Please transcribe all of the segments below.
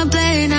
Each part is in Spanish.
wanna play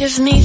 give me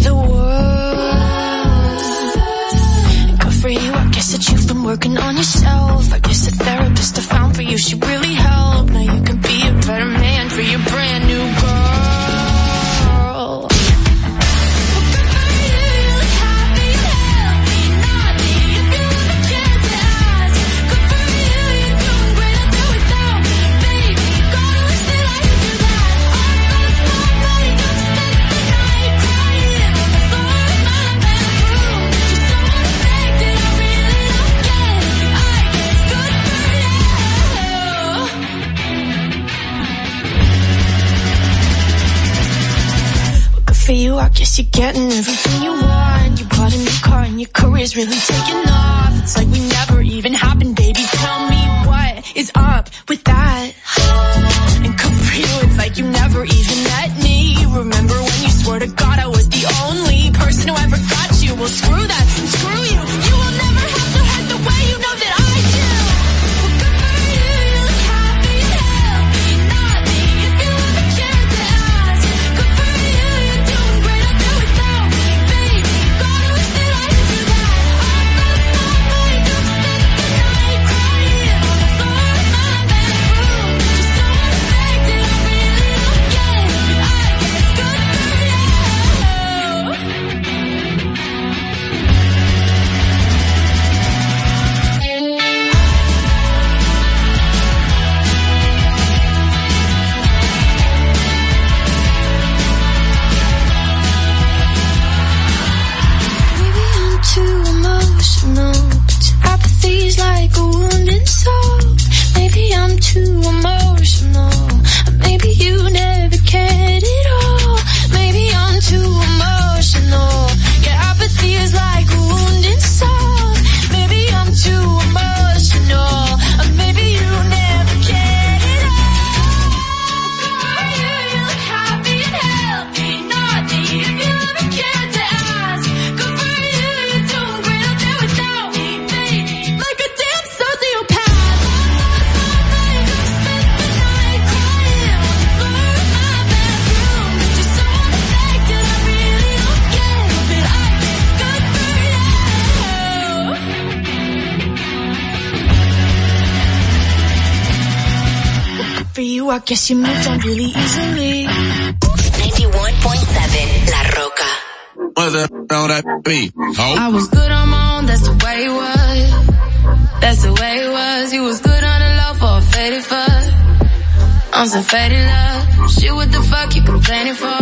on some faded love. Shit, what the fuck you complaining for?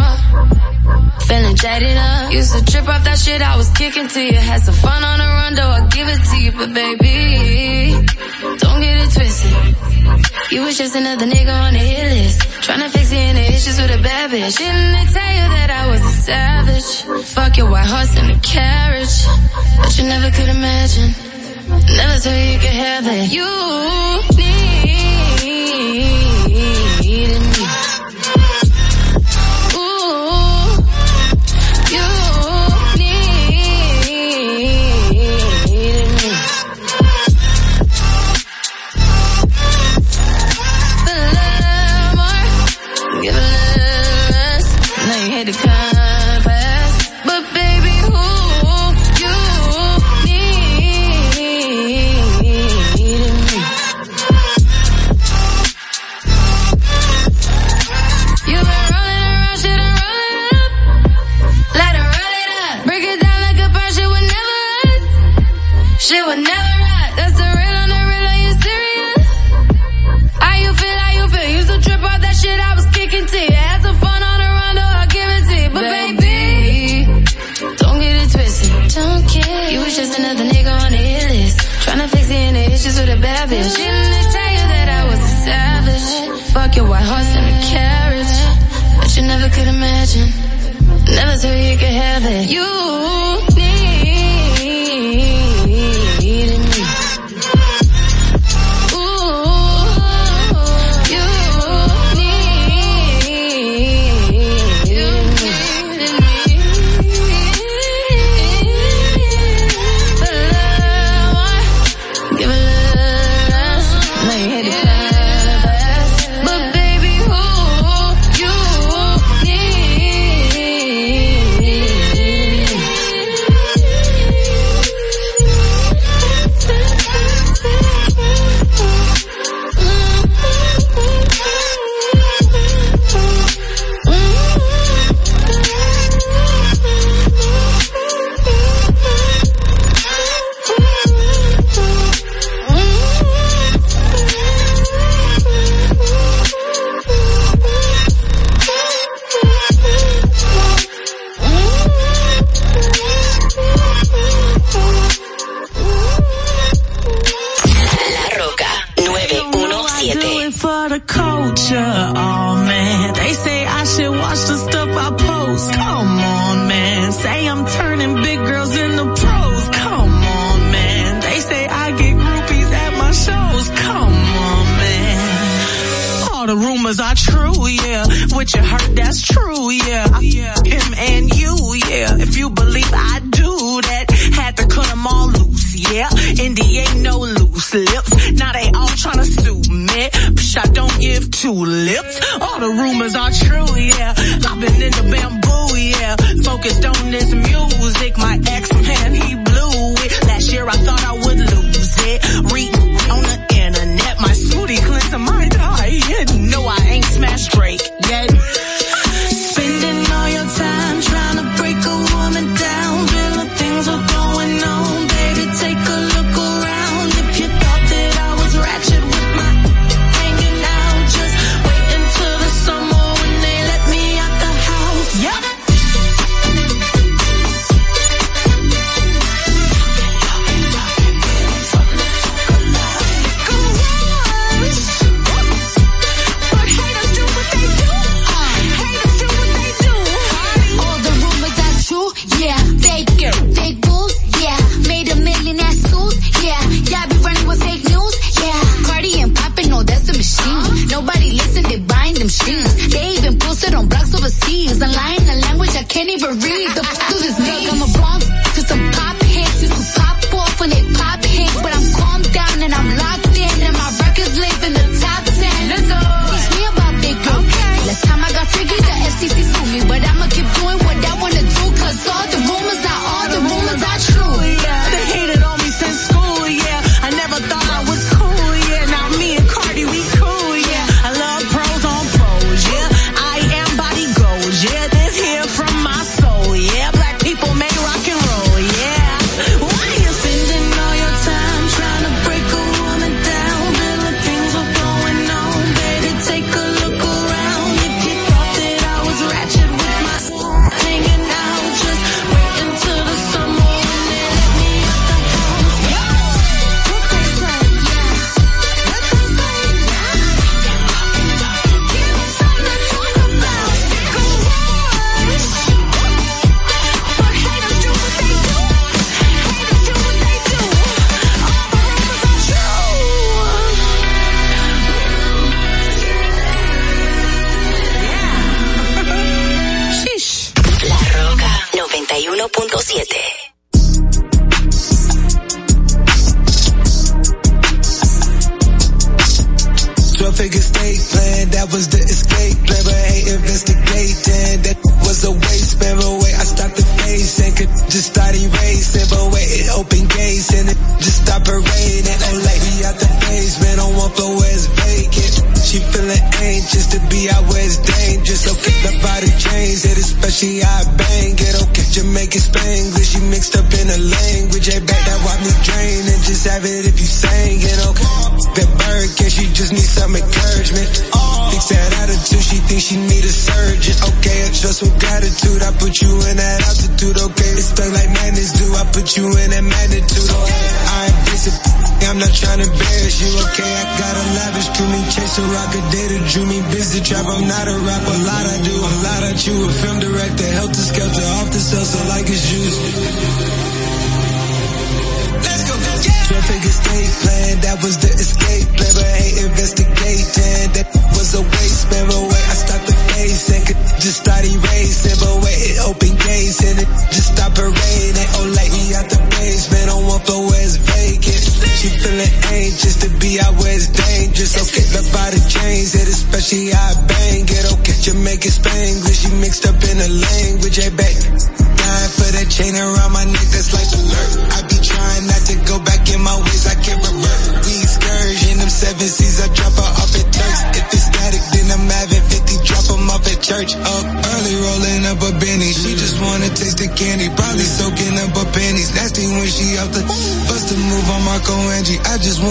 Feeling jaded up. Used to trip off that shit I was kicking to you. Had some fun on the run, though I give it to you, but baby, don't get it twisted. You was just another nigga on the hit list. Tryna fix any issues with a bad bitch. Didn't they tell you that I was a savage? Fuck your white horse and a carriage. But you never could imagine. Never thought you could have it. You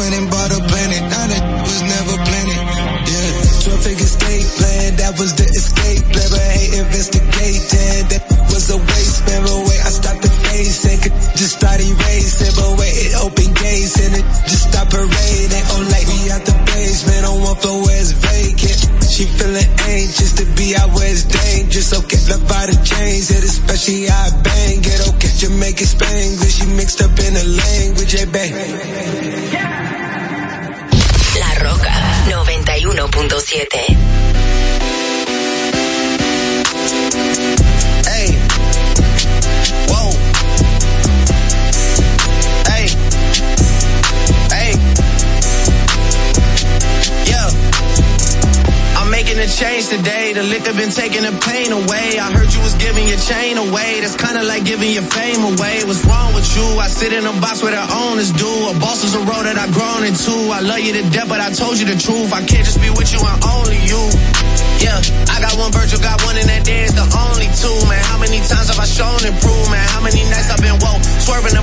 went and bought a planet. Now that was never planted. Yeah. 12 figure state plan. That was the escape. Never hate investigated. That was a waste. Man, but wait, I stopped the face. And could just start erasing. But wait, it opened gates. And it just stopped parading. Oh, like we out the basement. On one floor where it's vacant. Just to be out where it's dangerous. Okay, love by the chains, hit especially I bang it. Okay, Jamaican Spanglish, you mixed up in a language, hey, bang. La Roca 91.7. I'm making a change today. The liquor been taking the pain away. I heard you was giving your chain away. That's kinda like giving your fame away. What's wrong with you? I sit in a box where the owners do. A boss is a road that I've grown into. I love you to death, but I told you the truth. I can't just be with you and only you. Yeah, I got one Virgil, got one in that day, it's the only two, man. How many times have I shown and proved, man? How many nights I've been woke, swerving the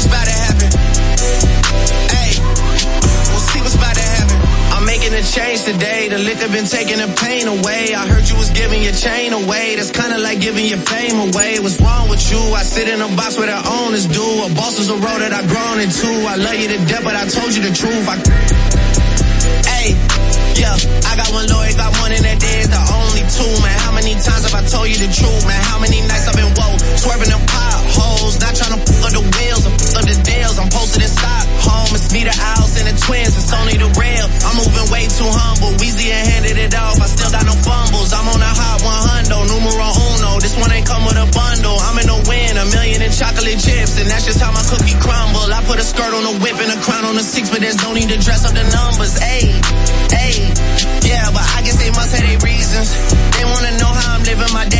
What's about to happen. Hey, we'll see what's about to happen. I'm making a change today. The liquor been taking the pain away. I heard you was giving your chain away. That's kinda like giving your fame away. What's wrong with you? I sit in a box where the owners do. A boss is a road that I've grown into. I love you to death, but I told you the truth. I Hey, yeah, I got one lawyer, got one in that day, the only two, man. How many times have I told you the truth, man? How many nights I've been woke, swerving them potholes, not trying to put the wheels, I'm posted in Stockholm, it's me, the owls, and the twins, it's only the real. I'm moving way too humble, Weezy and handed it off, I still got no fumbles, I'm on a hot 100, numero uno, this one ain't come with a bundle, I'm in the win, a million in chocolate chips, and that's just how my cookie crumble. I put a skirt on a whip and a crown on a six, but there's no need to dress up the numbers, ayy, ayy. Yeah, but I guess they must have their reasons. They wanna know how I'm living my the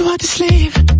too hard to sleep.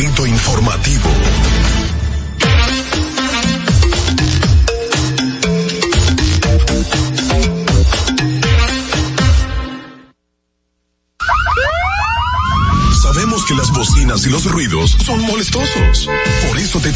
Informativo. Sabemos que las bocinas y los ruidos son molestosos.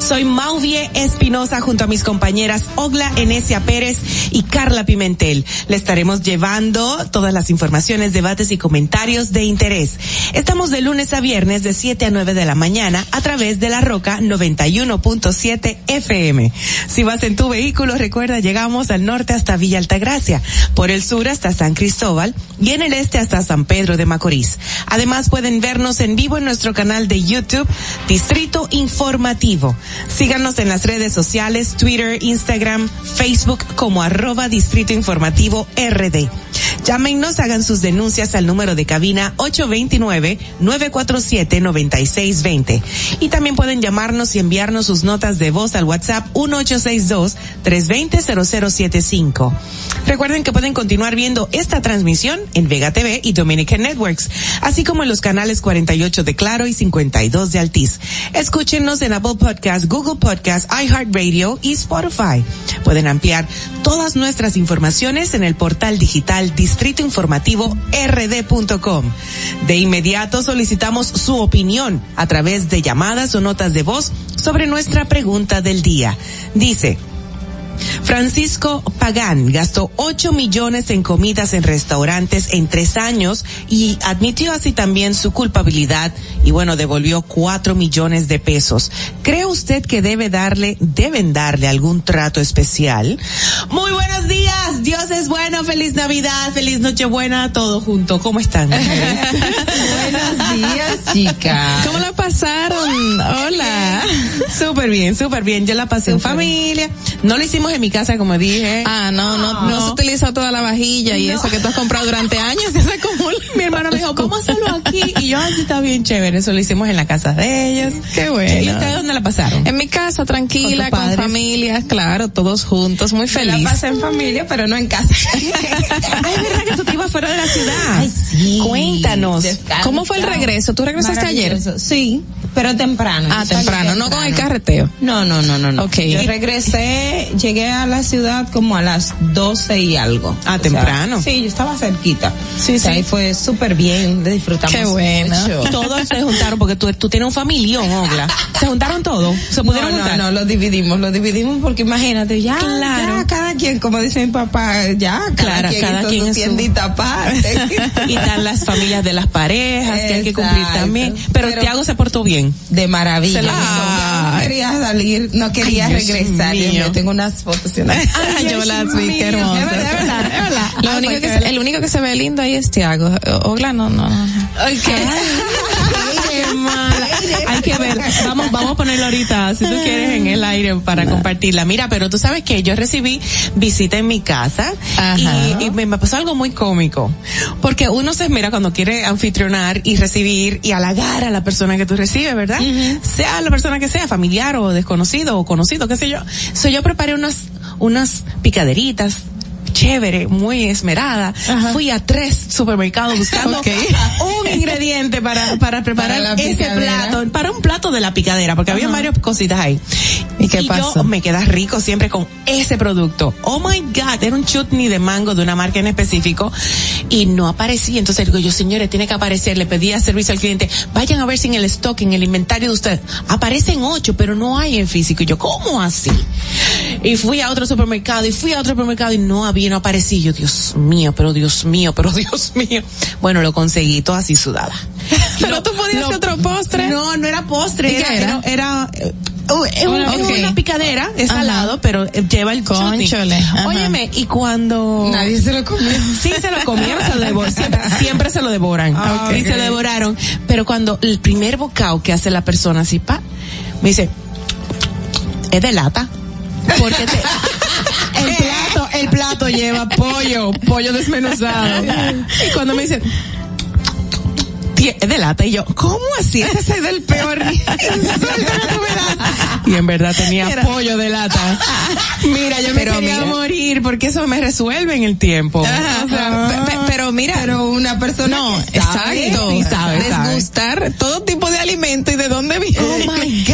Soy Mauvie Espinosa junto a mis compañeras Ogla Enesia Pérez y Carla Pimentel. Le estaremos llevando todas las informaciones, debates y comentarios de interés. Estamos de lunes a viernes de 7 a 9 de la mañana a través de la Roca 91.7 FM. Si vas en tu vehículo, recuerda, llegamos al norte hasta Villa Altagracia, por el sur hasta San Cristóbal y en el este hasta San Pedro de Macorís. Además pueden vernos en vivo en nuestro canal de YouTube, Distrito Informativo. Síganos en las redes sociales, Twitter, Instagram, Facebook como arroba Distrito Informativo RD. Llámenos, hagan sus denuncias al número de cabina 829-947-9620. Y también pueden llamarnos y enviarnos sus notas de voz al WhatsApp 1862-320-0075. Recuerden que pueden continuar viendo esta transmisión en Vega TV y Dominican Networks, así como en los canales 48 de Claro y 52 de Altiz. Escúchenos en Apple Podcast, Google Podcast, iHeartRadio y Spotify. Pueden ampliar todas nuestras informaciones en el portal digital Distrito Informativo rd.com. De inmediato solicitamos su opinión a través de llamadas o notas de voz sobre nuestra pregunta del día. Dice, Francisco Pagán gastó 8 millones en comidas en restaurantes en tres años y admitió así también su culpabilidad y bueno, devolvió 4 millones de pesos. ¿Cree usted que debe darle, deben darle algún trato especial? Muy buenos días, Dios es bueno, feliz Navidad, feliz Nochebuena, todo junto. ¿Cómo están? Buenos días, chicas. ¿Cómo la pasaron? Hola. Súper bien, súper bien. Yo la pasé en familia. No lo hicimos en mi casa, como dije. Ah, no, no, no, se utilizó toda la vajilla y No. eso que tú has comprado durante años se acumula. Mi hermano me dijo, ¿cómo hacerlo aquí? Y yo, así está bien chévere. Eso lo hicimos en la casa de ellos. Qué bueno. ¿Y ustedes dónde la pasaron? En mi casa, tranquila, ¿Con con, tus padres? familia, claro, todos juntos, muy feliz. La pasé en familia, pero no en casa. Ay, es verdad que tú te ibas fuera de la ciudad. Ay, sí. Cuéntanos. ¿Cómo fue el regreso? ¿Tú regresaste ayer? Sí, pero temprano. Ah, temprano, no con el carreteo. No, no, no, no, no. Ok. Yo regresé, llegué llegué a la ciudad como a las 12 y algo. Ah, O sea, temprano. sí, yo estaba cerquita. Sí, O sea, sí. ahí fue súper bien, disfrutamos Qué bueno. mucho. Todos se juntaron porque tú, tú tienes un familión, Ogla. Se juntaron todos. Se pudieron no, no, juntar. no, lo dividimos, lo dividimos porque imagínate, ya, Claro. ya, cada quien, como dice mi papá, ya, cada Claro, quien cada quien su en su- tiendita aparte. y están las familias de las parejas que hay que cumplir Exacto. también. Pero, Pero- Tiago se portó bien. De maravilla. Se lo Ah, no quería salir, no quería Ay, regresar. Mío, tengo unas fotos. yo las vi, qué hermosas. Es verdad, es verdad, es verdad. Lo Ah, único que, el único que se ve lindo ahí es Tiago. Ogla no, no. Hay que ver. Vamos, vamos a ponerlo ahorita, si tú quieres, en el aire para compartirla. Mira, pero tú sabes que yo recibí visita en mi casa y, y me, pasó algo muy cómico. Porque uno se esmera cuando quiere anfitrionar y recibir y halagar a la persona que tú recibes, ¿verdad? Sea la persona que sea, familiar o desconocido o conocido, qué sé yo. So, yo preparé unas, unas picaderitas chévere, muy esmerada. Fui a tres supermercados buscando Ok. un ingrediente para, para preparar Para ese plato, para un plato de la picadera, porque había varias cositas ahí. ¿Y qué yo pasó? me queda rico siempre con ese producto. Oh my God, era un chutney de mango de una marca en específico y no aparecía. Entonces digo yo, señores, tiene que aparecer. Le pedí a servicio al cliente, vayan a ver si en el stock, en el inventario de ustedes, aparecen ocho, pero no hay en físico. Y yo, ¿cómo así? Y fui a otro supermercado y fui a otro supermercado y no había, no aparecía. Y Yo, Dios mío, pero Dios mío, pero Dios mío. Bueno, lo conseguí todo así sudada. Pero tú podías hacer otro postre. No, no era postre. ¿Y qué era? era? Era, eh, uh, es Una- es ok. una picadera, es Ajá. salado, pero eh, lleva el ajá. Óyeme, y cuando... Nadie se lo comió. Sí, se lo comieron, se lo devoran. Siempre, siempre se lo devoran. Ah, Y se lo devoraron. Pero cuando el primer bocado que hace la persona así, pa, me dice, es de lata. Porque te- el plato, el plato lleva pollo, pollo desmenuzado. Y cuando me dicen, "Tie- es de lata, y yo, ¿cómo así? Ese es el peor insulto que tú me das. Y en verdad tenía pollo de lata. Mira, yo me Pero quería mira. morir porque eso me resuelve en el tiempo. Ajá, O sea, pe- pe- pero mira, Pero una persona no, que sabe, exacto, sí sabe, sabe. desgustar todo tipo de alimento y de dónde viene. Oh my God.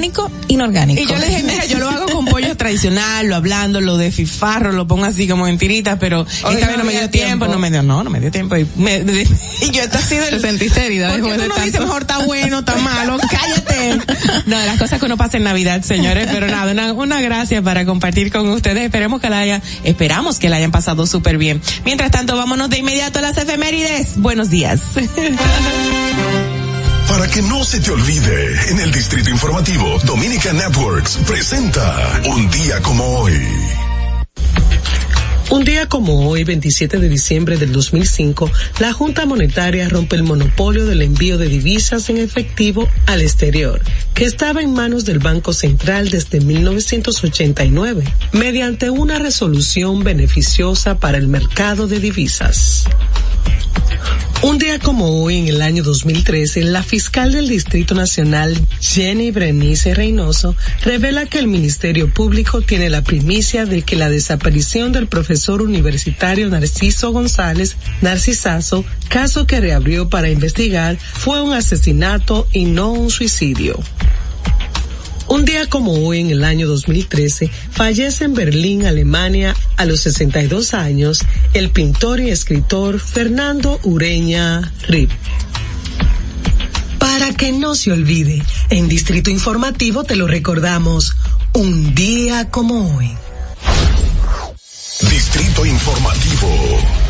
Orgánico, inorgánico. Y yo le dije, mira, yo lo hago con pollo tradicional, lo hablando, lo de fifarro, lo pongo así como en tiritas, pero Hoy esta no vez no me dio tiempo, tiempo. no me dio, no, no me dio tiempo. Y, me- y yo, esto ha sido el... Te sentiste herida ¿Por qué después de tanto? dices mejor está bueno, está malo? Cállate. No, las cosas que uno pasa en Navidad, señores, pero nada, una, una gracia para compartir con ustedes. Esperemos que la haya, esperamos que la hayan pasado súper bien. Mientras tanto, vámonos de inmediato a las efemérides. Buenos días. Para que no se te olvide, en el Distrito Informativo, Dominica Networks presenta Un día como hoy. Un día como hoy, 27 de diciembre del 2005, la Junta Monetaria rompe el monopolio del envío de divisas en efectivo al exterior, que estaba en manos del Banco Central desde 1989, mediante una resolución beneficiosa para el mercado de divisas. Un día como hoy, en el año 2013, la fiscal del Distrito Nacional, Jenny Brenice Reynoso, revela que el Ministerio Público tiene la primicia de que la desaparición del profesor universitario Narciso González, Narcisazo, caso que reabrió para investigar, fue un asesinato y no un suicidio. Un día como hoy, en el año 2013, fallece en Berlín, Alemania, a los 62 años, el pintor y escritor Fernando Ureña Rip. Para que no se olvide, en Distrito Informativo te lo recordamos, un día como hoy. Distrito Informativo.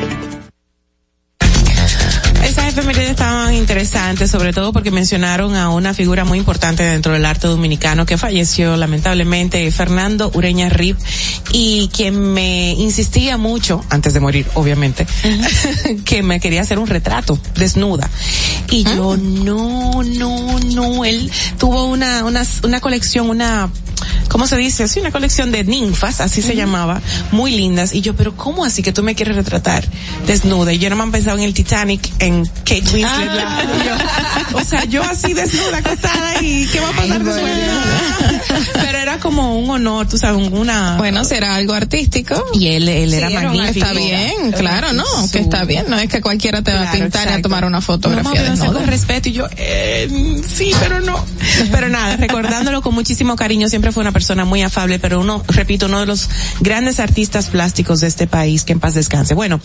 Esas efemérides estaban interesantes, sobre todo porque mencionaron a una figura muy importante dentro del arte dominicano que falleció lamentablemente, Fernando Ureña Rip, y quien me insistía mucho, antes de morir, obviamente, que me quería hacer un retrato desnuda. Y yo, no, no, no, él tuvo una, una, una colección, una, ¿cómo se dice? Sí, una colección de ninfas, así se llamaba, muy lindas. Y yo, pero ¿cómo así que tú me quieres retratar desnuda? Y yo no me han pensado en el Titanic, en Kate Winslet. la- yo, O sea, yo así desnuda, acostada y ¿qué va a pasar después? Pero era como un honor, tú sabes, una... Bueno, será algo artístico. Y él, él era Sí, magnífico. Está bien, claro, no, que está bien. No es que cualquiera te va a pintar y a tomar una No, fotografía mami, o sea, desnuda. con respeto y yo, eh, sí, pero no. Pero nada, recordándolo con muchísimo cariño, siempre fue una persona muy afable, pero uno, repito, uno de los grandes artistas plásticos de este país, que en paz descanse. Bueno,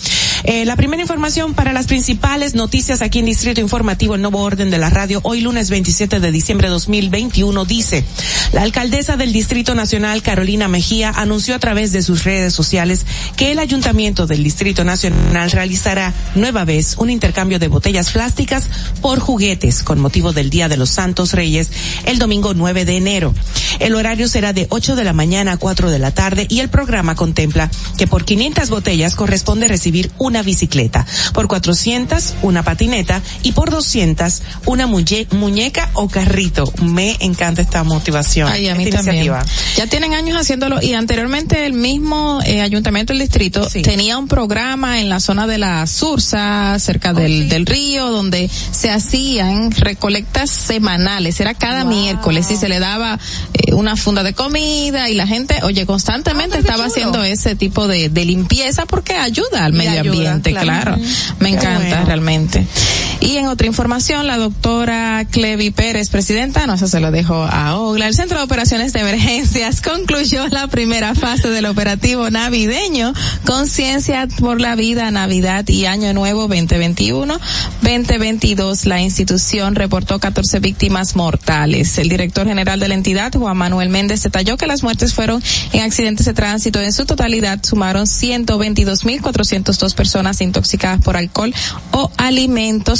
eh, la primera información para las principales noticias aquí en Distrito Informativo, el nuevo orden de la radio, hoy lunes 27 de diciembre de 2021, dice, la alcaldesa del Distrito Nacional, Carolina Mejía, anunció a través de sus redes sociales que el ayuntamiento del Distrito Nacional realizará nueva vez un intercambio de botellas plásticas por juguetes con motivo del Día de los Santos Reyes el domingo 9 de enero. El horario será de 8 de la mañana a 4 de la tarde y el programa contempla que por 500 botellas corresponde recibir una bicicleta, por 400 una patineta y por 200 una muñe- muñeca o carrito. Me encanta esta motivación. Ay, a mí esta también. iniciativa. Ya tienen años haciéndolo y anteriormente el mismo eh, ayuntamiento del distrito tenía un programa en la zona de la Sursa, cerca del, del río, donde se hacían recolectas semanales. Era cada miércoles y se le daba eh, una funda de comida y la gente, oye, constantemente estaba haciendo ese tipo de, de limpieza porque ayuda al Y medio ayuda, ambiente, claro. Me Qué encanta bueno. realmente. Y en otra información, la doctora Clevi Pérez, presidenta, no, eso se lo dejo a Ogla. El Centro de Operaciones de Emergencias concluyó la primera fase del operativo navideño Conciencia por la Vida, Navidad y Año Nuevo 2021-2022. La institución reportó 14 víctimas mortales. El director general de la entidad, Juan Manuel Méndez, detalló que las muertes fueron en accidentes de tránsito. En su totalidad sumaron 122.402 personas intoxicadas por alcohol o alimentos.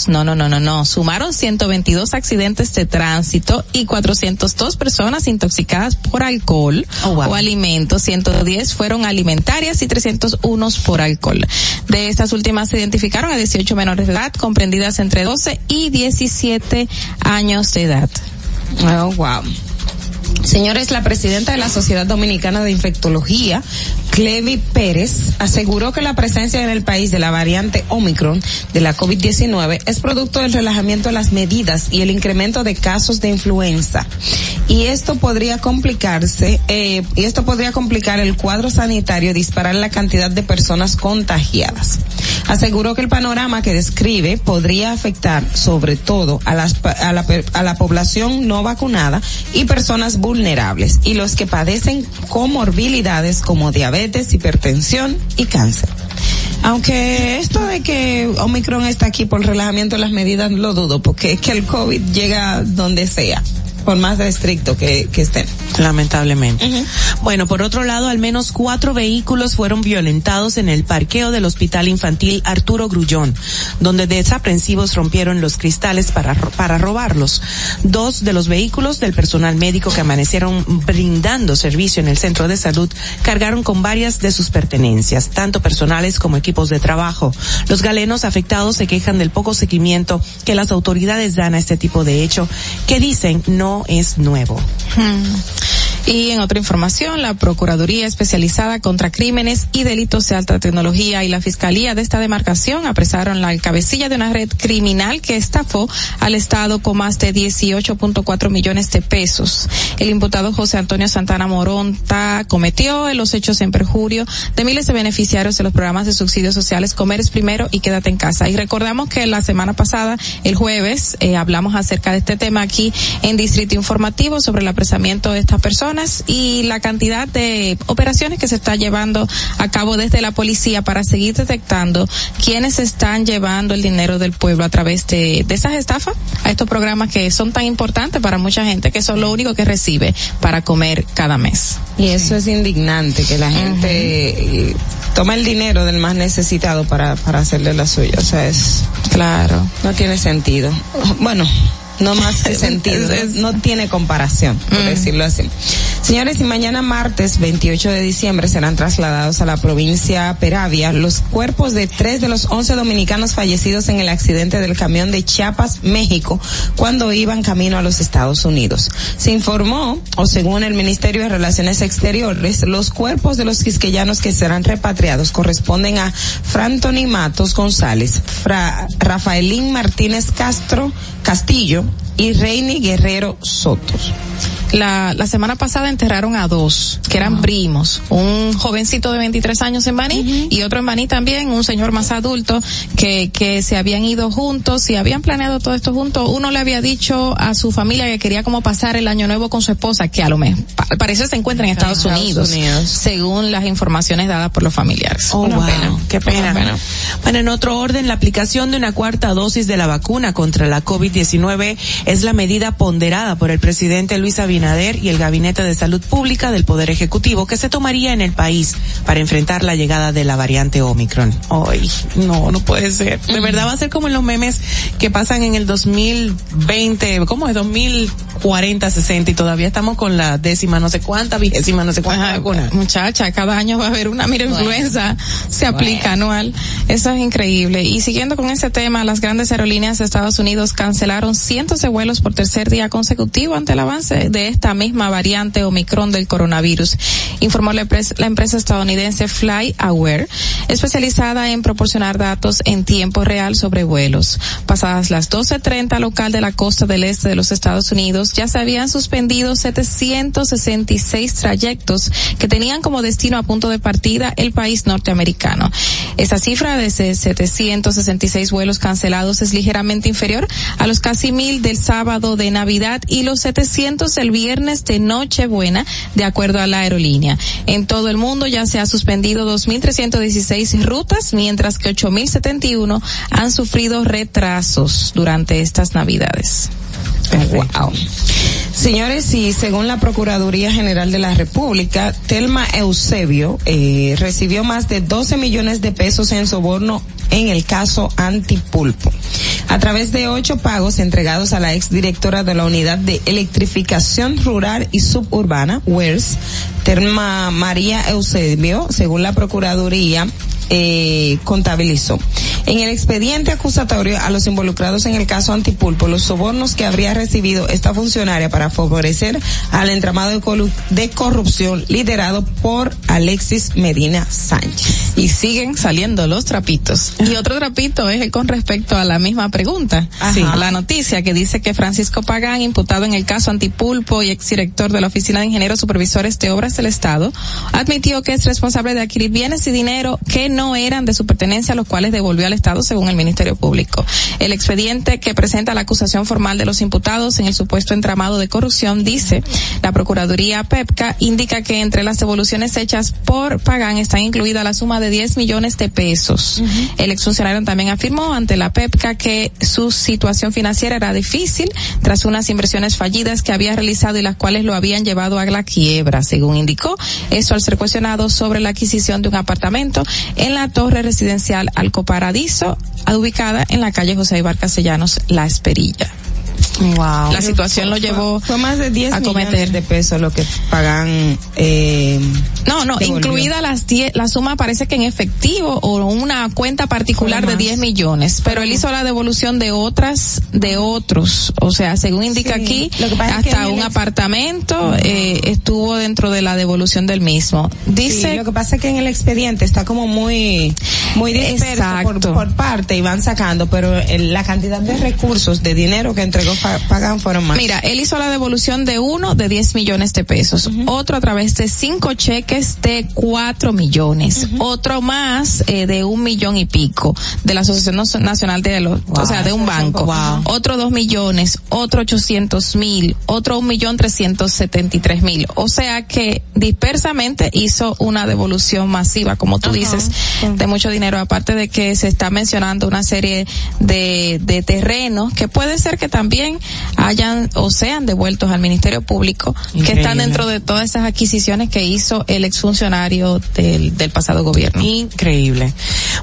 No, no, no, no, no. Sumaron 122 accidentes de tránsito y 402 personas intoxicadas por alcohol o alimentos. 110 fueron alimentarias y 301 por alcohol. De estas últimas se identificaron a 18 menores de edad comprendidas entre 12 y 17 años de edad. Oh, wow. Señores, la presidenta de la Sociedad Dominicana de Infectología, Clevi Pérez, aseguró que la presencia en el país de la variante Omicron de la COVID-19 es producto del relajamiento de las medidas y el incremento de casos de influenza. Y esto podría complicarse, eh, y esto podría complicar el cuadro sanitario y disparar la cantidad de personas contagiadas. Aseguró que el panorama que describe podría afectar sobre todo a, las, a, la, a la población no vacunada y personas vulnerables y los que padecen comorbilidades como diabetes, hipertensión y cáncer. Aunque esto de que Omicron está aquí por el relajamiento de las medidas lo dudo, porque es que el COVID llega donde sea, por más de estricto que, que estén. Lamentablemente. Bueno, por otro lado, al menos cuatro vehículos fueron violentados en el parqueo del Hospital Infantil Arturo Grullón, donde desaprensivos rompieron los cristales para, para robarlos. Dos de los vehículos del personal médico que amanecieron brindando servicio en el centro de salud cargaron con varias de sus pertenencias, tanto personales como equipos de trabajo. Los galenos afectados se quejan del poco seguimiento que las autoridades dan a este tipo de hecho, que dicen no es nuevo. Y en otra información, la Procuraduría Especializada contra Crímenes y Delitos de Alta Tecnología y la Fiscalía de esta demarcación apresaron la cabecilla de una red criminal que estafó al Estado con más de 18.4 millones de pesos. El imputado José Antonio Santana Moronta cometió los hechos en perjurio de miles de beneficiarios de los programas de subsidios sociales Comeres Primero y Quédate en Casa. Y recordamos que la semana pasada, el jueves, eh, hablamos acerca de este tema aquí en Distrito Informativo sobre el apresamiento de estas personas y la cantidad de operaciones que se está llevando a cabo desde la policía para seguir detectando quienes están llevando el dinero del pueblo a través de, de esas estafas a estos programas que son tan importantes para mucha gente que son lo único que recibe para comer cada mes. Y eso es indignante, que la gente eh, toma el dinero del más necesitado para, para hacerle la suya. O sea, es... Claro. No tiene sentido. Bueno, no más que sentido, no, no tiene comparación, por decirlo así. Señores, y mañana martes 28 de diciembre serán trasladados a la provincia Peravia los cuerpos de tres de los 11 dominicanos fallecidos en el accidente del camión de Chiapas, México, cuando iban camino a los Estados Unidos. Se informó, o según el Ministerio de Relaciones Exteriores, los cuerpos de los quisqueyanos que serán repatriados corresponden a Frantoni Matos González, Fra- Rafaelín Martínez Castro Castillo y Reini Guerrero Sotos. La, la semana pasada enterraron a dos, que eran primos, un jovencito de 23 años en Baní y otro en Baní también, un señor más adulto que, que se habían ido juntos y habían planeado todo esto juntos. Uno le había dicho a su familia que quería como pasar el año nuevo con su esposa, que a lo mejor, pa- al parecer se encuentra en Estados, Estados Unidos, Unidos. según las informaciones dadas por los familiares. Oh, Una wow, pena. qué pena. Bueno, en otro orden, la aplicación de una cuarta dosis de la vacuna contra la COVID-19 es la medida ponderada por el presidente Luis Abinader y el Gabinete de Salud Pública del Poder Ejecutivo que se tomaría en el país para enfrentar la llegada de la variante Omicron. Ay, no, no puede ser. De verdad va a ser como en los memes que pasan en el 2020, ¿cómo es? 2040, 60 y todavía estamos con la décima no sé cuánta, vigésima no sé cuánta Ajá, vacuna. Muchacha, cada año va a haber una, mira, Bueno. influenza se aplica anual. Eso es increíble. Y siguiendo con ese tema, las grandes aerolíneas de Estados Unidos cancelaron cientos de vuelos por tercer día consecutivo ante el avance de esta misma variante Omicron del coronavirus, informó la, empresa- la empresa estadounidense FlyAware, especializada en proporcionar datos en tiempo real sobre vuelos. Pasadas las 12.30 local de la costa del este de los Estados Unidos, ya se habían suspendido 766 trayectos que tenían como destino a punto de partida el país norteamericano. Esa cifra de ese 766 vuelos cancelados es ligeramente inferior a los casi mil del sábado de Navidad y los 700 el viernes de Nochebuena, de acuerdo a la aerolínea. En todo el mundo ya se ha suspendido 2.316 rutas, mientras que 8.071 han sufrido retrasos durante estas Navidades. Wow. Señores, y según la Procuraduría General de la República, Telma Eusebio eh, recibió más de 12 millones de pesos en soborno en el caso Antipulpo. A través de ocho pagos entregados a la exdirectora de la Unidad de Electrificación Rural y Suburbana, WERS, Telma María Eusebio, según la Procuraduría, eh, contabilizó. En el expediente acusatorio a los involucrados en el caso Antipulpo, los sobornos que habría recibido esta funcionaria para favorecer al entramado de, corrupción liderado por Alexis Medina Sánchez. Y siguen saliendo los trapitos. Y otro trapito es el con respecto a la misma pregunta. Sí. La noticia que dice que Francisco Pagán, imputado en el caso Antipulpo y exdirector de la Oficina de Ingenieros Supervisores de Obras del Estado, admitió que es responsable de adquirir bienes y dinero que no eran de su pertenencia, los cuales devolvió al Estado según el Ministerio Público. El expediente que presenta la acusación formal de los imputados en el supuesto entramado de corrupción dice, la Procuraduría PEPCA indica que entre las devoluciones hechas por Pagán están incluida la suma de 10 millones de pesos. El exfuncionario también afirmó ante la PEPCA que su situación financiera era difícil tras unas inversiones fallidas que había realizado y las cuales lo habían llevado a la quiebra, según indicó. Esto al ser cuestionado sobre la adquisición de un apartamento en la torre residencial Alco Paradiso, ubicada en la calle José Ibar Castellanos, La Esperilla. Wow. La situación lo llevó fue más de 10 a cometer. de pesos lo que pagan eh, No, no, incluida las 10, la suma parece que en efectivo o una cuenta particular de más. 10 millones, pero él hizo la devolución de otras, de otros, o sea, según indica Sí, aquí, lo que pasa es que hasta un el- apartamento eh, estuvo dentro de la devolución del mismo. Dice Sí, lo que pasa es que en el expediente está como muy muy disperso por, por parte y van sacando, pero el- la cantidad de recursos de dinero que entregó Fueron más. Mira, él hizo la devolución de uno de 10 millones de pesos, otro a través de cinco cheques de 4 millones, otro más eh, de un millón y pico de la Asociación Nacional de los, o sea, de un banco, Wow. otro dos millones, otro 800 mil, otro un millón trescientos setenta y tres mil, o sea que dispersamente hizo una devolución masiva, como tú dices, de mucho dinero, aparte de que se está mencionando una serie de, de terrenos que puede ser que también hayan o sean devueltos al Ministerio Público, que Increíble. están dentro de todas esas adquisiciones que hizo el exfuncionario del, del pasado gobierno. Increíble.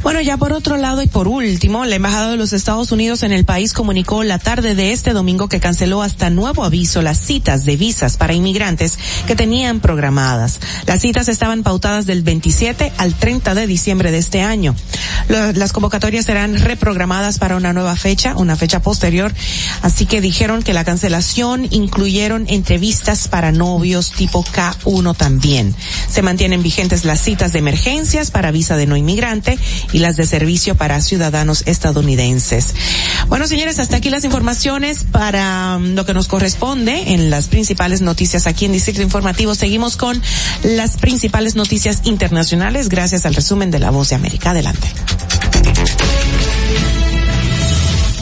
Bueno, ya por otro lado y por último, la Embajada de los Estados Unidos en el país comunicó la tarde de este domingo que canceló hasta nuevo aviso las citas de visas para inmigrantes que tenían programadas. Las citas estaban pautadas del 27 al 30 de diciembre de este año. Las convocatorias serán reprogramadas para una nueva fecha, una fecha posterior, así que dijeron que la cancelación incluyeron entrevistas para novios tipo K1 también. Se mantienen vigentes las citas de emergencias para visa de no inmigrante y las de servicio para ciudadanos estadounidenses. Bueno, señores, hasta aquí las informaciones para mm, lo que nos corresponde en las principales noticias aquí en Distrito Informativo. Seguimos con las principales noticias internacionales gracias al resumen de La Voz de América. Adelante.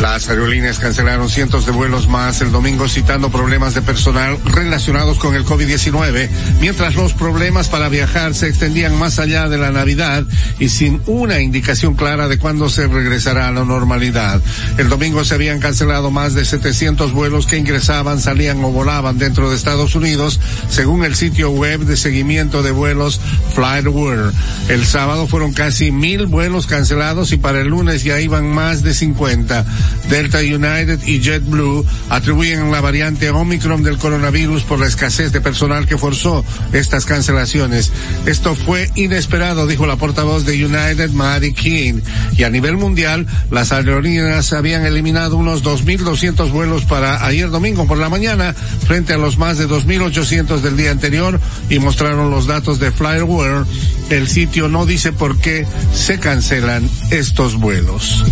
Las aerolíneas cancelaron cientos de vuelos más el domingo citando problemas de personal relacionados con el COVID-19, mientras los problemas para viajar se extendían más allá de la Navidad y sin una indicación clara de cuándo se regresará a la normalidad. El domingo se habían cancelado más de 700 vuelos que ingresaban, salían o volaban dentro de Estados Unidos, según el sitio web de seguimiento de vuelos FlightWare. El sábado fueron casi mil vuelos cancelados y para el lunes ya iban más de 50. Delta United y JetBlue atribuyen la variante Omicron del coronavirus por la escasez de personal que forzó estas cancelaciones. Esto fue inesperado, dijo la portavoz de United, Maddie King. Y a nivel mundial, las aerolíneas habían eliminado unos 2.200 vuelos para ayer domingo por la mañana, frente a los más de 2.800 del día anterior, y mostraron los datos de Flyware. El sitio no dice por qué se cancelan estos vuelos.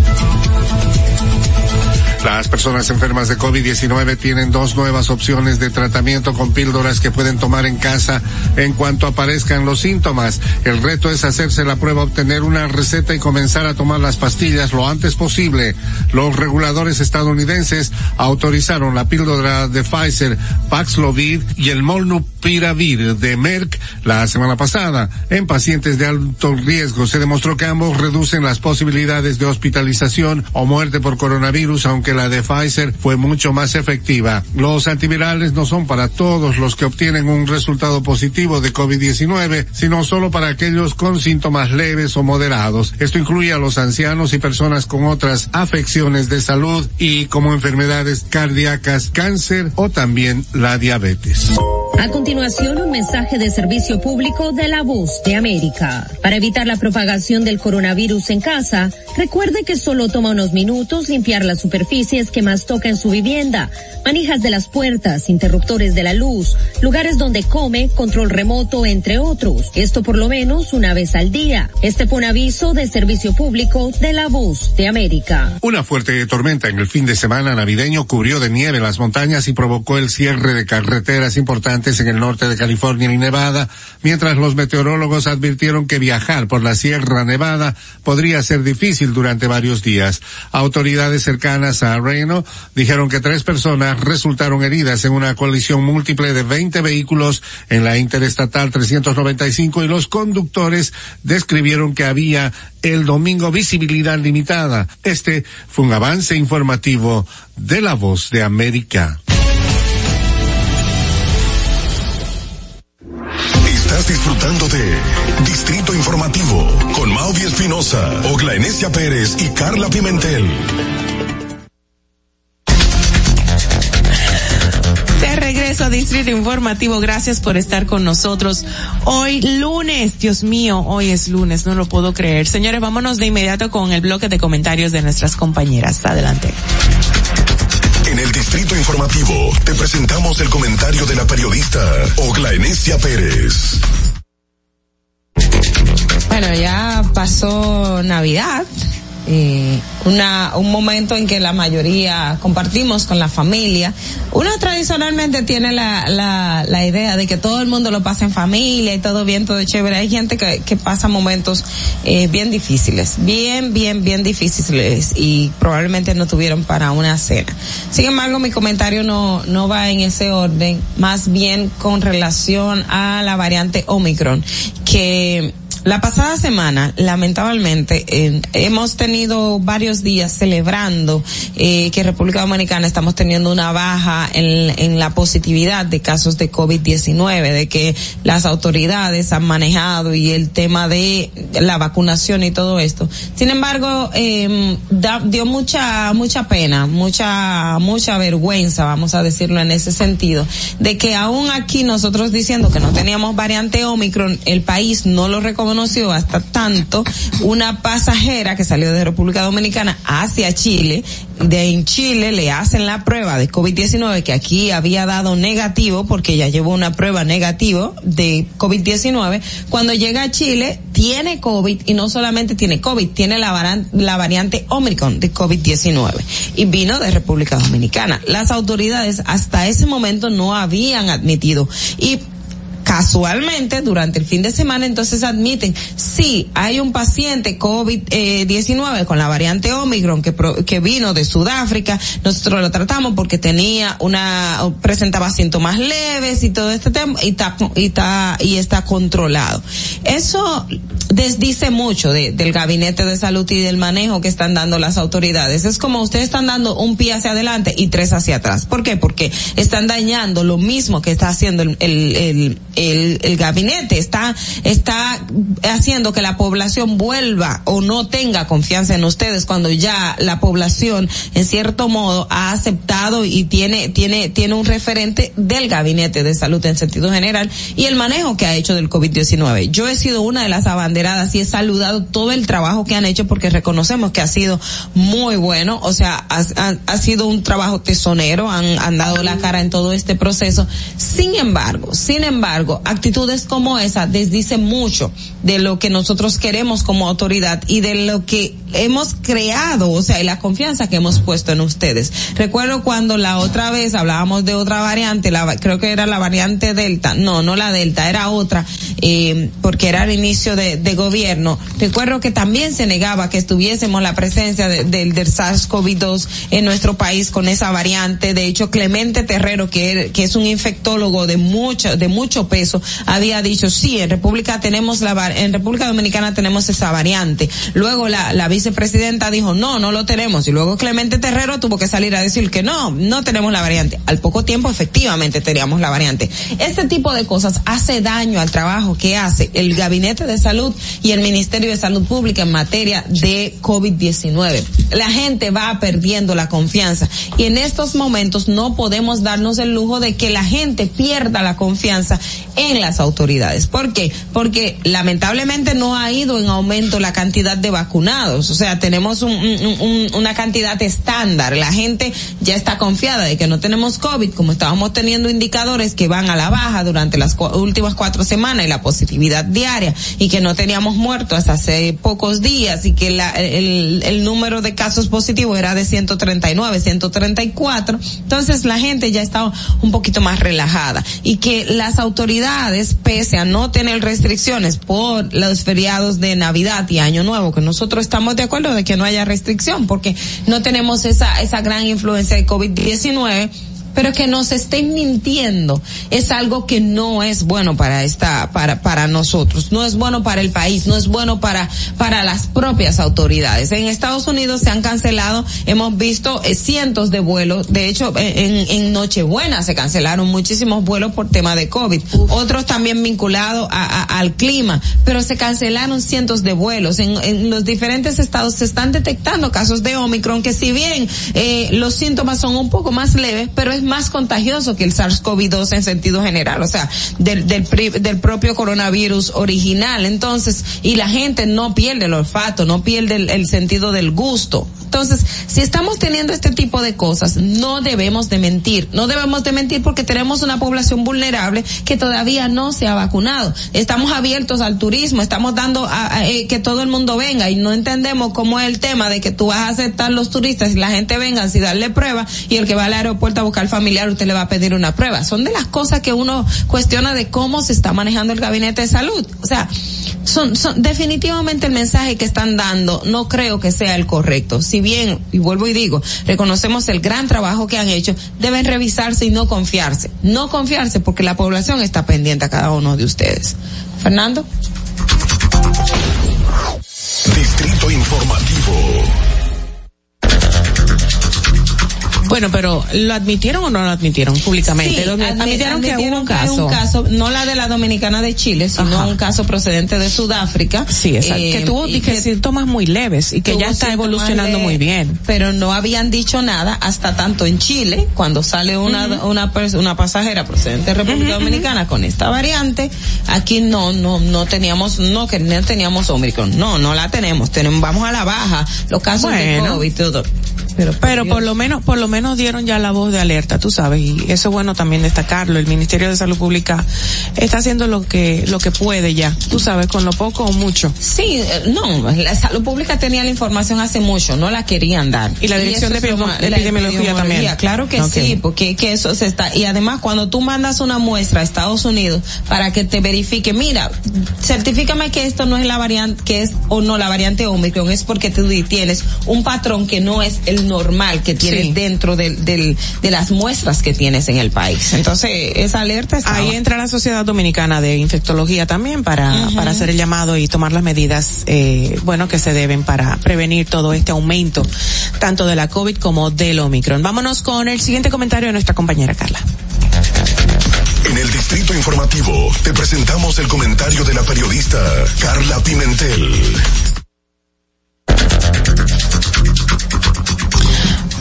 Las personas enfermas de COVID-19 tienen dos nuevas opciones de tratamiento con píldoras que pueden tomar en casa en cuanto aparezcan los síntomas. El reto es hacerse la prueba, obtener una receta y comenzar a tomar las pastillas lo antes posible. Los reguladores estadounidenses autorizaron la píldora de Pfizer, Paxlovid y el Molnupiravir de Merck la semana pasada. En pacientes de alto riesgo se demostró que ambos reducen las posibilidades de hospitalización o muerte por coronavirus, aunque la de Pfizer fue mucho más efectiva. Los antivirales no son para todos los que obtienen un resultado positivo de COVID-19, sino solo para aquellos con síntomas leves o moderados. Esto incluye a los ancianos y personas con otras afecciones de salud y como enfermedades cardíacas, cáncer o también la diabetes. A continuación, un mensaje de servicio público de la voz de América. Para evitar la propagación del coronavirus en casa, recuerde que solo toma unos minutos limpiar las superficies que más toca en su vivienda, manijas de las puertas, interruptores de la luz, lugares donde come, control remoto, entre otros. Esto por lo menos una vez al día. Este fue un aviso de servicio público de la voz de América. Una fuerte tormenta en el fin de semana navideño cubrió de nieve las montañas y provocó el cierre de carreteras importantes en el norte de California y Nevada, mientras los meteorólogos advirtieron que viajar por la Sierra Nevada podría ser difícil durante varios días. Autoridades cercanas a Reno dijeron que tres personas resultaron heridas en una colisión múltiple de 20 vehículos en la Interestatal 395 y los conductores describieron que había el domingo visibilidad limitada. Este fue un avance informativo de la voz de América. Estás disfrutando de Distrito Informativo con Maudi Espinosa, Ogla Enesia Pérez y Carla Pimentel. Regreso a Distrito Informativo, gracias por estar con nosotros. Hoy lunes, Dios mío, hoy es lunes, no lo puedo creer. Señores, vámonos de inmediato con el bloque de comentarios de nuestras compañeras. Adelante. En el Distrito Informativo te presentamos el comentario de la periodista Ogla Enesia Pérez. Bueno, ya pasó Navidad, eh, una, un momento en que la mayoría compartimos con la familia. Uno tradicionalmente tiene la, la, la idea de que todo el mundo lo pasa en familia y todo bien, todo chévere. Hay gente que, pasa momentos eh, bien difíciles, bien, bien, bien difíciles y probablemente no tuvieron para una cena. Sin embargo, mi comentario no, no va en ese orden, más bien con relación a la variante Omicron, que la pasada semana, lamentablemente, hemos tenido varios días celebrando eh, que República Dominicana estamos teniendo una baja en, la positividad de casos de COVID-19, de que las autoridades han manejado y el tema de la vacunación y todo esto. Sin embargo, eh, dio mucha mucha pena, mucha mucha vergüenza, vamos a decirlo en ese sentido, de que aún aquí nosotros diciendo que no teníamos variante Omicron, el país no lo reconoció hasta tanto una pasajera que salió de República Dominicana hacia Chile, de en Chile le hacen la prueba de COVID-19 que aquí había dado negativo porque ella llevó una prueba negativo de COVID-19, cuando llega a Chile tiene COVID y no solamente tiene COVID, tiene la, varan- la variante Omicron de COVID-19 y vino de República Dominicana. Las autoridades hasta ese momento no habían admitido y casualmente durante el fin de semana entonces admiten sí hay un paciente COVID-19 con la variante Omicron que, pro- que vino de Sudáfrica. Nosotros lo tratamos porque tenía una presentaba síntomas leves y todo este tema y está y está y está controlado. Eso desdice mucho de- del gabinete de salud y del manejo que están dando las autoridades. Es como ustedes están dando un pie hacia adelante y tres hacia atrás. ¿por qué? porque están dañando lo mismo que está haciendo el, el, el, el- el gabinete está está haciendo que la población vuelva o no tenga confianza en ustedes cuando ya la población en cierto modo ha aceptado y tiene tiene tiene un referente del gabinete de salud en sentido general y el manejo que ha hecho del COVID-19 yo he sido una de las abanderadas y he saludado todo el trabajo que han hecho porque reconocemos que ha sido muy bueno. O sea ha, ha- ha sido un trabajo tesonero han, han dado la cara en todo este proceso. Sin embargo sin embargo actitudes como esa desdicen mucho de lo que nosotros queremos como autoridad y de lo que hemos creado, o sea, y la confianza que hemos puesto en ustedes. Recuerdo cuando la otra vez hablábamos de otra variante, la, creo que era la variante Delta, no, no la Delta, era otra, eh, porque era el inicio de, de gobierno. Recuerdo que también se negaba que estuviésemos la presencia de- del, del SARS-CoV-2 en nuestro país con esa variante. De hecho, Clemente Terrero, que, er- que es un infectólogo de mucho, de mucho peso, había dicho, sí, en República tenemos la, en República Dominicana tenemos esa variante. Luego la, la vicepresidenta dijo, no, no lo tenemos. Y luego Clemente Terrero tuvo que salir a decir que no, no tenemos la variante. Al poco tiempo, efectivamente, teníamos la variante. Este tipo de cosas hace daño al trabajo que hace el Gabinete de Salud y el Ministerio de Salud Pública en materia de COVID-19. La gente va perdiendo la confianza y en estos momentos no podemos darnos el lujo de que la gente pierda la confianza en las autoridades. ¿Por qué? Porque lamentablemente no ha ido en aumento la cantidad de vacunados. O sea, tenemos un- un- un- una cantidad estándar. La gente ya está confiada de que no tenemos COVID, como estábamos teniendo indicadores que van a la baja durante las cua- últimas cuatro semanas y la positividad diaria y que no teníamos muertos hasta hace pocos días y que la- el, el número de casos positivos era de 139, 134. Entonces la gente ya está un poquito más relajada y que las autoridades, pese a no tener restricciones por los feriados de Navidad y Año Nuevo, que nosotros estamos de acuerdo de que no haya restricción porque no tenemos esa, esa gran influencia de COVID-19, pero que nos estén mintiendo es algo que no es bueno para esta para para nosotros. No es bueno para el país no es bueno para para las propias autoridades. En Estados Unidos se han cancelado hemos visto eh, cientos de vuelos. De hecho en, en Nochebuena se cancelaron muchísimos vuelos por tema de COVID. Otros también vinculados a- a- al clima. Pero se cancelaron cientos de vuelos. En, en los diferentes estados se están detectando casos de Omicron que si bien eh, los síntomas son un poco más leves pero es más contagioso que el SARS-CoV-2 en sentido general, o sea, del, del, del propio coronavirus original. Entonces, y la gente no pierde el olfato, no pierde el, el sentido del gusto. Entonces, si estamos teniendo este tipo de cosas, no debemos de mentir. No debemos de mentir porque tenemos una población vulnerable que todavía no se ha vacunado. Estamos abiertos al turismo, estamos dando a, a, eh, que todo el mundo venga y no entendemos cómo es el tema de que tú vas a aceptar los turistas y la gente venga sin darle prueba y el que va al aeropuerto a buscar familiar usted le va a pedir una prueba. Son de las cosas que uno cuestiona de cómo se está manejando el gabinete de salud. O sea, son, definitivamente el mensaje que están dando no creo que sea el correcto. Si bien, y vuelvo y digo, reconocemos el gran trabajo que han hecho, deben revisarse y no confiarse. No confiarse porque la población está pendiente a cada uno de ustedes. Fernando. Distrito Informativo. Bueno, pero ¿lo admitieron o no lo admitieron públicamente? Sí, Donde admi- admitieron que hubo un caso. un caso, no la de la dominicana de Chile, sino Ajá. un caso procedente de Sudáfrica. Sí, exacto. Eh, que tuvo y dije, que síntomas muy leves y que ya está evolucionando de- muy bien. Pero no habían dicho nada hasta tanto en Chile, cuando sale una, una, una pasajera procedente de República Dominicana con esta variante, aquí no, no, no teníamos, no que no teníamos Omicron. No, no la tenemos. tenemos vamos a la baja. Los casos de Bueno. COVID y todo. Pero, por lo menos, por lo menos dieron ya la voz de alerta, tú sabes, y eso es bueno también destacarlo. El Ministerio de Salud Pública está haciendo lo que, lo que puede ya, tú sabes, con lo poco o mucho. Sí, eh, no, la salud pública tenía la información hace mucho, no la querían dar. Y la Dirección de Epidemi- la Epidemiología también. Claro que sí, porque que eso se está, y además cuando tú mandas una muestra a Estados Unidos para que te verifique, mira, certifícame que esto no es la variante, que es o no la variante Omicron, es porque tú tienes un patrón que no es el normal que tienes Sí. dentro del, del, de las muestras que tienes en el país. Entonces, esa alerta está. Ahí entra la Sociedad Dominicana de Infectología también para, para hacer el llamado y tomar las medidas, eh, bueno, que se deben para prevenir todo este aumento, tanto de la COVID como del Omicron. Vámonos con el siguiente comentario de nuestra compañera Carla. En el Distrito Informativo te presentamos el comentario de la periodista Carla Pimentel.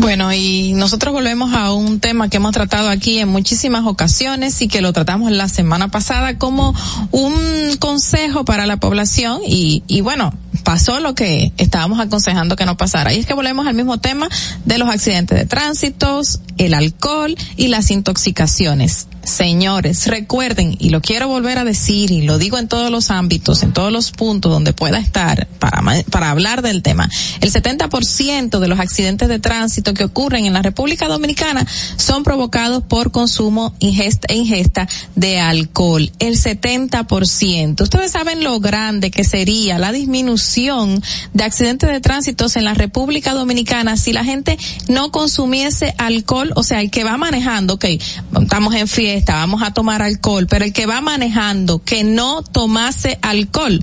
Bueno, y nosotros volvemos a un tema que hemos tratado aquí en muchísimas ocasiones y que lo tratamos la semana pasada como un consejo para la población y, y bueno, pasó lo que estábamos aconsejando que no pasara. Y es que volvemos al mismo tema de los accidentes de tránsito, el alcohol y las intoxicaciones. Señores, recuerden, y lo quiero volver a decir, y lo digo en todos los ámbitos, en todos los puntos donde pueda estar para, para hablar del tema, el 70% de los accidentes de tránsito que ocurren en la República Dominicana son provocados por consumo ingesta, e ingesta de alcohol. El 70%. Ustedes saben lo grande que sería la disminución de accidentes de tránsito en la República Dominicana si la gente no consumiese alcohol, o sea, el que va manejando, ok, estamos en fiesta, vamos a tomar alcohol, pero el que va manejando que no tomase alcohol.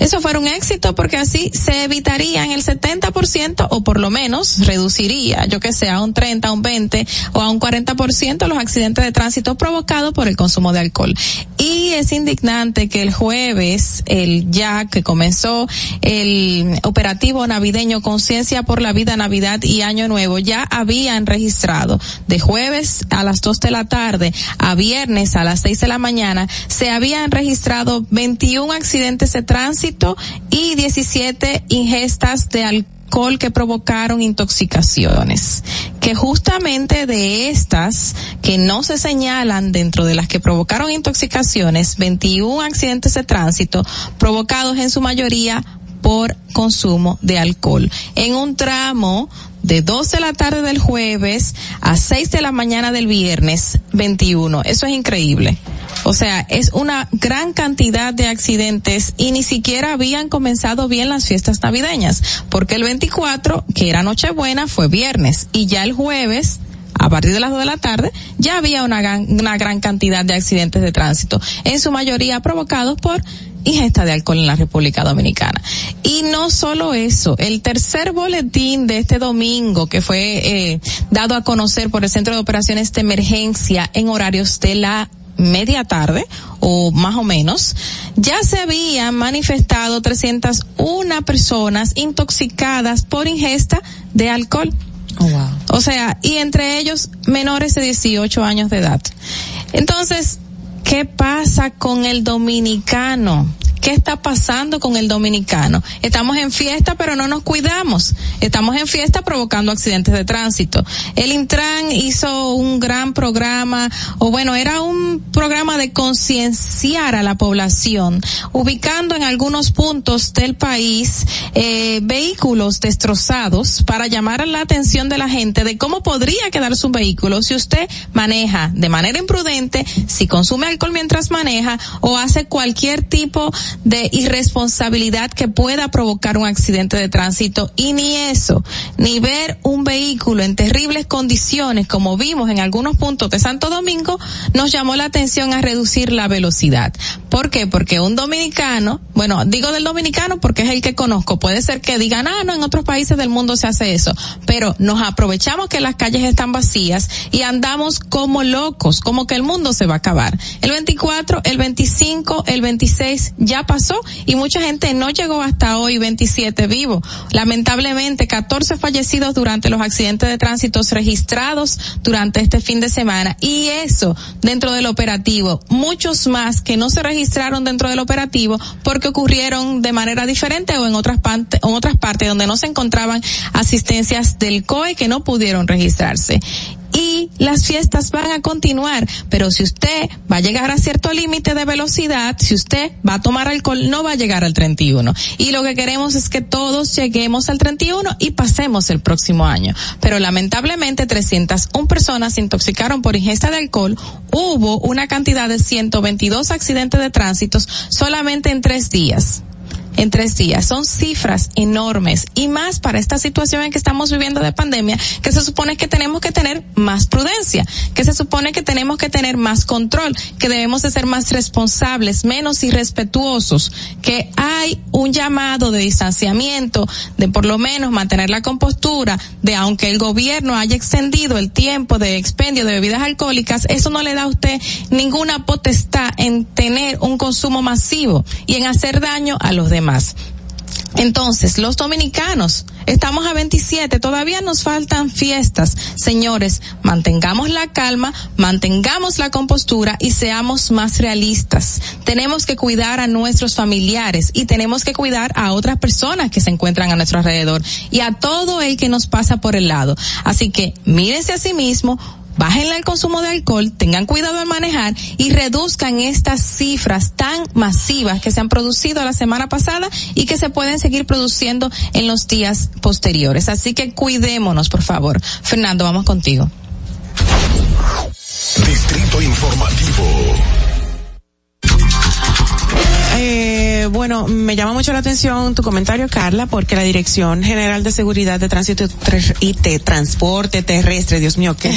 Eso fuera un éxito porque así se evitarían el 70% o por lo menos reduciría, yo que sé, a un 30, a un 20 o a un 40% los accidentes de tránsito provocados por el consumo de alcohol. Y es indignante que el jueves, el ya que comenzó el operativo navideño Conciencia por la Vida Navidad y Año Nuevo, ya habían registrado de jueves a las 2 de la tarde a viernes a las 6 de la mañana, se habían registrado 21 accidentes de tránsito y 17 ingestas de alcohol que provocaron intoxicaciones. Que justamente de estas que no se señalan dentro de las que provocaron intoxicaciones, 21 accidentes de tránsito provocados en su mayoría por consumo de alcohol. En un tramo de 2 de la tarde del jueves a 6 de la mañana del viernes 21. Eso es increíble. O sea, es una gran cantidad de accidentes y ni siquiera habían comenzado bien las fiestas navideñas, porque el 24, que era Nochebuena, fue viernes y ya el jueves a partir de las 2 de la tarde, ya había una gran, una gran cantidad de accidentes de tránsito, en su mayoría provocados por ingesta de alcohol en la República Dominicana. Y no solo eso, el tercer boletín de este domingo que fue eh, dado a conocer por el Centro de Operaciones de Emergencia en horarios de la media tarde o más o menos, ya se habían manifestado 301 personas intoxicadas por ingesta de alcohol. O sea, y entre ellos menores de 18 años de edad. Entonces, ¿qué pasa con el dominicano? ¿Qué está pasando con el dominicano? Estamos en fiesta, pero no nos cuidamos. Estamos en fiesta provocando accidentes de tránsito. El Intran hizo un gran programa, o bueno, era un programa de concienciar a la población, ubicando en algunos puntos del país eh, vehículos destrozados para llamar la atención de la gente de cómo podría quedar su vehículo si usted maneja de manera imprudente, si consume alcohol mientras maneja o hace cualquier tipo de irresponsabilidad que pueda provocar un accidente de tránsito y ni eso, ni ver un vehículo en terribles condiciones como vimos en algunos puntos de Santo Domingo, nos llamó la atención a reducir la velocidad. ¿Por qué? Porque un dominicano, bueno, digo del dominicano porque es el que conozco, puede ser que digan, ah, no, en otros países del mundo se hace eso, pero nos aprovechamos que las calles están vacías y andamos como locos, como que el mundo se va a acabar. El 24, el 25, el 26 ya pasó y mucha gente no llegó hasta hoy 27 vivo. Lamentablemente 14 fallecidos durante los accidentes de tránsito registrados durante este fin de semana y eso dentro del operativo. Muchos más que no se registraron dentro del operativo porque ocurrieron de manera diferente o en otras en otras partes donde no se encontraban asistencias del COE que no pudieron registrarse las fiestas van a continuar, pero si usted va a llegar a cierto límite de velocidad, si usted va a tomar alcohol, no va a llegar al 31. Y lo que queremos es que todos lleguemos al 31 y pasemos el próximo año. Pero lamentablemente 301 personas se intoxicaron por ingesta de alcohol, hubo una cantidad de 122 accidentes de tránsito solamente en tres días en tres días. Son cifras enormes y más para esta situación en que estamos viviendo de pandemia, que se supone que tenemos que tener más prudencia, que se supone que tenemos que tener más control, que debemos de ser más responsables, menos irrespetuosos, que hay un llamado de distanciamiento, de por lo menos mantener la compostura, de aunque el gobierno haya extendido el tiempo de expendio de bebidas alcohólicas, eso no le da a usted ninguna potestad en tener un consumo masivo y en hacer daño a los demás Entonces, los dominicanos, estamos a 27, todavía nos faltan fiestas. Señores, mantengamos la calma, mantengamos la compostura y seamos más realistas. Tenemos que cuidar a nuestros familiares y tenemos que cuidar a otras personas que se encuentran a nuestro alrededor y a todo el que nos pasa por el lado. Así que mírense a sí mismo, bájenle el consumo de alcohol, tengan cuidado al manejar y reduzcan estas cifras tan masivas que se han producido la semana pasada y que se pueden seguir produciendo en los días posteriores. Así que cuidémonos, por favor. Fernando, vamos contigo. Distrito Informativo. Eh, bueno, me llama mucho la atención tu comentario, Carla, porque la Dirección General de Seguridad de Tránsito y de Transporte Terrestre, Dios mío, que,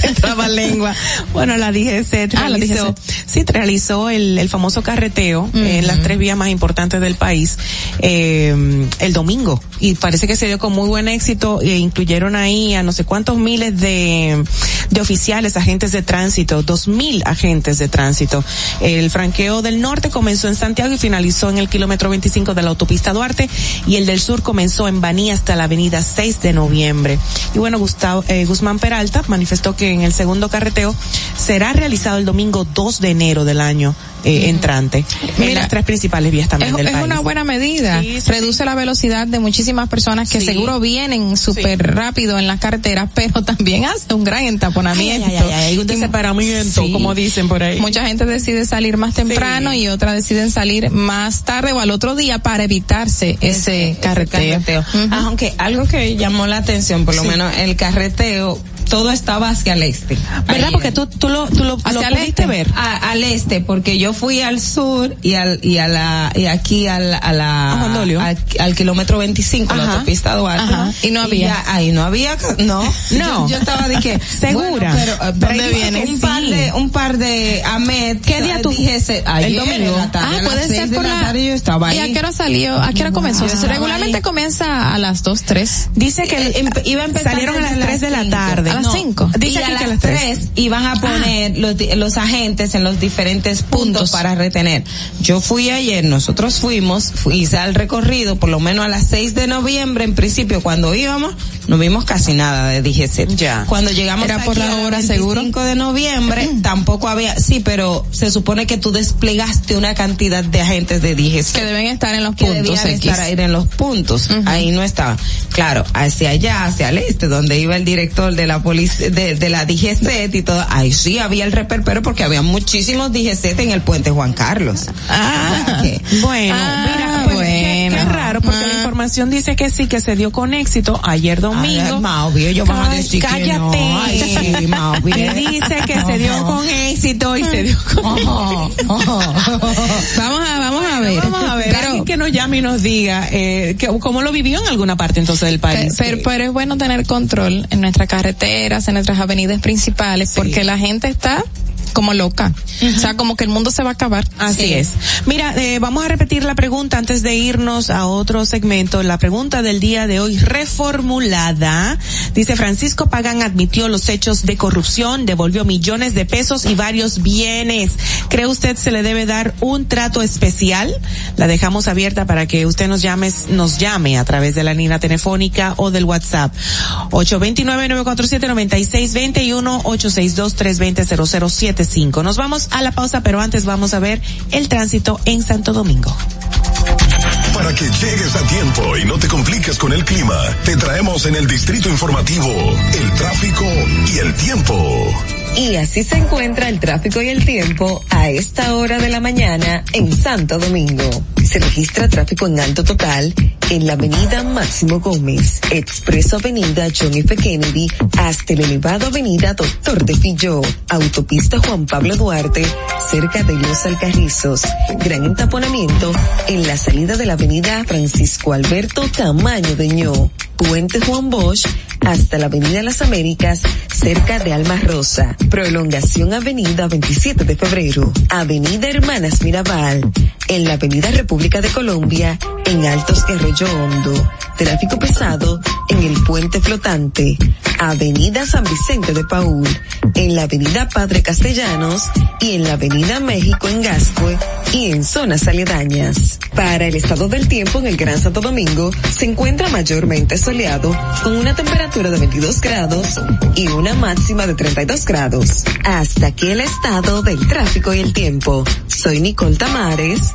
que traba lengua. Bueno, la DGC Ah, realizó, sí, realizó el, el famoso carreteo en las tres vías más importantes del país eh, el domingo y parece que se dio con muy buen éxito e incluyeron ahí a no sé cuántos miles de, de oficiales, agentes de tránsito, dos mil agentes de tránsito. El franqueo del norte comenzó en Santiago y finalizó en el kilómetro 25 de la autopista Duarte y el del sur comenzó en Baní hasta la avenida 6 de noviembre. Y bueno, Gustavo, eh, Guzmán Peralta manifestó que en el segundo carreteo será realizado el domingo 2 de enero del año eh, entrante en Mira, las tres principales vías también Es, del es país. una buena medida. Reduce la velocidad de muchísimas personas que seguro vienen súper rápido en las carreteras, pero también hace un gran entaponamiento. Ay, ay, un como dicen por ahí. Mucha gente decide salir más temprano y otras deciden salir más tarde o al otro día para evitarse ese, carreteo. Ujú. Ah, Aunque algo que llamó la atención, por lo Sí. menos el carreteo, todo estaba hacia el este. ¿Verdad? Ayer. Porque tú, tú lo, tú lo, lo Hacia el pudiste este, ver. a- al este, porque yo fui al sur y al y a la y aquí al a la A al, al kilómetro 25 la Ajá. autopista Duarte Ajá. Y no había. ya ahí no había no No. yo, yo estaba de que Segura. bueno, pero, ¿Dónde viene? un Sí. par de un par de Ahmed ¿Qué día tú- dije ese, ayer, el domingo? la tarde, Ah, puede ser por la la... tarde yo estaba ahí ¿Y a qué hora salió? ¿A qué hora comenzó? Estaba Regularmente ahí. comienza a las 2, 3. Dice que Eh, em- iba a empezar salieron a las desde 3 de la tarde. A las No. cinco. Dice y aquí a que a las las 3. tres iban a poner los, di- los agentes en los diferentes puntos, Puntos. para retener. Yo fui ayer, nosotros fuimos, fui, hice el recorrido por lo menos a las 6 de noviembre, en principio cuando íbamos, no vimos casi nada de DGC. Ya. Cuando llegamos Era por la hora, 25 de noviembre, tampoco había, sí, pero se supone que tú desplegaste una cantidad de agentes de DGC Que deben estar en los que puntos debían X. estar ahí en los puntos. Ahí no estaba. Claro, hacia allá, hacia el este, donde iba el director de la policía, de, de la DGC y todo, ahí sí había el reperpero porque había muchísimos DGC en el puente Juan Carlos. Ah, que- Bueno, Ah, mira, pues, bueno. Qué, raro, porque la Ah. información dice que sí, que se dio con éxito ayer domingo. Ay, Mauvi, ellos van a decir que cállate. no. Ay, dice que se dio con éxito y se dio con Vamos a, vamos a ver. Vamos a ver, Pero- alguien que nos llame y nos diga eh, que, cómo lo vivió en alguna parte entonces del país. Pero, pero es bueno tener control en nuestras carreteras, en nuestras avenidas principales, porque la gente está como loca. O sea, como que el mundo se va a acabar. Así Sí. es. Mira, eh, vamos a repetir la pregunta antes de irnos a otro segmento. La pregunta del día de hoy reformulada. Dice Francisco Pagán admitió los hechos de corrupción, devolvió millones de pesos y varios bienes. ¿Cree usted se le debe dar un trato especial? La dejamos abierta para que usted nos llame, nos llame a través de la línea telefónica o del WhatsApp. 829-947-9621, 862-320-0075. Nos vamos a la pausa, pero antes vamos a ver el tránsito en Santo Domingo. Para que llegues a tiempo y no te compliques con el clima, te traemos en el distrito informativo el tráfico y el tiempo. Y así se encuentra el tráfico y el tiempo a esta hora de la mañana en Santo Domingo. Se registra tráfico en alto total en la avenida Máximo Gómez, Expreso Avenida John F. Kennedy, hasta el elevado avenida Doctor de Filló, autopista Juan Pablo Duarte, cerca de Los Alcarrizos. Gran entaponamiento en la salida de la avenida Francisco Alberto Camaño de Ño, Puente Juan Bosch, hasta la Avenida Las Américas, cerca de Alma Rosa. Prolongación Avenida 27 de Febrero. Avenida Hermanas Mirabal. En la Avenida República de Colombia, en Altos Arroyo Hondo. Tráfico pesado en el Puente Flotante. Avenida San Vicente de Paul. En la Avenida Padre Castellanos y en la Avenida México en Gascue y en zonas aledañas. Para el estado del tiempo en el Gran Santo Domingo se encuentra mayormente soleado con una temperatura de 22 grados y una máxima de 32 grados. Hasta aquí el estado del tráfico y el tiempo. Soy Nicole Tamares.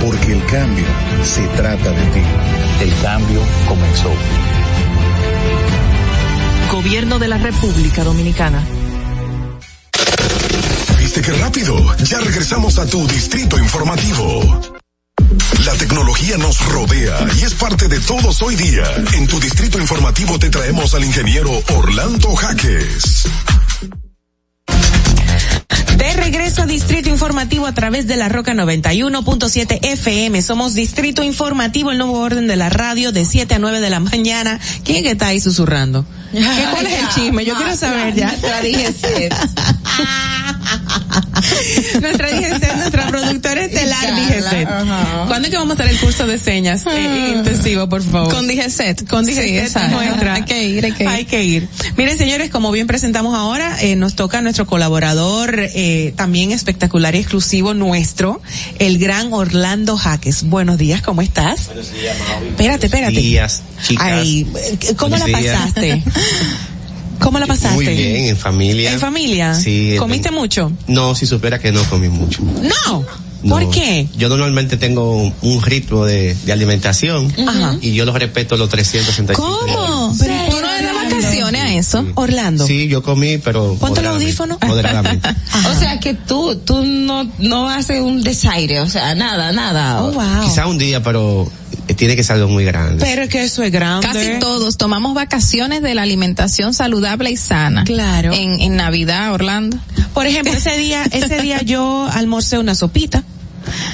Porque el cambio se trata de ti. El cambio comenzó. Gobierno de la República Dominicana. ¿Viste qué rápido? Ya regresamos a tu Distrito Informativo. La tecnología nos rodea y es parte de todos hoy día. En tu Distrito Informativo te traemos al ingeniero Orlando Jaques. De regreso a Distrito Informativo a través de la Roca 91.7 FM. Somos Distrito Informativo, el nuevo orden de la radio de 7 a 9 de la mañana. ¿Quién está ahí susurrando? ¿Qué, ¿Cuál es el chisme? Yo quiero saber ya. Nuestra DGC. nuestra DGC, nuestra productora estelar DGC. ¿Cuándo es que vamos a hacer el curso de señas eh, intensivo, por favor? Con DGCET. Con Sí, DGC nuestra. Hay que ir, hay que ir. Hay que ir. Miren, señores, como bien presentamos ahora, eh, nos toca nuestro colaborador, eh, también espectacular y exclusivo nuestro, el gran Orlando Jaques. Buenos días, ¿cómo estás? Buenos días, Maui. Espérate, espérate. Buenos días, chicas. Ay, ¿cómo la días. pasaste? ¿Cómo la pasaste? Muy bien, en familia. ¿En familia? Sí. ¿Comiste mucho? No, si supera que no comí mucho. No. No. ¿Por qué? Yo normalmente tengo un ritmo de, de alimentación Ajá. y yo lo respeto los 365 ¿Cómo? ¿Tú no de vacaciones a eso? Orlando. Sí, yo comí, pero Ponte el moderadamente, audífono. Moderadamente. O sea que tú, tú no, no haces un desaire, o sea, nada, nada. Oh, wow. Quizá un día, pero tiene que ser algo muy grande. Pero es que eso es grande. Casi todos tomamos vacaciones de la alimentación saludable y sana. Claro. En, en Navidad, Orlando. Por ejemplo, ese día, ese día yo almorcé una sopita.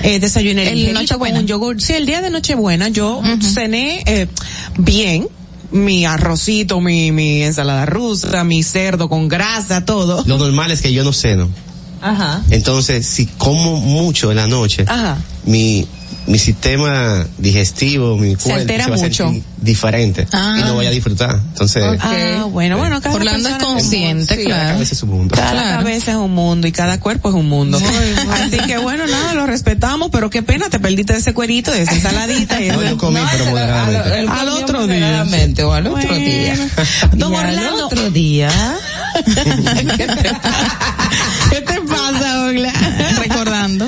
Eh, desayuné El ligerito Nochebuena. con un yogur. Sí, el día de Nochebuena yo cené eh, bien. Mi arrocito, mi, mi ensalada rusa, mi cerdo con grasa, todo. Lo normal es que yo no ceno. Ajá. Entonces, si como mucho en la noche, Ajá. mi, mi sistema digestivo, mi Se cuerpo altera se va a mucho. sentir diferente Ah. y no voy a disfrutar. Entonces, Ah, bueno, bueno, cada Orlando es consciente, Sí, cada claro. cabeza es su mundo. Cada Claro. cabeza es un mundo y cada cuerpo es un mundo. Así que bueno, nada, lo respetamos, pero qué pena, te perdiste de ese cuerito, de esa ensaladita. Y No, yo comí, pero moderadamente. Él Al comió otro día. moderadamente, o al otro Bueno. día. Don Y al Orlando. otro día. ¿Qué te pasa, Ogla? Recordando.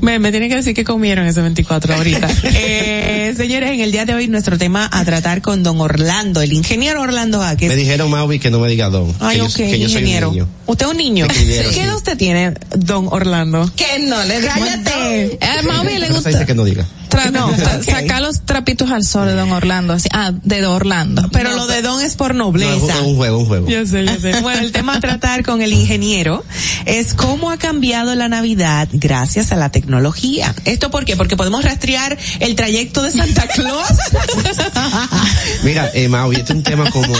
Me, me tienen que decir que comieron ese 24 ahorita. Eh, señores, en el día de hoy nuestro tema a tratar con don Orlando, el ingeniero Orlando Jaques. Me dijeron, Maui, que no me diga don. Ay, que ok, yo, que yo soy un ingeniero. niño. ¿Usted es un niño? ¿Qué sí. edad usted tiene, don Orlando? Que no le ¡Cállate! Eh, Maui le gusta dice que no diga. Tra- No, sacar los trapitos al sol de don Orlando. Así. Ah, de don Orlando. Pero lo de don es por No, nobleza. es un juego, un juego. Yo sé, yo sé. Bueno, el tema a tratar con el ingeniero es cómo ha cambiado la Navidad gracias a la tecnología. ¿Esto por qué? Porque podemos rastrear el trayecto de Santa Claus. Mira, eh, Maui, este es un tema como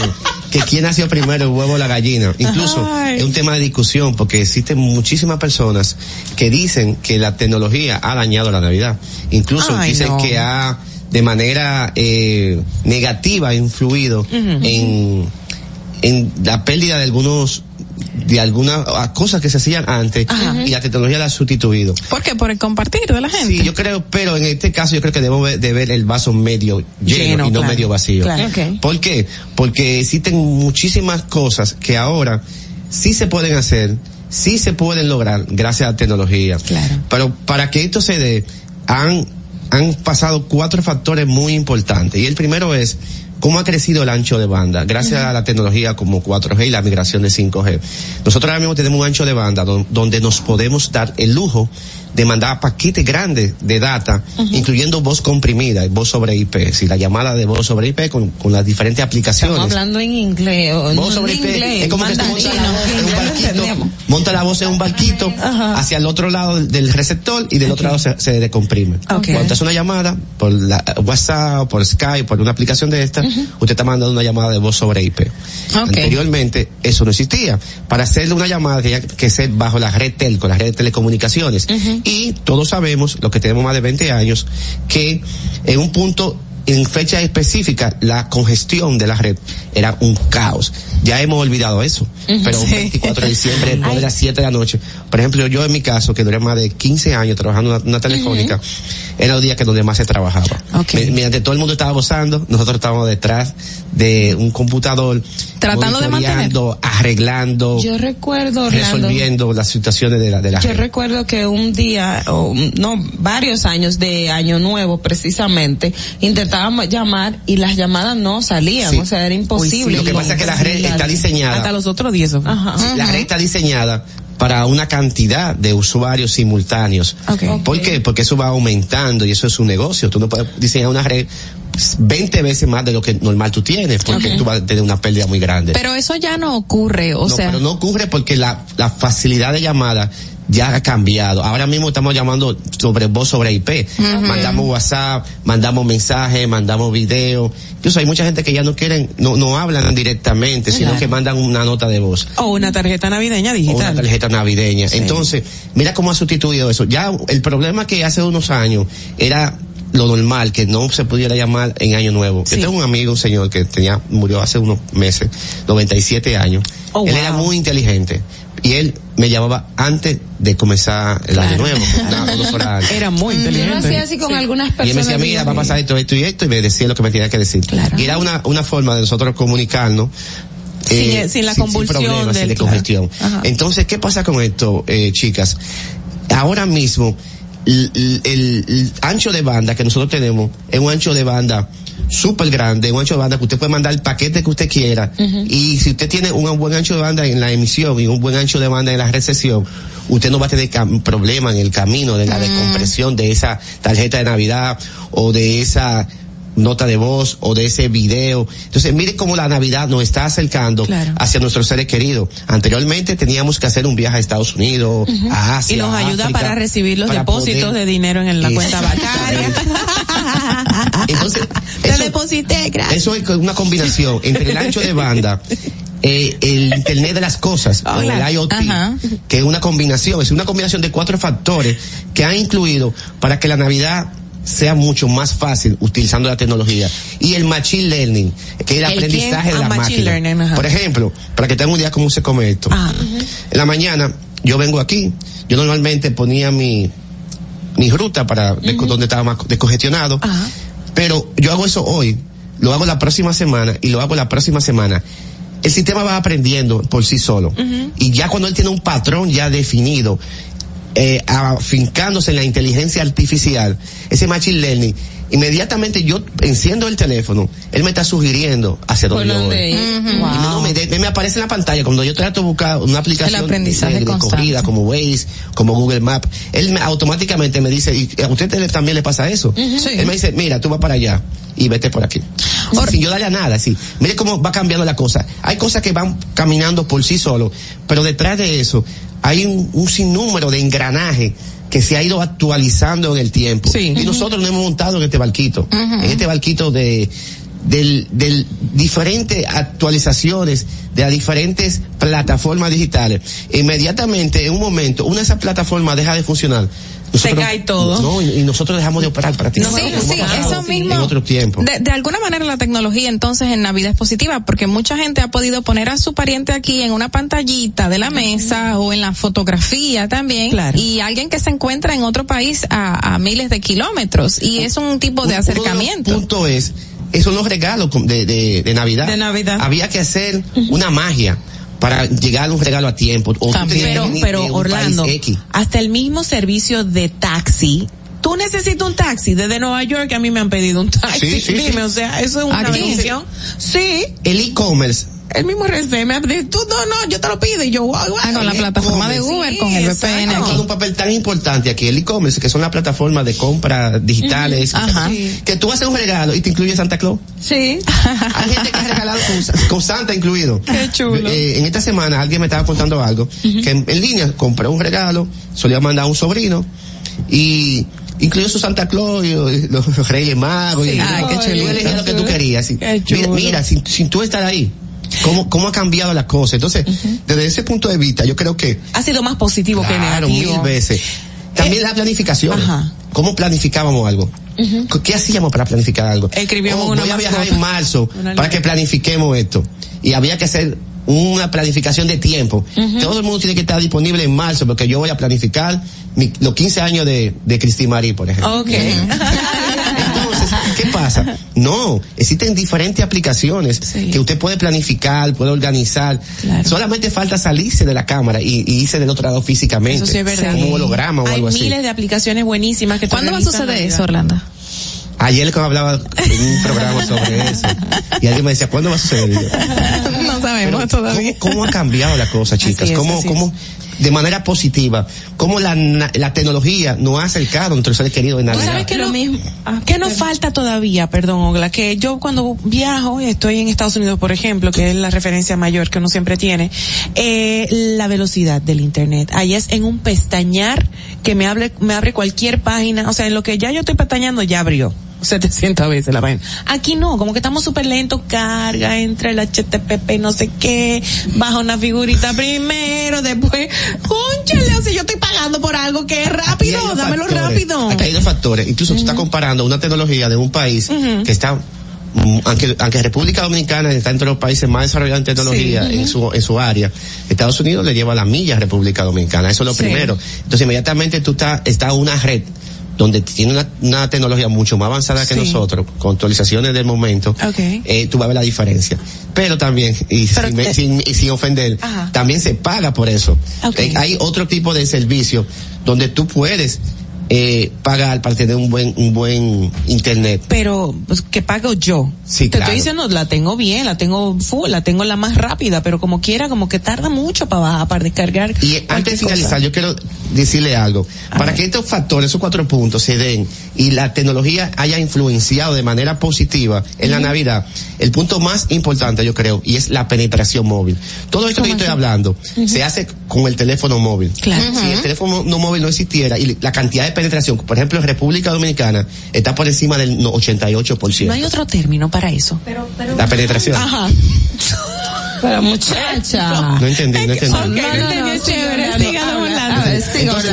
que quién nació primero, el huevo o la gallina. Incluso Ay. es un tema de discusión porque existen muchísimas personas que dicen que la tecnología ha dañado la Navidad. Incluso Ay, dicen no. que ha de manera eh, negativa influido en, en la pérdida de algunos de algunas ah, cosas que se hacían antes y la tecnología la ha sustituido. ¿Por qué? Por el compartir de la gente. Sí, yo creo, pero en este caso yo creo que debemos ver- de ver el vaso medio lleno, Lleno, y no claro. medio vacío. Claro. ¿Por qué? Porque existen muchísimas cosas que ahora sí se pueden hacer, sí se pueden lograr gracias a la tecnología. Claro. Pero para que esto se dé, han, han pasado cuatro factores muy importantes. Y el primero es cómo ha crecido el ancho de banda gracias a la tecnología como 4G y la migración de 5G. Nosotros ahora mismo tenemos un ancho de banda don- donde nos podemos dar el lujo de mandar paquetes grandes de data, incluyendo voz comprimida, voz sobre IP, si la llamada de voz sobre IP con, con las diferentes aplicaciones. Estamos hablando en inglés. O, Voz no sobre en IP, inglés, es como que tú montas la voz en un barquito, monta la voz en un barquito hacia el otro lado del- receptor y del otro lado se, se decomprime. Ok. Cuando hace una llamada por la, WhatsApp, por Skype, por una aplicación de esta, usted está mandando una llamada de voz sobre IP. Anteriormente eso no existía. Para hacerle una llamada tenía que ser bajo la red telco, la red de telecomunicaciones. Y todos sabemos, los que tenemos más de 20 años, que en un punto en fecha específica, la congestión de la red era un caos. Ya hemos olvidado eso. Pero un Sí. 24 de diciembre, después de las 7 de la noche. Por ejemplo, yo en mi caso, que duré más de 15 años trabajando en una, una telefónica, era los días que donde más se trabajaba. Mientras todo el mundo estaba gozando, nosotros estábamos detrás de un computador, Tratando de monitoreando, arreglando, Yo recuerdo, Orlando, resolviendo las situaciones de la, de la Yo recuerdo que un día, o no, varios años de Año Nuevo precisamente, intentábamos llamar y las llamadas no salían, Sí. o sea, era imposible. Lo que pasa es que la red está diseñada. Hasta los otros 10. La red está diseñada para una cantidad de usuarios simultáneos. Ok. ¿Por qué? Porque eso va aumentando y eso es un negocio. Tú no puedes diseñar una red 20 veces más de lo que normal tú tienes, porque Ok. tú vas a tener una pérdida muy grande. Pero eso ya no ocurre, o no, sea. pero no ocurre porque la, la facilidad de llamada ya ha cambiado. Ahora mismo estamos llamando sobre voz sobre IP. Mandamos WhatsApp, mandamos mensajes, mandamos video. Incluso hay mucha gente que ya no quieren, no, no hablan directamente, sino que mandan una nota de voz O una tarjeta navideña o una digital. tarjeta navideña. Entonces, mira cómo ha sustituido eso. Ya el problema que hace unos años era lo normal, que no se pudiera llamar en Año Nuevo. Yo tengo un amigo, un señor, que tenía, murió hace unos meses, 97 años. Oh, él wow. era muy inteligente. Y él me llamaba antes de comenzar el Año Nuevo. una-. Era muy Yo lo inteligente. hacía así con algunas Y él me personas. decía, mira, va a pasar esto, esto y esto, y me decía lo que me tenía que decir. Y era una, una forma de nosotros comunicarnos. eh, Sin- sin la convulsión problemas, sin del- de claro. congestión. Entonces, ¿qué pasa con esto, eh, chicas? Ahora mismo, el, el- el- el ancho de banda que nosotros tenemos es un ancho de banda súper grande, un ancho de banda que usted puede mandar el paquete que usted quiera. Y si usted tiene un buen ancho de banda en la emisión y un buen ancho de banda en la recepción, usted no va a tener problema en el camino de la descompresión de esa tarjeta de Navidad o de esa nota de voz o de ese video. Entonces, mire cómo la Navidad nos está acercando hacia nuestros seres queridos. Anteriormente teníamos que hacer un viaje a Estados Unidos, a Asia. y nos ayuda África, para recibir los para depósitos poder- de dinero en la cuenta bancaria. Entonces, Te eso- deposité, gracias. Eso es una combinación entre el ancho de banda, eh, el Internet de las cosas, o Hola. el IoT, Ajá. que es una combinación, es una combinación de cuatro factores que han incluido para que la Navidad sea mucho más fácil utilizando la tecnología. Y el machine learning, que es el, ¿El aprendizaje quién? de Ah, la máquina. learning. Por ejemplo, para que tengan una idea cómo se come esto. En la mañana, yo vengo aquí, yo normalmente ponía mi, mi ruta para de- donde estaba más descongestionado, pero yo hago eso hoy, lo hago la próxima semana y lo hago la próxima semana. El sistema va aprendiendo por sí solo. Y ya cuando él tiene un patrón ya definido, eh, afincándose en la inteligencia artificial, ese machine learning, inmediatamente yo enciendo el teléfono, él me está sugiriendo hacia dónde voy. Y me- no, me, de- me aparece en la pantalla cuando yo trato de buscar una aplicación El aprendizaje de, de constante. corrida como Waze, como Google Maps, él me, automáticamente me dice, y a usted también le pasa eso. Sí. Él me dice, mira, tú vas para allá y vete por aquí. sin yo darle a nada, sí. Mire cómo va cambiando la cosa. Hay cosas que van caminando por sí solo, pero detrás de eso hay un, un sinnúmero de engranaje que se ha ido actualizando en el tiempo. Y nosotros nos hemos montado en este barquito, en este barquito de del, del diferentes actualizaciones de las diferentes plataformas digitales. Inmediatamente, en un momento, una de esas plataformas deja de funcionar. Nosotros- cae todo. No, y, y nosotros dejamos de operar prácticamente. Sí, sí, eso mismo. En otro tiempo. De, de alguna manera la tecnología entonces en Navidad es positiva porque mucha gente ha podido poner a su pariente aquí en una pantallita de la mesa o en la fotografía también y alguien que se encuentra en otro país a, a miles de kilómetros y es un tipo de acercamiento. El punto es, esos son los regalos de, de, de Navidad. De Navidad. Había que hacer una magia para llegar a un regalo a tiempo. O Pero, Orlando, hasta el mismo servicio de taxi. Tú necesitas un taxi desde Nueva York, a mí me han pedido un taxi. Sí, sí, sí. Dime, o sea, eso es una bendición. Sí. El e-commerce el mismo RC me dice, tú no, no, yo te lo pido y yo, guau. Ah, con la plataforma de Uber, con el VPN Ha aquí. jugado un papel tan importante aquí, el e-commerce, que son las plataformas de compra digitales, ajá. que tú haces un regalo y te incluye Santa Claus. Sí. Hay gente que ha regalado con, con Santa incluido. Qué chulo. Eh, en esta semana alguien me estaba contando algo, que en, en línea compré un regalo, solía mandar a un sobrino y incluyó su Santa Claus los Reyes Magos. Sí. y, Ay, qué tú chulito. elegías lo que tú querías. mira, chulo. mira, sin, sin tú estar ahí. ¿Cómo, ¿Cómo ha cambiado la cosa? Entonces, desde ese punto de vista, yo creo que Ha sido más positivo que Claro, negativo. mil veces. También la planificación. ¿Cómo planificábamos algo? ¿Qué hacíamos para planificar algo? Escribíamos Oh, una voy a viajar en marzo para que planifiquemos esto. Y había que hacer una planificación de tiempo. Todo el mundo tiene que estar disponible en marzo porque yo voy a planificar mi- los 15 años de, de Cristi Marí, por ejemplo. Ok. ¿qué pasa? No, existen diferentes aplicaciones que usted puede planificar, puede organizar. Solamente falta salirse de la cámara y, y irse del otro lado físicamente. Eso sí es verdad. Como un holograma o Hay algo así. miles de aplicaciones buenísimas que ¿Cuándo va a suceder eso, Orlando? Ayer que hablaba en un programa sobre eso. Y alguien me decía, ¿cuándo va a suceder? No sabemos todavía. ¿Cómo, cómo ha cambiado la cosa, chicas? Así es, ¿Cómo, así cómo, de manera positiva, cómo la, na- la tecnología nos ha acercado a nuestros seres queridos en ¿Tú Navidad? sabes qué, no, ¿Qué nos falta todavía, perdón, Ogla? Que yo cuando viajo, y estoy en Estados Unidos, por ejemplo, que es la referencia mayor que uno siempre tiene, eh, la velocidad del Internet. Ahí es en un pestañar que me abre, me abre cualquier página. O sea, en lo que ya yo estoy pestañando, ya abrió. 700 veces la vaina. Aquí no, como que estamos súper lentos, carga, entra el HTTP, no sé qué, baja una figurita primero, después, conchale, o sea, yo estoy pagando por algo que es rápido, dámelo factores. rápido. Aquí hay dos factores. Incluso tú estás comparando una tecnología de un país que está mm, aunque, aunque República Dominicana está entre los países más desarrollados en tecnología Sí. en su en su área, Estados Unidos le lleva la milla a República Dominicana, eso es lo Sí. primero. Entonces inmediatamente tú estás está una red donde tiene una, una tecnología mucho más avanzada que Sí. nosotros, con actualizaciones del momento, Ok. eh, tú vas a ver la diferencia. Pero también, y Pero sin, te- sin- y sin ofender, Ajá. también se paga por eso. Ok. Eh, hay otro tipo de servicio donde tú puedes eh, pagar para tener un buen un buen internet. Pero, pues, que pago yo. Sí, Te claro. estoy diciendo, la tengo bien, la tengo full, la tengo la más rápida, pero como quiera, como que tarda mucho para bajar, para descargar. Y antes de finalizar, yo quiero decirle algo. Para que estos factores, esos cuatro puntos se den y la tecnología haya influenciado de manera positiva en la Navidad, el punto más importante yo creo, y es la penetración móvil. Todo esto que yo estoy hablando se hace con el teléfono móvil. Claro. Si el teléfono no móvil no existiera y la cantidad de penetración, por ejemplo, en República Dominicana está por encima del no- 88%. No hay otro término para eso. La penetración. Ajá. Pero muchacha. No entendí, no entendí. Ok, no, no, no, chévere, sigan Entonces,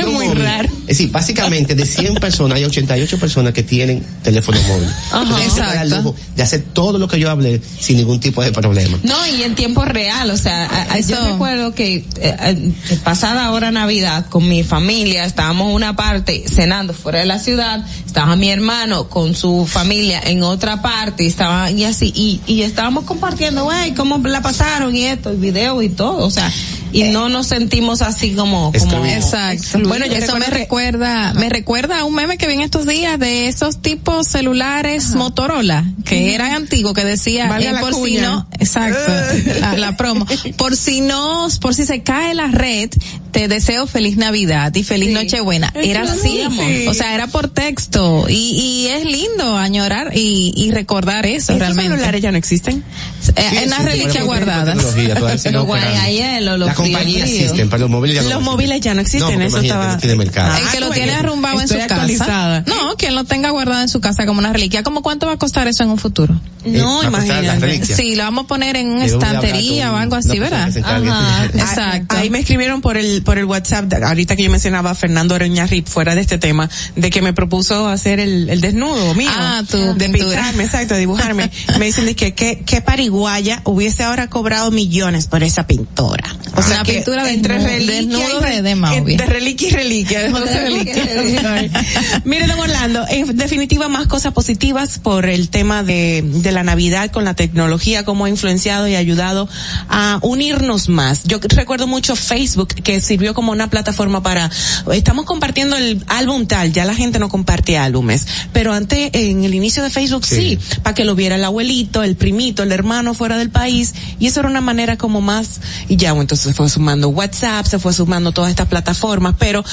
la muy móvil, raro. Es decir, básicamente de 100 personas hay 88 personas que tienen teléfono móvil. Ajá. Entonces, yo se da el Exacto. lujo de hacer todo lo que yo hablé sin ningún tipo de problema. No, y en tiempo real, o sea, a- a- yo recuerdo que eh, eh, pasada ahora Navidad con mi familia, estábamos una parte cenando fuera de la ciudad, estaba mi hermano con su familia en otra parte, y estaba y así, y, y estábamos compartiendo, güey, cómo la pasaron y esto, y video y todo, o sea, y no nos sentimos así como, como Exacto. Bueno, eso me recuerda, me recuerda a un meme que vi en estos días de esos tipos celulares Motorola, que eran antiguos, que decía, Valga eh, por si no, exacto, la, la promo, por si no, por si se cae la red, te deseo feliz Navidad y feliz Nochebuena. Es Era así, sí. o sea, era por texto y, y es lindo añorar y, y recordar eso ¿Estos realmente. celulares ya no existen? Eh, Sí, en las sí, reliquias guardadas. los Las compañías fríos. existen, pero los móviles ya no Los existen. móviles ya no existen, No, eso estaba- no tiene mercado. El que lo Ah, tiene bueno, arrumbado en su casa. No, quien lo tenga guardado en su casa como una reliquia. ¿Cómo cuánto va a costar eso en un futuro? No, Eh, las imagínate. Sí, lo vamos a poner en una hablar estantería o algo así, ¿verdad? exacto. Ahí me escribieron por el por el WhatsApp, de- ahorita que yo mencionaba a Fernando Aroñarrit fuera de este tema, de que me propuso hacer el, el desnudo mío. Ah, tu de pintura. pintarme, exacto, de dibujarme. me dicen de que qué qué pariguaya hubiese ahora cobrado millones por esa pintura. O sea, Una que pintura de entre desnudo- reliquia y de- de Maui. de reliquia y reliquia, de José reliquia. Mire, don Orlando, en definitiva más cosas positivas por el tema de, de la Navidad con la tecnología, cómo ha influenciado y ayudado a unirnos más. Yo recuerdo mucho Facebook que sirvió como una plataforma para, estamos compartiendo el álbum tal, ya la gente no comparte álbumes, pero antes, en el inicio de Facebook sí, para que lo viera el abuelito, el primito, el hermano fuera del país, y eso era una manera como más, y ya, entonces se fue sumando WhatsApp, se fue sumando todas estas plataformas, pero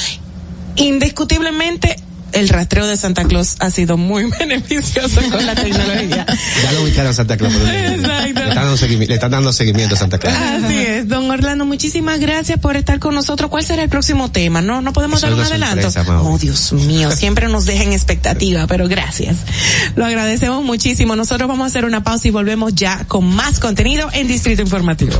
indiscutiblemente el rastreo de Santa Claus ha sido muy beneficioso con la tecnología. Ya lo ubicaron Santa Claus. pero Le están, dando segui- le están dando seguimiento a Santa Claus. Así es, don Orlando, muchísimas gracias por estar con nosotros. ¿Cuál será el próximo tema? No, no podemos Eso dar un adelanto. sorpresa. Oh, Dios mío, siempre nos dejan expectativa, pero gracias. Lo agradecemos muchísimo. Nosotros vamos a hacer una pausa y volvemos ya con más contenido en Distrito Informativo.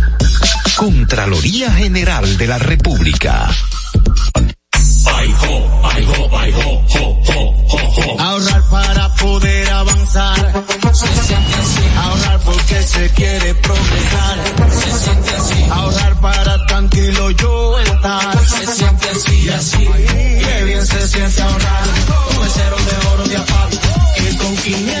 Contraloría General de la República. Ahorrar para poder avanzar. Se siente así. Ahorrar porque se quiere progresar. Se siente así. Ahorrar para tranquilo yo estar. Se siente así y así. Qué bien se siente ahorrar. Con cero de oro de. Que con 500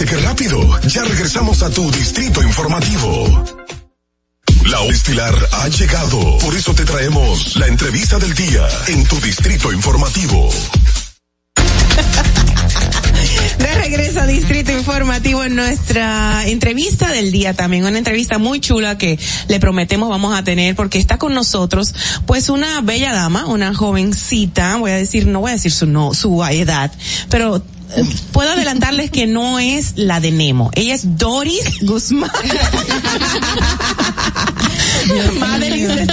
¿Viste qué rápido? Ya regresamos a tu distrito informativo. La estilar ha llegado. Por eso te traemos la entrevista del día en tu distrito informativo. De regreso a Distrito Informativo en nuestra entrevista del día también, una entrevista muy chula que le prometemos vamos a tener porque está con nosotros pues una bella dama, una jovencita, voy a decir, no voy a decir su no, su edad, pero puedo adelantarles que no es la de Nemo, ella es Doris Guzmán. Madeline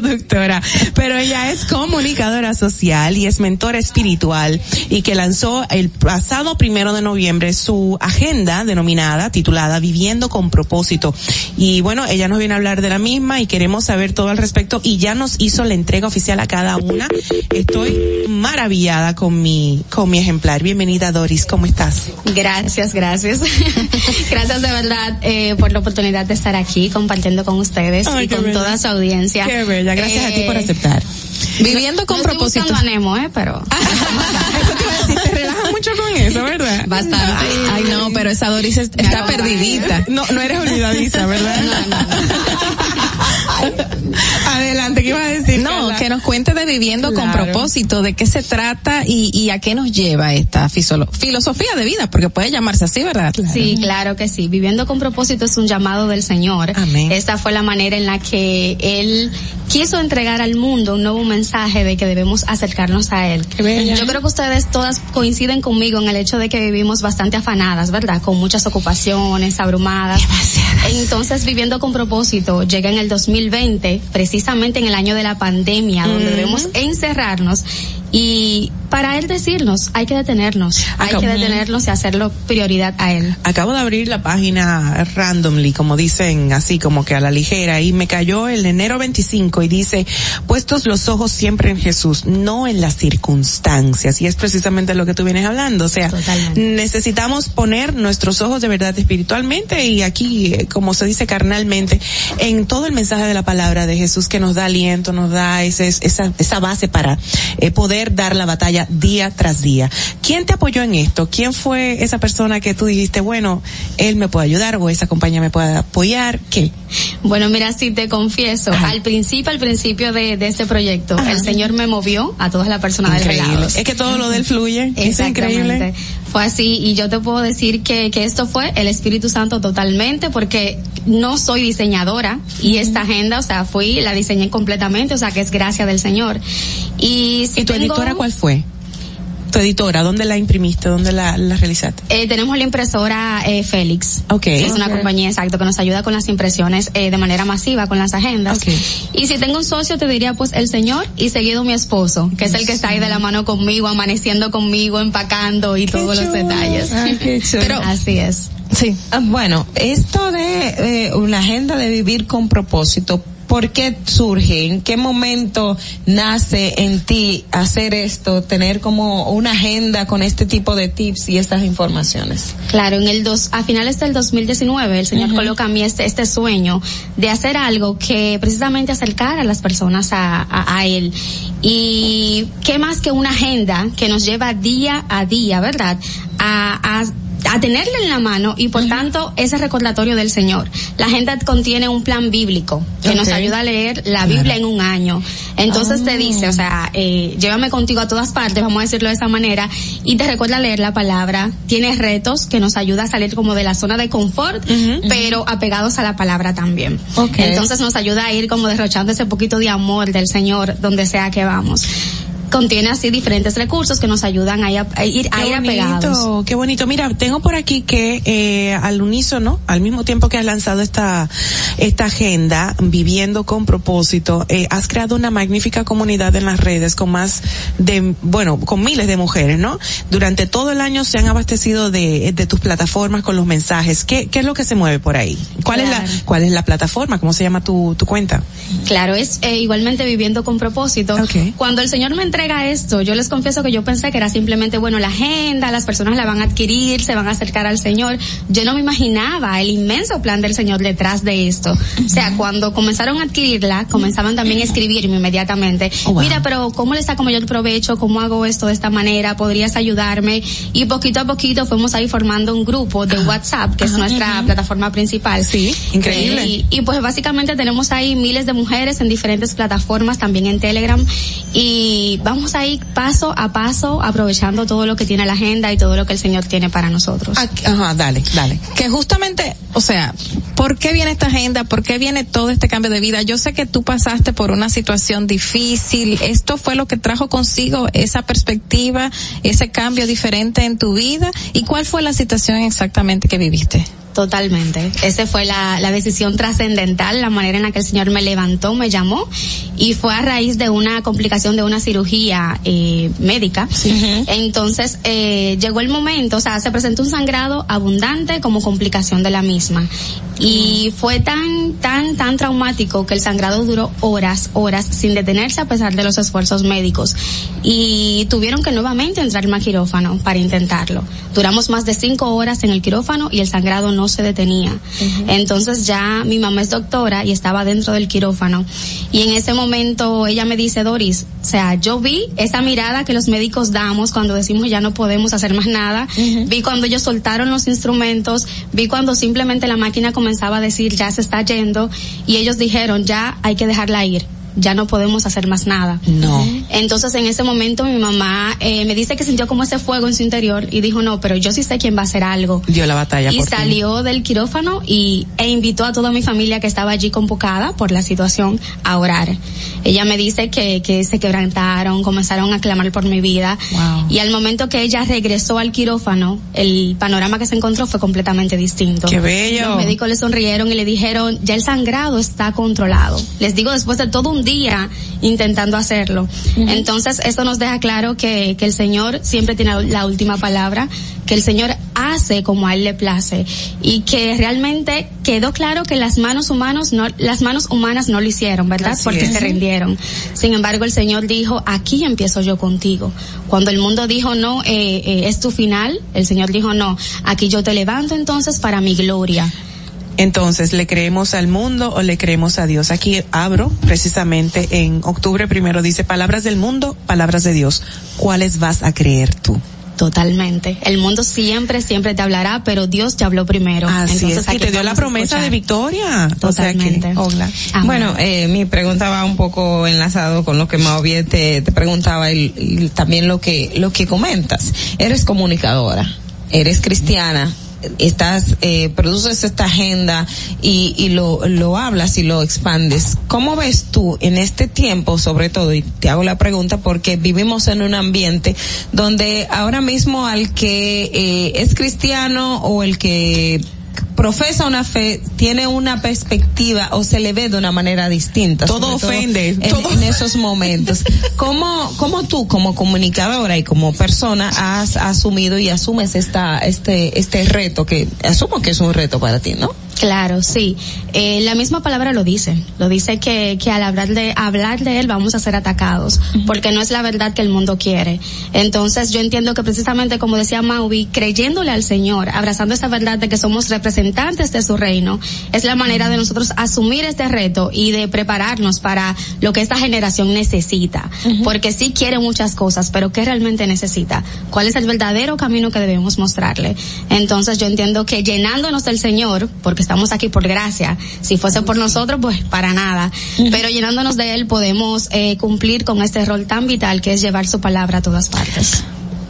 productora. Pero ella es comunicadora social y es mentora espiritual y que lanzó el pasado primero de noviembre su agenda denominada, titulada Viviendo con propósito. Y bueno, ella nos viene a hablar de la misma y queremos saber todo al respecto y ya nos hizo la entrega oficial a cada una. Estoy maravillada con mi, con mi ejemplar. Bienvenida Doris, ¿cómo estás? Gracias, gracias. gracias de verdad eh, por la oportunidad de estar aquí compartiendo con ustedes Ay, y con bella. toda su audiencia. Qué bella, gracias a ti por Eh, aceptar. Viviendo con no propósito. buscando a Nemo, eh, pero Eso te iba a decir, te relajas mucho con eso, ¿verdad? Bastante. Ay, no, pero esa Doris es- está perdidita. No, no eres olvidadiza, ¿verdad? Adelante, ¿qué iba a decir? No, Carla? que nos cuente de viviendo con propósito, de qué se trata y, y a qué nos lleva esta filosofía de vida, porque puede llamarse así, ¿verdad? Sí, claro que sí. Viviendo con propósito es un llamado del Señor. Amén. Esta fue la manera en la que Él quiso entregar al mundo un nuevo mensaje de que debemos acercarnos a Él. Yo creo que ustedes todas coinciden conmigo en el hecho de que vivimos bastante afanadas, ¿verdad? Con muchas ocupaciones, abrumadas. Entonces, viviendo con propósito, llega en el 2020, precisamente en el año de la pandemia, donde debemos encerrarnos y para Él decirnos, hay que detenernos, hay Acá- que detenernos y hacerlo prioridad a Él. Acabo de abrir la página randomly, como dicen así, como que a la ligera, y me cayó el enero 25 y dice, puestos los ojos siempre en Jesús, no en las circunstancias. Y es precisamente lo que tú vienes hablando. O sea, necesitamos poner nuestros ojos de verdad espiritualmente y aquí, eh, como se dice carnalmente, en todo el mensaje de la palabra de Jesús que nos da aliento, nos da ese, esa, esa base para eh, poder dar la batalla día tras día. ¿Quién te apoyó en esto? ¿Quién fue esa persona que tú dijiste, bueno, él me puede ayudar o esa compañía me puede apoyar? ¿Qué? Bueno, mira, si te confieso, al principio, al principio de, de este proyecto, el Señor me movió a todas las personas del relados. Es que todo lo del fluye. Es increíble. Exactamente. Fue así y yo te puedo decir que, que esto fue el Espíritu Santo totalmente porque no soy diseñadora y esta agenda, o sea, fui, la diseñé completamente, o sea, que es gracia del Señor. Y, si ¿Y tu tengo- editora cuál fue? Tu editora, ¿dónde la imprimiste? ¿Dónde la, la realizaste? Eh, tenemos la impresora eh, Félix. Ok. Es una compañía, exacto, que nos ayuda con las impresiones eh, de manera masiva, con las agendas. Y si tengo un socio, te diría pues el señor y seguido mi esposo, que es el que está ahí de la mano conmigo, amaneciendo conmigo, empacando y todos los detalles. Pero así es. Sí. Ah, bueno, esto de eh, una agenda de vivir con propósito, ¿por qué surge? ¿En qué momento nace en ti hacer esto, tener como una agenda con este tipo de tips y estas informaciones? Claro, en el dos, a finales del 2019 el Señor coloca a mí este, este sueño de hacer algo que precisamente acercara a las personas a, a, a Él. Y qué más que una agenda que nos lleva día a día, ¿verdad? A, a a tenerla en la mano y por tanto ese recordatorio del Señor. La agenda contiene un plan bíblico que nos ayuda a leer la Biblia en un año. Entonces te dice, o sea, eh, llévame contigo a todas partes, vamos a decirlo de esa manera, y te recuerda leer la palabra. Tiene retos que nos ayuda a salir como de la zona de confort, pero apegados a la palabra también. Entonces nos ayuda a ir como derrochando ese poquito de amor del Señor donde sea que vamos. Contiene así diferentes recursos que nos ayudan a ir, a ir, a ir apegados. bonito, qué bonito. Mira, tengo por aquí que eh, al unísono, al mismo tiempo que has lanzado esta esta agenda, viviendo con propósito, eh, has creado una magnífica comunidad en las redes con más de, bueno, con miles de mujeres, ¿no? Durante todo el año se han abastecido de, de tus plataformas con los mensajes. ¿Qué, qué es lo que se mueve por ahí? ¿Cuál es la cuál es la plataforma? ¿Cómo se llama tu tu cuenta? Claro, es eh, igualmente viviendo con propósito. Cuando el Señor me entrega esto, yo les confieso que yo pensé que era simplemente, bueno, la agenda, las personas la van a adquirir, se van a acercar al Señor. Yo no me imaginaba el inmenso plan del Señor detrás de esto. O sea, cuando comenzaron a adquirirla, comenzaban también a escribirme inmediatamente. Mira, pero ¿cómo le saco mayor provecho? ¿Cómo hago esto de esta manera? ¿Podrías ayudarme? Y poquito a poquito fuimos ahí formando un grupo de WhatsApp, que es nuestra plataforma principal. Sí, increíble. Y, y pues básicamente tenemos ahí miles de mujeres en diferentes plataformas, también en Telegram. Y vamos a ir paso a paso aprovechando todo lo que tiene la agenda y todo lo que el Señor tiene para nosotros. Ajá, dale, dale. Que justamente, o sea, ¿por qué viene esta agenda? ¿Por qué viene todo este cambio de vida? Yo sé que tú pasaste por una situación difícil. ¿Esto fue lo que trajo consigo esa perspectiva, ese cambio diferente en tu vida? ¿Y cuál fue la situación exactamente que viviste? Totalmente. Esa fue la, la decisión trascendental, la manera en la que el Señor me levantó, me llamó, y fue a raíz de una complicación de una cirugía eh, médica. Entonces, eh, llegó el momento, o sea, se presentó un sangrado abundante como complicación de la misma. Y fue tan, tan, tan traumático que el sangrado duró horas, horas sin detenerse a pesar de los esfuerzos médicos. Y tuvieron que nuevamente entrar al quirófano para intentarlo. Duramos más de cinco horas en el quirófano y el sangrado no se detenía. Entonces ya mi mamá es doctora y estaba dentro del quirófano. Y en ese momento ella me dice, Doris, o sea, yo vi esa mirada que los médicos damos cuando decimos ya no podemos hacer más nada. Vi cuando ellos soltaron los instrumentos, vi cuando simplemente la máquina comenzaba a decir ya se está yendo y ellos dijeron ya hay que dejarla ir ya no podemos hacer más nada. No. Entonces en ese momento mi mamá eh, me dice que sintió como ese fuego en su interior y dijo no, pero yo sí sé quién va a hacer algo. Dio la batalla Y por ti. salió del quirófano y, e invitó a toda mi familia que estaba allí convocada por la situación a orar. Ella me dice que, que se quebrantaron, comenzaron a clamar por mi vida. Y al momento que ella regresó al quirófano, el panorama que se encontró fue completamente distinto. Qué bello. Los médicos le sonrieron y le dijeron, ya el sangrado está controlado. Les digo, después de todo un día intentando hacerlo. Entonces, esto nos deja claro que, que el Señor siempre tiene la última palabra, que el Señor hace como a Él le place y que realmente quedó claro que las manos humanos no, las manos humanas no lo hicieron, ¿verdad? Así Porque es. se rindieron. Sin embargo, el Señor dijo, aquí empiezo yo contigo. Cuando el mundo dijo, no, eh, eh, es tu final, el Señor dijo, no, aquí yo te levanto entonces para mi gloria. Entonces, ¿le creemos al mundo o le creemos a Dios? Aquí abro precisamente en octubre primero dice palabras del mundo, palabras de Dios. ¿Cuáles vas a creer tú? Totalmente. El mundo siempre, siempre te hablará, pero Dios te habló primero. Así Entonces, es, y aquí te dio la promesa de victoria. Totalmente. O sea que, Ogla. Bueno, eh, mi pregunta va un poco enlazado con lo que Mauvie te, te preguntaba y, y también lo que, lo que comentas. Eres comunicadora, eres cristiana, estás, eh, produces esta agenda y, y lo, lo hablas y lo expandes. ¿Cómo ves tú en este tiempo, sobre todo, y te hago la pregunta porque vivimos en un ambiente donde ahora mismo al que eh, es cristiano o el que profesa una fe tiene una perspectiva o se le ve de una manera distinta. Todo ofende, En, todo. en esos momentos. ¿Cómo, ¿Cómo tú como comunicadora y como persona has asumido y asumes esta, este, este reto que asumo que es un reto para ti, ¿no? Claro, sí. Eh, la misma palabra lo dice. Lo dice que, que al hablar de, hablar de él vamos a ser atacados, porque no es la verdad que el mundo quiere. Entonces yo entiendo que precisamente como decía Mauvi, creyéndole al Señor, abrazando esa verdad de que somos representantes de su reino, es la manera de nosotros asumir este reto y de prepararnos para lo que esta generación necesita. Porque sí quiere muchas cosas, pero ¿qué realmente necesita? ¿Cuál es el verdadero camino que debemos mostrarle? Entonces yo entiendo que llenándonos del Señor, porque estamos aquí por gracia, si fuese por nosotros, pues para nada, pero llenándonos de Él podemos eh, cumplir con este rol tan vital que es llevar su palabra a todas partes.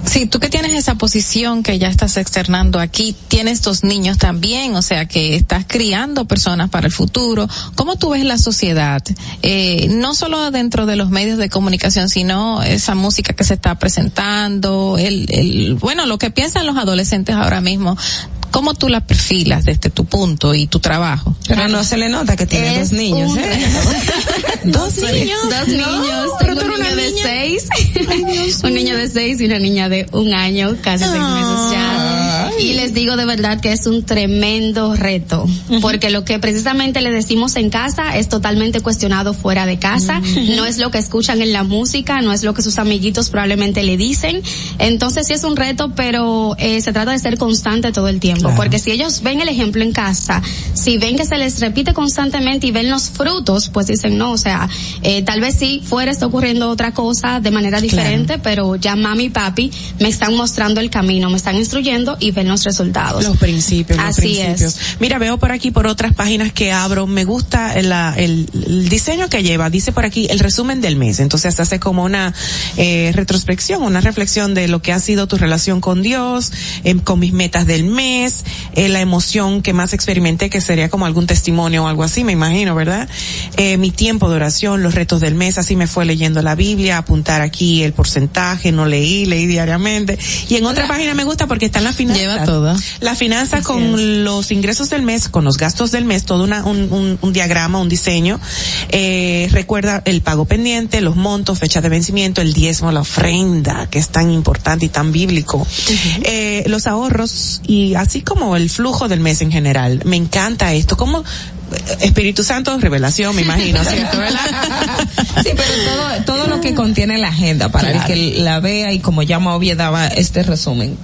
Sí, tú que tienes esa posición que ya estás externando aquí, tienes dos niños también, o sea que estás criando personas para el futuro. ¿Cómo tú ves la sociedad? Eh, no solo dentro de los medios de comunicación, sino esa música que se está presentando, el, el, bueno, lo que piensan los adolescentes ahora mismo. ¿Cómo tú la perfilas desde tu punto y tu trabajo? Pero no se le nota que tiene Es dos niños, un ¿eh? Dos niños. Dos niños. Tengo un niño de seis. un niño de seis y una niña de un año, casi seis meses ya. Y les digo de verdad que es un tremendo reto. Porque lo que precisamente le decimos en casa es totalmente cuestionado fuera de casa. No es lo que escuchan en la música, no es lo que sus amiguitos probablemente le dicen. Entonces sí es un reto, pero eh, se trata de ser constante todo el tiempo. Porque si ellos ven el ejemplo en casa, si ven que se les repite constantemente y ven los frutos, pues dicen, no, o sea, eh, tal vez sí fuera está ocurriendo otra cosa de manera diferente, pero ya mami y papi me están mostrando el camino, me están instruyendo y ven buenos resultados. Los principios, los Así principios. es. Mira, veo por aquí por otras páginas que abro, me gusta el, el diseño que lleva, dice por aquí el resumen del mes, entonces hace como una eh, retrospección, una reflexión de lo que ha sido tu relación con Dios, em, con mis metas del mes, eh, la emoción que más experimenté, que sería como algún testimonio o algo así, me imagino, ¿verdad? Eh, mi tiempo de oración, los retos del mes, así me fue leyendo la Biblia, apuntar aquí el porcentaje, no leí, leí diariamente. Y en otra página me gusta porque están las finanzas. La finanza con los ingresos del mes, con los gastos del mes, todo una, un, un, un diagrama, un diseño. Eh, recuerda el pago pendiente, los montos, fecha de vencimiento, el diezmo, la ofrenda, que es tan importante y tan bíblico. eh, los ahorros y así como el flujo del mes en general. Me encanta esto. Como Espíritu Santo, revelación, me imagino, ¿cierto? ¿verdad? Sí, pero todo, todo lo que contiene la agenda para Claro. el que la vea y como ya Mauvie daba este resumen.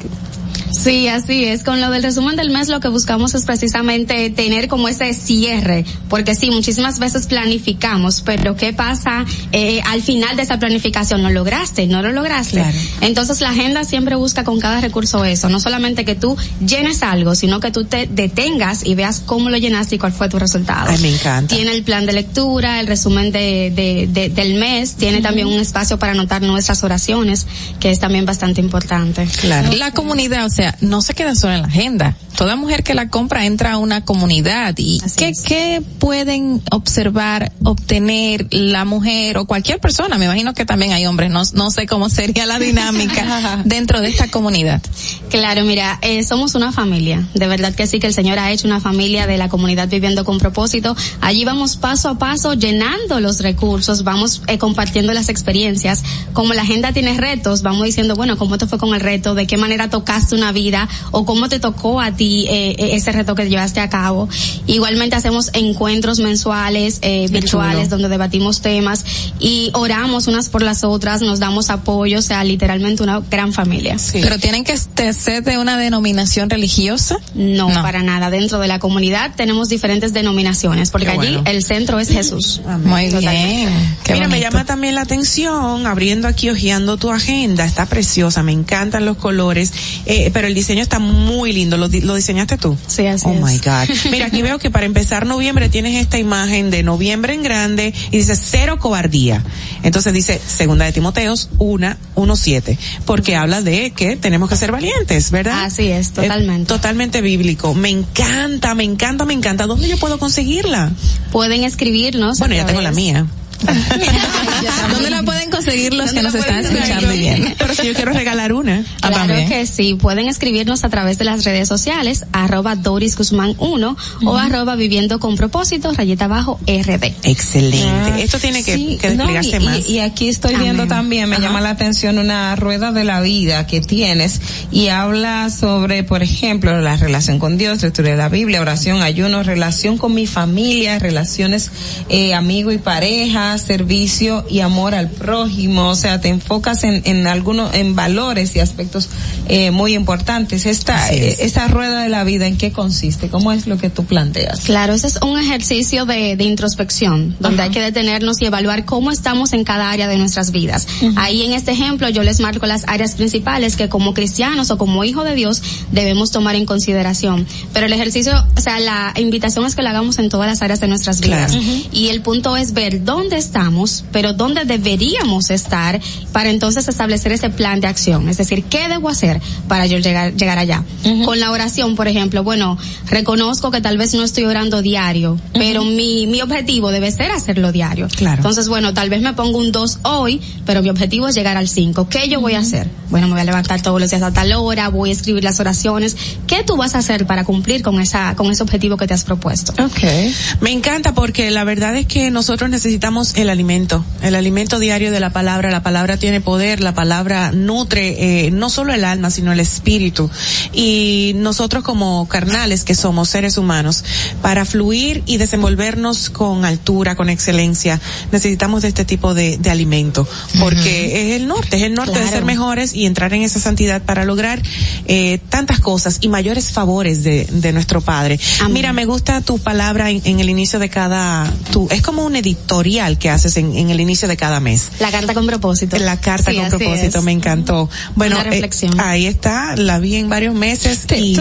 Sí, así es. Con lo del resumen del mes lo que buscamos es precisamente tener como ese cierre, porque sí, muchísimas veces planificamos, pero ¿qué pasa eh, al final de esa planificación? ¿No lograste? ¿No lo lograste? Claro. Entonces la agenda siempre busca con cada recurso eso, no solamente que tú llenes algo, sino que tú te detengas y veas cómo lo llenaste y cuál fue tu resultado. Ay, me encanta. Tiene el plan de lectura, el resumen de, de- de- del mes, tiene también un espacio para anotar nuestras oraciones, que es también bastante importante. Claro. La comunidad, o sea, no se queda solo en la agenda. Toda mujer que la compra entra a una comunidad y ¿qué, qué pueden observar, obtener la mujer o cualquier persona? Me imagino que también hay hombres, no, no sé cómo sería la dinámica dentro de esta comunidad. Claro, mira, eh, somos una familia. De verdad que sí, que el Señor ha hecho una familia de la comunidad viviendo con propósito. Allí vamos paso a paso llenando los recursos, vamos eh, compartiendo las experiencias. Como la agenda tiene retos, vamos diciendo, bueno, ¿cómo te fue con el reto? ¿De qué manera tocaste una vida? ¿O cómo te tocó a ti eh, eh, ese reto que llevaste a cabo? Igualmente hacemos encuentros mensuales, eh, virtuales, donde debatimos temas y oramos unas por las otras, nos damos apoyo, o sea, literalmente una gran familia. Pero tienen que ser de una denominación religiosa. No, para nada. Dentro de la comunidad tenemos diferentes denominaciones, porque allí el centro es Jesús. Muy Totalmente. bien. Qué Mira, me llama también la atención, abriendo aquí, hojeando tu agenda, está preciosa, me encantan los colores, eh, pero el diseño está muy lindo, ¿lo, di- lo diseñaste tú? Sí, así Oh es. my God. Mira, aquí veo que para empezar noviembre tienes esta imagen de noviembre en grande y dice cero cobardía. Entonces dice segunda de Timoteos, una, uno siete, porque habla de que tenemos que ser valientes, ¿verdad? Así es, totalmente. totalmente bíblico. Me encanta, me encanta, me encanta. ¿Dónde yo puedo conseguirla? Pueden escribirnos. Bueno, ya tengo la mía. ¿Dónde la pueden conseguir los que nos están escuchando viendo? Pero si yo quiero regalar una. Ah, Claro también. que sí, pueden escribirnos a través de las redes sociales, arroba Doris Guzmán 1 o arroba viviendo con propósito, rayita abajo RD. Excelente. Ah, Esto tiene que, sí, que no, desplegarse y, más. y- y aquí estoy viendo también, me Ajá. llama la atención una rueda de la vida que tienes y habla sobre, por ejemplo, la relación con Dios, lectura de la Biblia, oración, ayuno, relación con mi familia, relaciones eh, amigo y pareja, servicio y amor al prójimo. O sea, te enfocas en, en algunos, en valores y aspectos eh, muy importantes. Esta, es. eh, esa rueda de la vida, ¿en qué consiste? ¿Cómo es lo que tú planteas? Claro, ese es un ejercicio de, de introspección, donde hay que detenernos y evaluar cómo estamos en cada área de nuestras vidas. Ahí en este ejemplo yo les marco las áreas principales que como cristianos o como hijo de Dios debemos tomar en consideración. Pero el ejercicio, o sea, la invitación es que lo hagamos en todas las áreas de nuestras vidas. Claro. Y el punto es ver dónde estamos, pero dónde deberíamos estar para entonces establecer ese plan de acción. Es decir, ¿qué debo hacer para yo llegar, llegar allá? Con la oración, por ejemplo, bueno, reconozco que tal vez no estoy orando diario, pero mi, mi objetivo debe ser hacerlo diario. Claro. Entonces, bueno, tal vez me pongo un 2 hoy, pero mi objetivo es llegar al 5. ¿Qué yo voy a hacer? Bueno, me voy a levantar todos los días a tal hora, voy a escribir las oraciones. ¿Qué tú vas a hacer para cumplir con esa, con ese objetivo que te has propuesto? Okay. Me encanta porque la verdad es que nosotros necesitamos el alimento, el alimento diario de la palabra. La palabra tiene poder, la palabra nutre eh, no solo el alma, sino el espíritu. Y nosotros como carnales que somos seres humanos, para fluir y desenvolvernos con altura, con excelencia, necesitamos de este tipo de, de alimento, porque es el norte, es el norte de ser mejores y entrar en esa santidad para lograr eh, tantas cosas y mayores favores de, de nuestro Padre. Amén. Mira, me gusta tu palabra en, en el inicio de cada, tu, es como un editorial especial que haces en, en el inicio de cada mes. La carta con propósito. La carta Sí, con propósito, es. me encantó. Bueno, eh, ahí está, la vi en varios meses y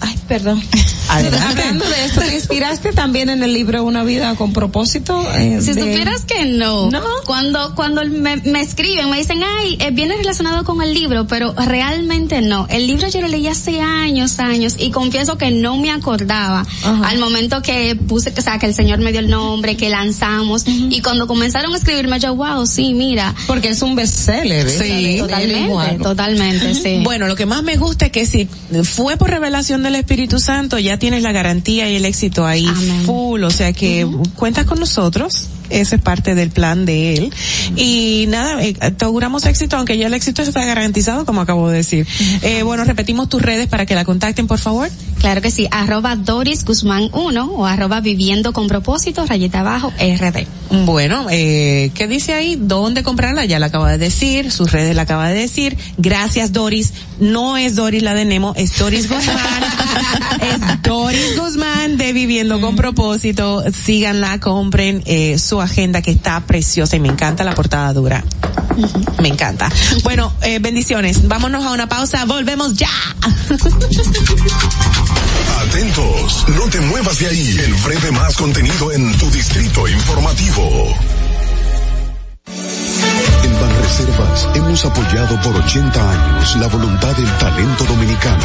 Ay, perdón. Hablando de esto, ¿te inspiraste también en el libro Una vida con propósito? Eh, Si de- supieras que no, cuando cuando me, me escriben, me dicen, ay, eh, viene relacionado con el libro, pero realmente no. El libro yo lo leí hace años, años, y confieso que no me acordaba al momento que puse, o sea, que el Señor me dio el nombre, que lanzamos, y cuando comenzaron a escribirme, yo, wow, sí, mira. Porque es un bestseller, ¿eh? Sí. totalmente, totalmente, sí. Bueno, lo que más me gusta es que si fue por revelación del Espíritu Santo, ya tienes la garantía y el éxito ahí full, o sea que cuentas con nosotros. Ese es parte del plan de él. Y nada, eh, te auguramos éxito, aunque ya el éxito está garantizado, como acabo de decir. Eh, bueno, repetimos tus redes para que la contacten, por favor. Claro que sí, arroba Doris Guzmán 1 o arroba viviendo con propósito, rayita abajo, RD. Bueno, eh, ¿qué dice ahí? ¿Dónde comprarla? Ya la acaba de decir, sus redes la acaba de decir. Gracias, Doris. No es Doris la de Nemo, es Doris Guzmán. es Doris Guzmán de Viviendo con Propósito. Síganla, compren eh, su agenda que está preciosa y me encanta la portada dura. Me encanta. Bueno, eh, bendiciones. Vámonos a una pausa. Volvemos ya. Atentos, no te muevas de ahí. El breve más contenido en tu distrito informativo. En Banreservas hemos apoyado por 80 años la voluntad del talento dominicano,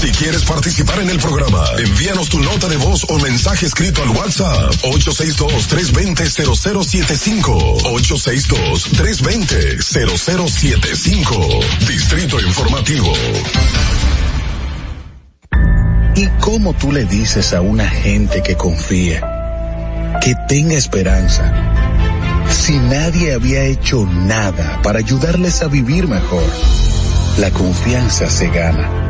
Si quieres participar en el programa, envíanos tu nota de voz o mensaje escrito al WhatsApp 862-320-0075. 862-320-0075. Distrito Informativo. ¿Y cómo tú le dices a una gente que confía, que tenga esperanza, si nadie había hecho nada para ayudarles a vivir mejor? La confianza se gana.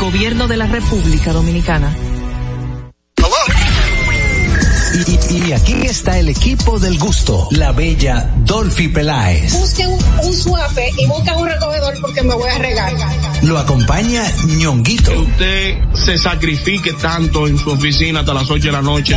Gobierno de la República Dominicana. Y, y- aquí está el equipo del gusto, la bella Dolphy Peláez. Busque un, un suape y busca un recogedor porque me voy a regar. Lo acompaña ñonguito. usted se sacrifique tanto en su oficina hasta las 8 de la noche.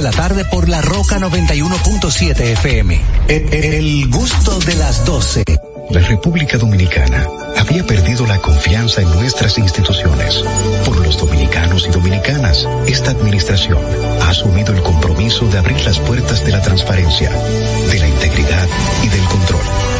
la tarde por La Roca 91.7 FM. El, el gusto de las 12. La República Dominicana había perdido la confianza en nuestras instituciones. Por los dominicanos y dominicanas, esta administración ha asumido el compromiso de abrir las puertas de la transparencia, de la integridad y del control.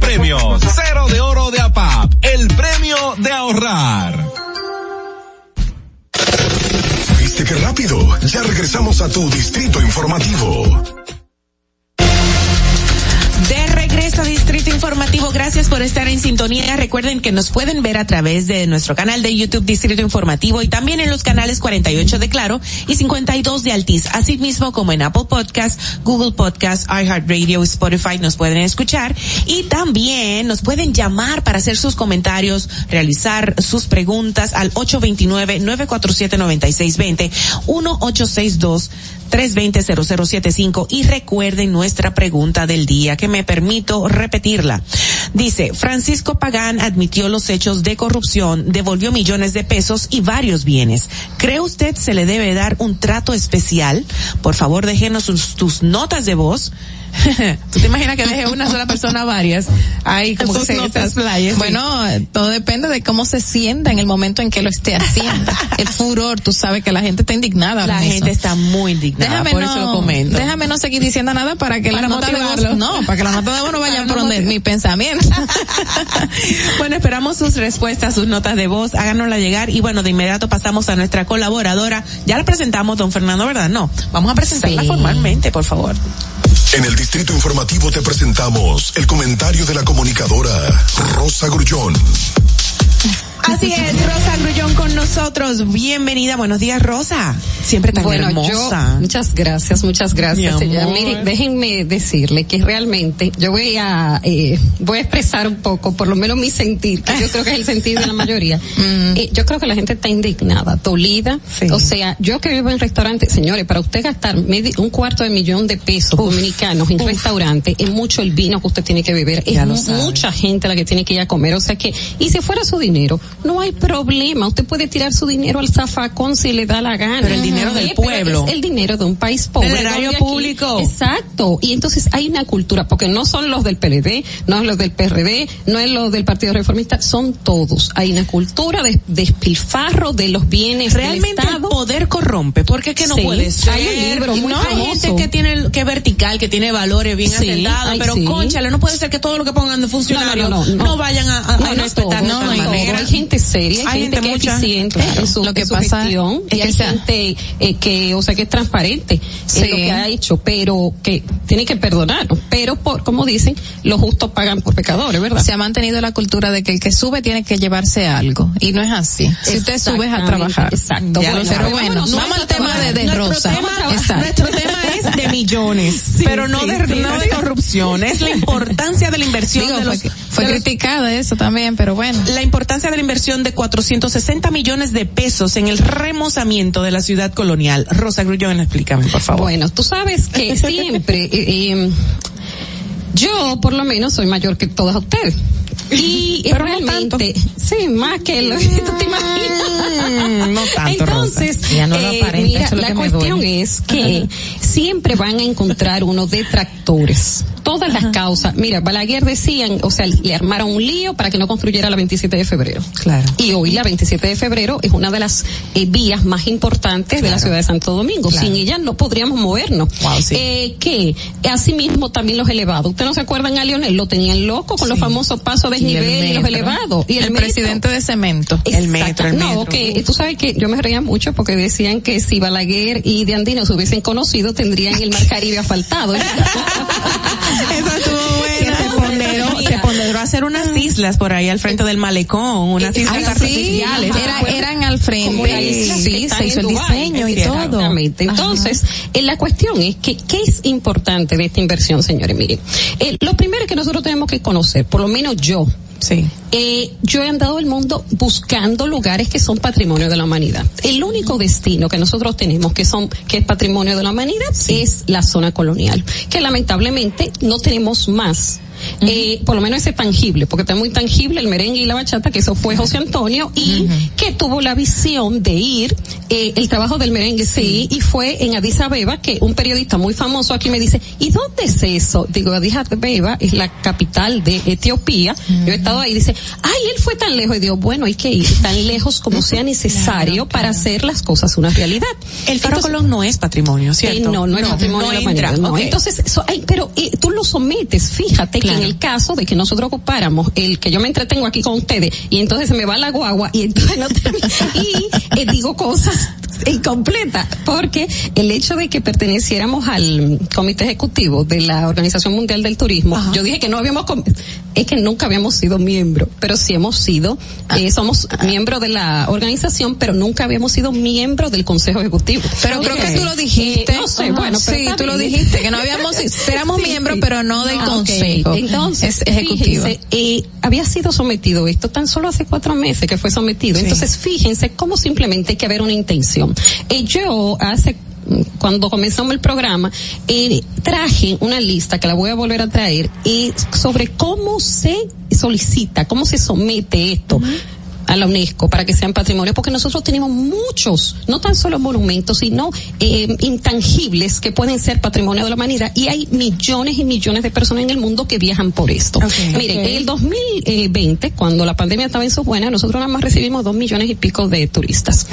premios. Cero de oro de APAP, el premio de ahorrar. ¿Viste qué rápido? Ya regresamos a tu distrito informativo. De Distrito Informativo, gracias por estar en sintonía. Recuerden que nos pueden ver a través de nuestro canal de YouTube Distrito Informativo y también en los canales 48 de Claro y 52 de Altiz, así mismo como en Apple Podcast, Google Podcast, iHeartRadio, Spotify. Nos pueden escuchar. Y también nos pueden llamar para hacer sus comentarios, realizar sus preguntas al 829-947-9620, 1862 320-0075 y recuerden nuestra pregunta del día que me permito repetirla. Dice, Francisco Pagán admitió los hechos de corrupción, devolvió millones de pesos y varios bienes. ¿Cree usted se le debe dar un trato especial? Por favor, déjenos tus notas de voz. ¿Tú te imaginas que deje una sola persona varias? Ahí como que se sí. Bueno, todo depende de cómo se sienta en el momento en que lo esté haciendo. el furor, tú sabes que la gente está indignada. La gente eso. está muy indignada, Déjame por no, eso lo comento. Déjame no seguir diciendo nada para que Para la nota de voz, no, para que la nota de voz no vaya por donde mi pensamiento. bueno, esperamos sus respuestas, sus notas de voz, háganosla llegar y bueno, de inmediato pasamos a nuestra colaboradora. Ya la presentamos, don Fernando, ¿verdad? No, vamos a presentarla Sí. formalmente, por favor. En el distrito informativo te presentamos el comentario de la comunicadora Rosa Grullón. Así es, Rosa Grullón con nosotros. Bienvenida, buenos días, Rosa. Siempre tan bueno, hermosa. yo, muchas gracias, muchas gracias. Mire, déjenme decirle que realmente yo voy a, eh, voy a expresar un poco, por lo menos mi sentir, que yo creo que es el sentir de la mayoría. Eh, yo creo que la gente está indignada, dolida. O sea, yo que vivo en restaurantes, señores, para usted gastar medi- un cuarto de millón de pesos dominicanos en restaurante, es mucho el vino que usted tiene que beber, es Ya mucha gente la que tiene que ir a comer. O sea que, y si fuera su dinero, no hay problema. Usted puede tirar su dinero al zafacón si le da la gana. Pero el dinero del pueblo. Es el dinero de un país pobre. El erario público. Exacto. Y entonces hay una cultura, porque no son los del PLD, no es los del PRD, no es los del Partido Reformista, son todos. Hay una cultura de despilfarro de los bienes Realmente del el poder corrompe, porque es que no Sí, puede ser. hay un libro muy no hay gente que tiene, que es vertical, que tiene valores bien Sí, asentados, pero sí. conchale, no puede ser que todo lo que pongan de funcionarios No, vayan a, a, respetar todo, de manera. Hay gente seria, hay, gente, que es eficiente en su, Lo que en su pasa gestión es y hay gente eh, que, o sea, que es transparente Sí. en lo que ha hecho, pero que tiene que perdonar. Pero por, como dicen, los justos pagan por pecadores, ¿verdad? Se ha mantenido la cultura de que el que sube tiene que llevarse algo y no es así. Si usted sube es a trabajar. Exacto. Ya Bueno, pero bueno, vamos al tema de, de Nuestro Rosa. tema-. Nuestro tema es de millones, pero no sí, de, no corrupción, es la importancia de la inversión Digo, de los, fue de los- criticada eso también, pero bueno. la importancia de la inversión de 460 millones de pesos en el remozamiento de la ciudad colonial. Rosa Grullón, explícame, por favor. Bueno, tú sabes que siempre, eh, eh, yo por lo menos soy mayor que todas ustedes. Y Pero no realmente, sí, más que lo que tú te imaginas. no tanto, Entonces, Rosa. Ya no lo eh, mira, eso es lo la que cuestión es que siempre van a encontrar unos detractores. Todas las causas. Mira, Balaguer decían, o sea, le armaron un lío para que no construyera la 27 de febrero. Claro. Y hoy la 27 de febrero es una de las eh, vías más importantes de la ciudad de Santo Domingo. Claro. Sin ella no podríamos movernos. Wow, sí. eh, que asimismo también los elevados. ¿Ustedes no se acuerdan a Lionel? Lo tenían loco con los famosos pasos de el desnivel y, los elevados. Y el, el metro. presidente de cemento. El metro, el No, que tú sabes que yo me reía mucho porque decían que si Balaguer y De Andino se hubiesen conocido tendrían el Mar Caribe asfaltado. Eso estuvo ponderó hacer unas islas por ahí al frente del malecón, unas islas Ay, sí, artificiales. era- eran al frente. Islas Sí, se hizo el diseño y todo. Exactamente. Entonces, eh, la cuestión es que, ¿qué es importante de esta inversión, señores? Miren, eh, lo primero que nosotros tenemos que conocer, por lo menos yo, Sí. eh, yo he andado el mundo buscando lugares que son patrimonio de la humanidad. El único destino que nosotros tenemos que son que es patrimonio de la humanidad es la zona colonial, que lamentablemente no tenemos más. Eh, por lo menos ese tangible, porque está muy tangible el merengue y la bachata, que eso fue José Antonio, y que tuvo la visión de ir, eh, el trabajo del merengue, sí, y fue en Addis Abeba, que un periodista muy famoso aquí me dice, ¿y dónde es eso? Digo, Addis Abeba es la capital de Etiopía, yo he estado ahí, dice, ay, él fue tan lejos, y digo, bueno, hay que ir tan lejos como sea necesario para hacer las cosas una realidad. El Faro Colón no es patrimonio, ¿cierto? Eh, no, no es patrimonio de la entra, humanidad, no. Entonces, so- ay, pero eh, tú lo sometes, fíjate en el caso de que nosotros ocupáramos el que yo me entretengo aquí con ustedes y entonces se me va la guagua y entonces no y eh, digo cosas incompletas porque el hecho de que perteneciéramos al comité ejecutivo de la Organización Mundial del Turismo, yo dije que no habíamos es que nunca habíamos sido miembro, pero sí hemos sido, eh, somos miembro de la organización, pero nunca habíamos sido miembro del Consejo Ejecutivo. Pero creo que tú lo dijiste. Eh, no sé, Ajá, bueno, pero sí, tú lo dijiste, que no habíamos, éramos Sí, miembros, sí. pero no del Ah, consejo. Entonces, es ejecutivo. fíjense, eh, había sido sometido esto tan solo hace cuatro meses que fue sometido. Entonces, fíjense cómo simplemente hay que haber una intención. Yo hace cuando comenzamos el programa, eh, traje una lista que la voy a volver a traer eh, sobre cómo se solicita, cómo se somete esto. A la UNESCO para que sean patrimonio, porque nosotros tenemos muchos, no tan solo monumentos, sino eh, intangibles que pueden ser patrimonio de la humanidad y hay millones y millones de personas en el mundo que viajan por esto. Miren, en el 2020, cuando la pandemia estaba en su buena, nosotros nada más recibimos dos millones y pico de turistas.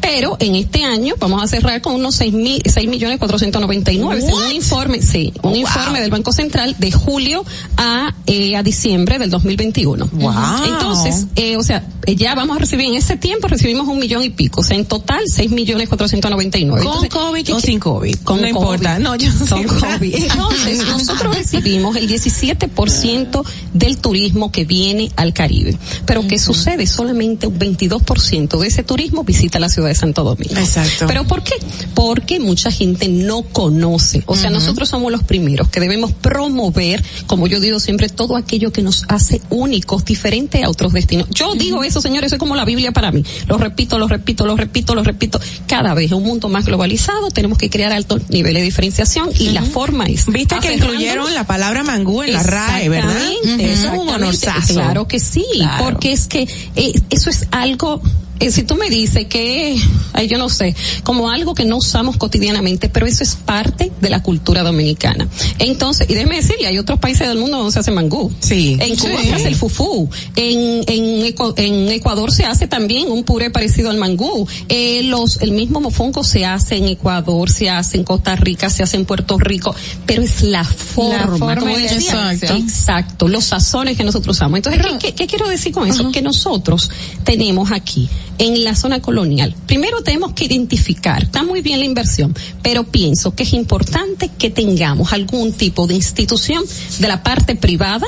Pero en este año vamos a cerrar con unos seis mil, seis millones cuatrocientos noventa y nueve, según un informe, sí, un informe del Banco Central de julio a, eh, a diciembre del 2021. Wow. Entonces, eh, o sea, eh, ya vamos a recibir, en ese tiempo recibimos un millón y pico, o sea, en total seis millones cuatrocientos noventa y nueve. ¿Con COVID o sin COVID? Con no importa. No, yo Con sé. COVID. Entonces, nosotros recibimos el 17% del turismo que viene al Caribe. Pero ¿qué sucede? Solamente un 22% de ese turismo visita la ciudad de Santo Domingo. Exacto. ¿Pero por qué? Porque mucha gente no conoce. O sea, nosotros somos los primeros que debemos promover, como yo digo siempre, todo aquello que nos hace únicos, diferentes a otros destinos. Yo digo eso, señores, eso es como la Biblia para mí. Lo repito, lo repito, lo repito, lo repito. Cada vez en un mundo más globalizado tenemos que crear altos niveles de diferenciación y la forma es. Viste que incluyeron la palabra mangú en la RAE, ¿verdad? Exactamente, Eso es un honorazo. Claro que sí, Claro. porque es que eh, eso es algo eh, si tú me dices que, ay, yo no sé, como algo que no usamos cotidianamente, pero eso es parte de la cultura dominicana. Entonces, y déjeme decirle, hay otros países del mundo donde se hace mangú. Sí. En Cuba Sí. se hace el fufú. En, en, en Ecuador se hace también un puré parecido al mangú. Eh, los, el mismo mofongo se hace en Ecuador, se hace en Costa Rica, se hace en Puerto Rico, pero es la forma. forma como es- decía. exacto. Exacto, los sazones que nosotros usamos. Entonces, ¿qué, qué, qué quiero decir con eso? Que nosotros tenemos aquí, en la zona colonial, primero tenemos que identificar, está muy bien la inversión, pero pienso que es importante que tengamos algún tipo de institución de la parte privada,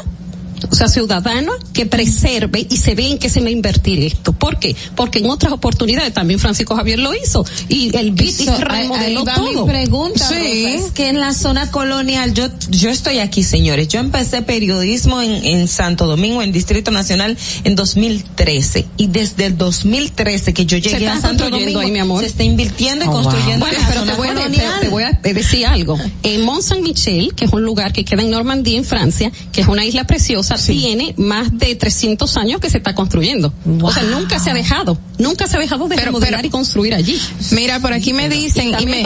o sea, ciudadana, que preserve y se ve en qué se va a invertir esto. ¿Por qué? Porque en otras oportunidades también Francisco Javier lo hizo y el BIT Eso, remodeló ahí va todo. Mi pregunta Sí. Rosa, es que en la zona colonial, yo, yo estoy aquí, señores. Yo empecé periodismo en, en Santo Domingo, en Distrito Nacional, en 2013. Y desde el 2013 que yo llegué Se a está Santo Domingo, ahí, mi amor. se está invirtiendo y Oh, wow. construyendo Bueno, la pero zona te voy, a, colonial. te- te voy a decir algo. En Mont Saint Michel, que es un lugar que queda en Normandía, en Francia, que es una isla preciosa, tiene más de 300 años que se está construyendo. O sea, nunca se ha dejado, nunca se ha dejado de remodelar y construir allí. Mira, por aquí me dicen y me,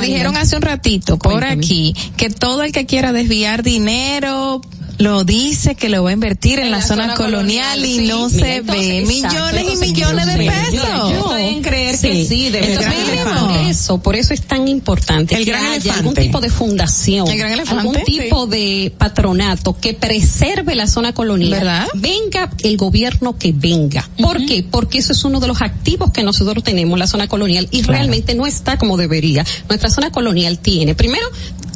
dijeron hace un ratito por aquí que todo el que quiera desviar dinero lo dice que lo va a invertir en, la, zona, colonial, y sí. no Mira, se entonces, ve exacto, millones y millones de pesos. yo- yo estoy en creer que sí, de verdad. por eso, por eso es tan importante El que gran haya elefante. algún tipo de fundación, El gran elefante, algún tipo de patronato que preserve la zona colonial. ¿Verdad? Venga el gobierno que venga. ¿Por qué? Porque eso es uno de los activos que nosotros tenemos, la zona colonial, y realmente no está como debería. Nuestra zona colonial tiene, primero,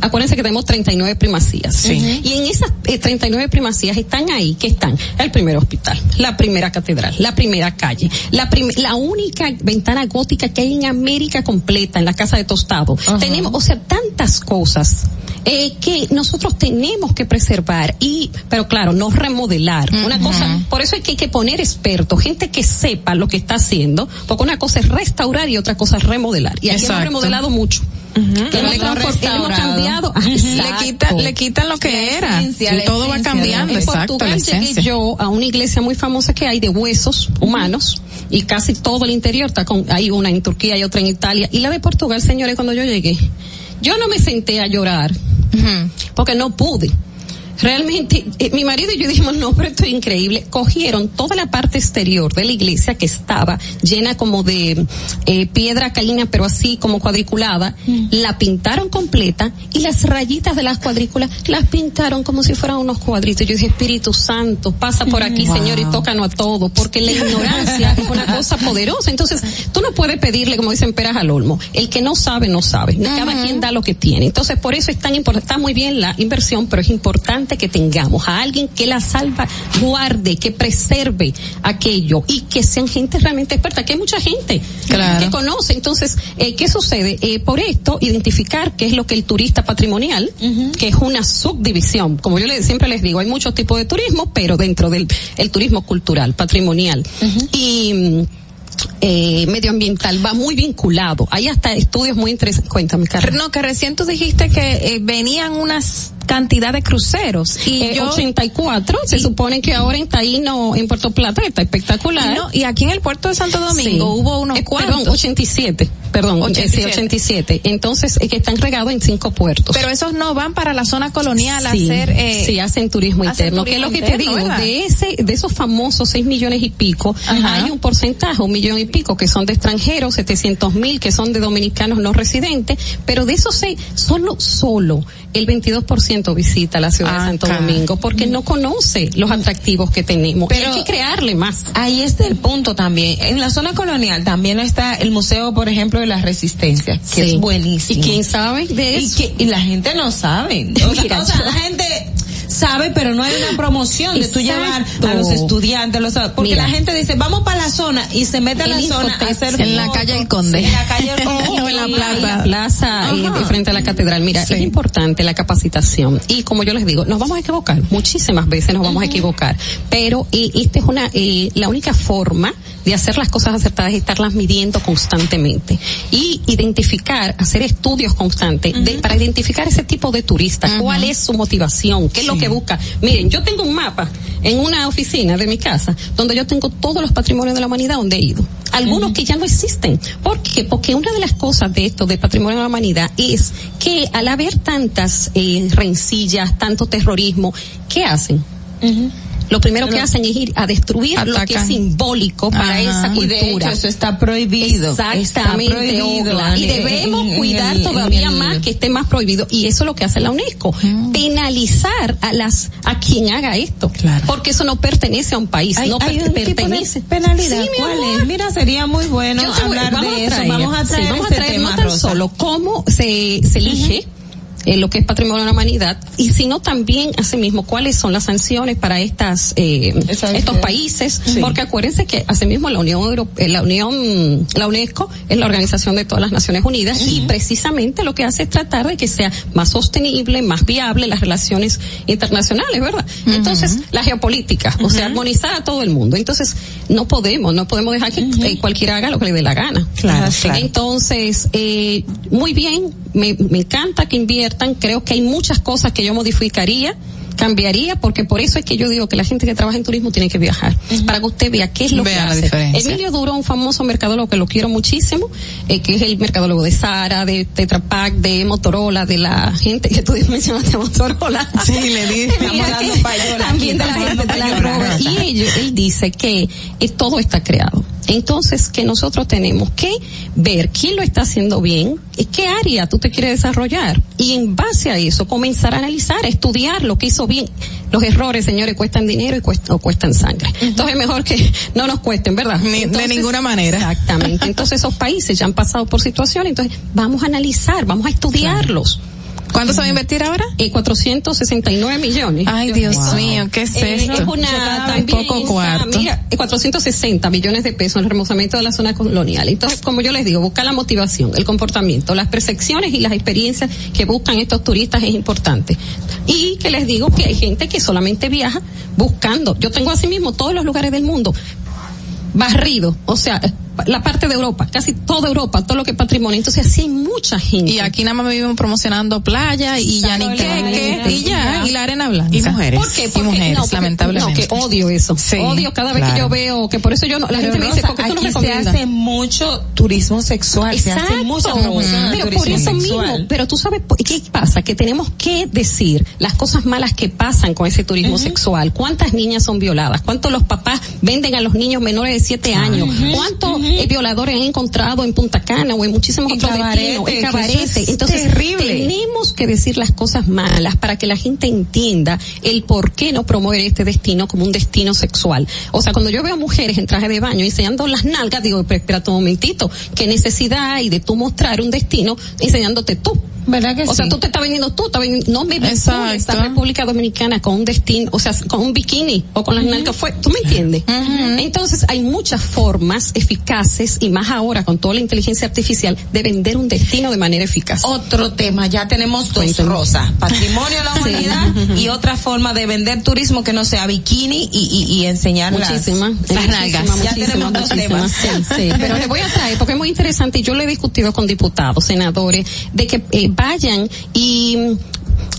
acuérdense que tenemos 39 primacías. Y en esas eh, 39 primacías están ahí, que están el primer hospital, la primera catedral, la primera calle, la, prim- la única ventana gótica que hay en América completa, en la casa de Tostado. Tenemos, o sea, tantas cosas. eh, que nosotros tenemos que preservar y, pero claro, no remodelar. Una cosa, por eso hay que, hay que poner expertos, gente que sepa lo que está haciendo, porque una cosa es restaurar y otra cosa es remodelar. Y aquí hemos remodelado mucho. Que hemos, transfor- hemos cambiado. Le exacto. quita, le quitan lo que era. esencia, la Todo va esencia cambiando, de- En exacto, la Portugal llegué yo a una iglesia muy famosa que hay de huesos humanos y casi todo el interior está con, hay una en Turquía y otra en Italia. Y la de Portugal, señores, cuando yo llegué, yo no me senté a llorar porque no pude. Realmente, eh, mi marido y yo dijimos, no, pero esto es increíble. Cogieron toda la parte exterior de la iglesia que estaba llena como de eh, piedra calina, pero así como cuadriculada, la pintaron completa y las rayitas de las cuadrículas las pintaron como si fueran unos cuadritos. Yo dije, Espíritu Santo, pasa por aquí, Wow. Señor, y tócanos a todos, porque la ignorancia es una cosa poderosa. Entonces, tú no puedes pedirle, como dicen, peras al olmo. El que no sabe, no sabe. Cada quien da lo que tiene. Entonces, por eso es tan importante, está muy bien la inversión, pero es importante que tengamos a alguien que la salva, guarde, que preserve aquello y que sean gente realmente experta, que hay mucha gente Claro. que conoce. Entonces, eh, ¿qué sucede? Eh, por esto, identificar qué es lo que el turista patrimonial, que es una subdivisión. Como yo le- siempre les digo, hay muchos tipos de turismo, pero dentro del el turismo cultural, patrimonial. Y mm, eh, medioambiental va muy vinculado. Hay hasta estudios muy interesantes. Cuéntame, Carlos. No, que recién tú dijiste que eh, venían unas cantidad de cruceros y Eh, yo 84, se supone que ahora en Taíno, en Puerto Plata, está espectacular. Y no, y aquí en el puerto de Santo Domingo Sí. hubo unos Eh, cuantos. Perdón, 87. Perdón, 87. 87. 87. Entonces, es que están regados en cinco puertos. Pero esos no van para la zona colonial a sí, hacer eh, sí, hacen turismo interno. que es lo que te digo, ¿verdad? de ese, de esos famosos 6 millones y pico, Ajá. hay un porcentaje, un millón y pico, que son de extranjeros, 700 mil que son de dominicanos no residentes, pero de esos seis, solo, solo el 22% visita la ciudad de Santo. Domingo, porque no conoce los atractivos que tenemos. Pero- hay que crearle más. Ahí está el punto también. En la zona colonial también está el Museo, por ejemplo, de la Resistencia, que Sí. es buenísimo. ¿Y quién sabe de Y, eso? que- y la gente no sabe. O sea, Mira, o sea, yo- la gente sabe, pero no hay una promoción de tú llevar a los estudiantes, los, porque Mira. la gente dice, vamos para la zona y se mete a la zona a Infotec, hacer en la calle El Conde. En la calle El Conde. O en la Y plaza. la plaza Ajá. de frente a la catedral. Mira, Sí. es importante la capacitación. Y como yo les digo, nos vamos a equivocar. Muchísimas veces nos vamos a equivocar. Pero eh, esta es una, eh, la única forma de hacer las cosas acertadas es estarlas midiendo constantemente. Y identificar, hacer estudios constantes de- para identificar ese tipo de turista. ¿Cuál es su motivación? ¿Qué es lo que busca? Miren, yo tengo un mapa en una oficina de mi casa donde yo tengo todos los patrimonios de la humanidad donde he ido. Algunos que ya no existen. ¿Por qué? Porque una de las cosas de esto, de patrimonio de la humanidad, es que al haber tantas eh, rencillas, tanto terrorismo, ¿qué hacen? Lo primero que hacen es ir a destruir lo que es simbólico para Ajá. esa Y cultura. de hecho eso está prohibido. Exactamente, Está prohibido. Y debemos en- cuidar todavía en más que esté más prohibido. Y eso es lo que hace la UNESCO. Penalizar a las, a quien haga esto. Claro. Porque eso no pertenece a un país. Hay, no hay per- un tipo pertenece. de penalidad. Sí, ¿Cuál es? Mira, sería muy bueno voy- hablar de eso. Vamos a sí, traer vamos a traer no tan solo cómo se, se elige eh, lo que es patrimonio de la humanidad y sino también asimismo cuáles son las sanciones para estas eh, estos países Sí. porque acuérdense que asimismo la Unión Europea la Unión la UNESCO es la organización de todas las Naciones Unidas y precisamente lo que hace es tratar de que sea más sostenible más viable las relaciones internacionales verdad entonces la geopolítica o sea armonizar a todo el mundo. Entonces no podemos no podemos dejar que eh, cualquiera haga lo que le dé la gana. Claro, claro. entonces, eh, muy bien, me, me encanta que inviertan, creo que hay muchas cosas que yo modificaría, cambiaría, porque por eso es que yo digo que la gente que trabaja en turismo tiene que viajar, para que usted vea qué es lo Vea que la hace. diferencia. Emilio Duro, un famoso mercadólogo que lo quiero muchísimo, eh, que es el mercadólogo de Sara, de Tetra Pak, de Motorola, de la gente que tú mencionaste a Motorola. Sí, le di. Mira Estamos dando que payola aquí, también de la gente de la roba. Y él, él dice que eh, todo está creado. Entonces, que nosotros tenemos que ver quién lo está haciendo bien, y qué área tú te quieres desarrollar. Y en base a eso, comenzar a analizar, a estudiar lo que hizo bien. Los errores, señores, cuestan dinero y cuestan, o cuestan sangre. Entonces, mejor que no nos cuesten, ¿verdad? Ni- de ninguna manera. Exactamente. Entonces, esos países ya han pasado por situaciones, entonces vamos a analizar, vamos a estudiarlos. ¿Cuánto se va a invertir ahora? Eh, 469 millones. Ay, Dios mío, ¿qué es Eh, esto? es una Tan también poco está, cuarto. mira, eh, 460 millones de pesos en el remozamiento de la zona colonial. Entonces, como yo les digo, buscar la motivación, el comportamiento, las percepciones y las experiencias que buscan estos turistas es importante. Y que les digo que hay gente que solamente viaja buscando. Yo tengo así mismo todos los lugares del mundo barrido, o sea, la parte de Europa, casi toda Europa, todo lo que es patrimonio. Entonces así hay mucha gente. Y aquí nada más vivimos promocionando playa y ya ni y ya, y la arena blanca. Y mujeres. ¿Por qué? Y Porque- mujeres, no, porque- lamentablemente. No, que odio eso. odio cada vez que yo veo que por eso yo no, la Pero gente me dice, ¿por qué tú no se hace mucho turismo sexual, se hace mucha promoción pero turismo por eso sexual. mismo, pero tú sabes qué pasa, que tenemos que decir las cosas malas que pasan con ese turismo sexual. ¿Cuántas niñas son violadas? ¿Cuántos los papás venden a los niños menores de siete años? ¿Cuántos eh, violadores han encontrado en Punta Cana o en muchísimos otros destinos? En Cabarete. Entonces, terrible. tenemos que decir las cosas malas para que la gente entienda el por qué no promover este destino como un destino sexual. O sea, cuando yo veo mujeres en traje de baño enseñando las nalgas, digo, pero espérate un momentito, ¿qué necesidad hay de tú mostrar un destino enseñándote tú? ¿Verdad que o sea, tú te estás vendiendo tú, estás vendiendo, no me Exacto. esta República Dominicana con un destino, o sea, con un bikini o con las nalgas fue, ¿tú me entiendes? Entonces, hay muchas formas eficaces y más ahora con toda la inteligencia artificial de vender un destino de manera eficaz. Otro tema, ya tenemos dos rosas, patrimonio de la Sí. humanidad y otra forma de vender turismo que no sea bikini y, y, y enseñar las- Muchísimas, las muchísimas, nalgas. Ya tenemos dos temas. Sí, sí, pero le voy a traer porque es muy interesante y yo lo he discutido con diputados, senadores, de que eh, vayan y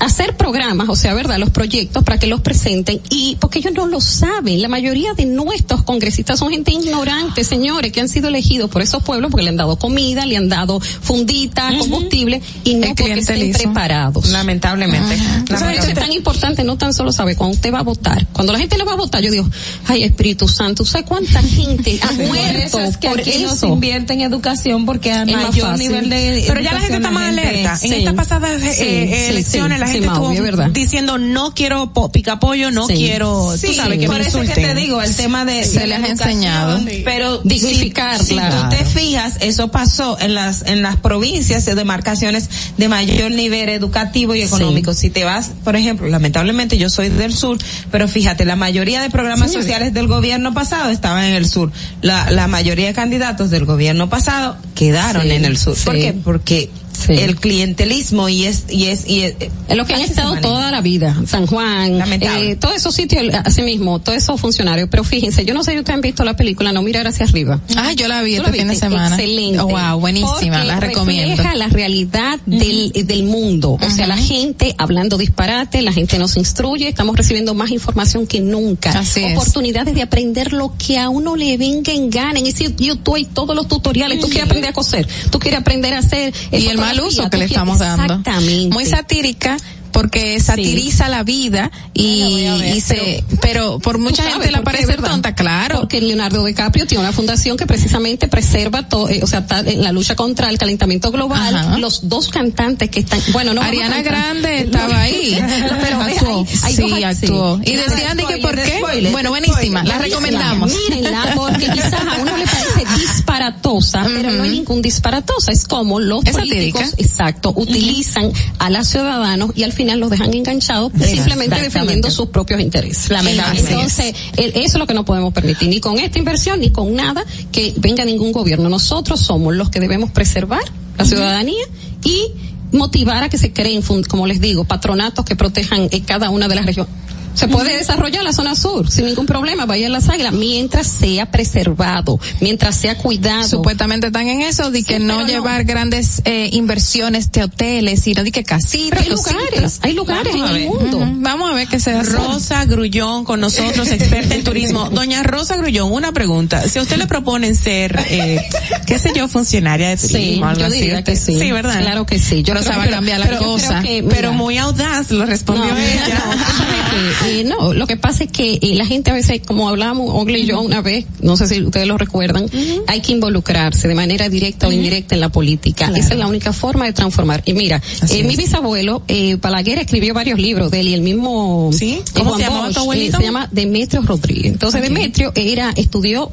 hacer programas, o sea, verdad, los proyectos para que los presenten y porque ellos no lo saben. La mayoría de nuestros congresistas son gente ignorante, señores, que han sido elegidos por esos pueblos porque le han dado comida, le han dado fundita, combustible y no porque estén preparados. Lamentablemente. Sabes que es tan importante no tan solo saber cuando usted va a votar. Cuando la gente le va a votar, yo digo, ay Espíritu Santo, ¿sabes cuánta gente ha muerto es que por aquí no se eso? invierte en educación porque a mayor fácil. nivel de Pero ya la gente está más alerta. En sí. estas pasadas eh, Sí, eh, sí, elecciones la gente es estuvo verdad. diciendo no quiero po- picapollo, no Sí. quiero, Sí, tú sabes que por me eso es insulten. que te digo, el tema de, Se de les ha enseñado. Pero Dignificarla. Si, si tú te fijas, eso pasó en las en las provincias de demarcaciones de mayor nivel educativo y económico. Si te vas, por ejemplo, lamentablemente yo soy del sur, pero fíjate, la mayoría de programas sociales del gobierno pasado estaban en el sur. La, la mayoría de candidatos del gobierno pasado quedaron Sí, en el sur. ¿Por qué? Porque Sí. el clientelismo y es y es y es, Es lo que han estado toda la vida, San Juan, Lamentable. eh, todos esos sitios, así mismo, todos esos funcionarios. Pero fíjense, yo no sé si ustedes han visto la película No mirar hacia arriba. Ah, yo la vi ¿Tú este fin de semana. Excelente. Oh, wow, buenísima, Porque la recomiendo. Refleja la realidad del, del mundo. O sea, la gente hablando disparate, la gente nos instruye, estamos recibiendo más información que nunca. Así es. Oportunidades de aprender lo que a uno le venga en gana. En ese YouTube hay todos los tutoriales. Tú quieres aprender a coser, tú quieres aprender a hacer. eh, y el mal uso que le estamos dando. Exactamente. Muy satírica porque satiriza la vida y, y se, pero por mucha gente le parece tonta, claro. Porque Leonardo DiCaprio tiene una fundación que precisamente preserva todo, eh, o sea, está en la lucha contra el calentamiento global. Ajá. Los dos cantantes que están, bueno, no Ariana. Grande estaba ahí. pero actuó. hay- hay sí, dos- actuó. sí. Y decían de que por qué. bueno, buenísima. La recomendamos. Mírenla, porque quizás a uno le parece disparatosa, pero no hay ningún disparatosa. Es como los políticos, exacto, utilizan a los ciudadanos y al final los dejan enganchados simplemente defendiendo sus propios intereses. Lamentablemente. Entonces, eso es lo que no podemos permitir, ni con esta inversión, ni con nada que venga ningún gobierno. Nosotros somos los que debemos preservar la ciudadanía y motivar a que se creen, como les digo, patronatos que protejan eh, cada una de las regiones. Se puede desarrollar la zona sur sin ningún problema, vaya las águilas, mientras sea preservado, mientras sea cuidado. Supuestamente están en eso de que Sí, no no. llevar grandes eh, inversiones de hoteles, sino de que casitas. Pero hay lugares, hay lugares Vamos en el mundo. Vamos a ver qué se hace. Rosa Grullón con nosotros, experta en turismo. Doña Rosa Grullón, una pregunta. Si a usted le proponen ser, eh, qué sé yo, funcionaria de turismo, Sí, algo yo así, diría que sí. Sí, ¿verdad? Claro que sí. Yo Pero creo se va a que- cambiar la pero- cosa. que, Pero muy audaz lo respondió No, ella. no, eh, no, lo que pasa es que eh, la gente a veces, como hablábamos Ogle y yo una vez, no sé si ustedes lo recuerdan, hay que involucrarse de manera directa o indirecta en la política. Esa es la única forma de transformar. Y mira, eh, mi bisabuelo, eh, Balaguer escribió varios libros de él y el mismo ¿Sí? ¿Cómo Juan se Bosch, tu eh, abuelito? se llama Demetrio Rodríguez. Entonces Demetrio era, estudió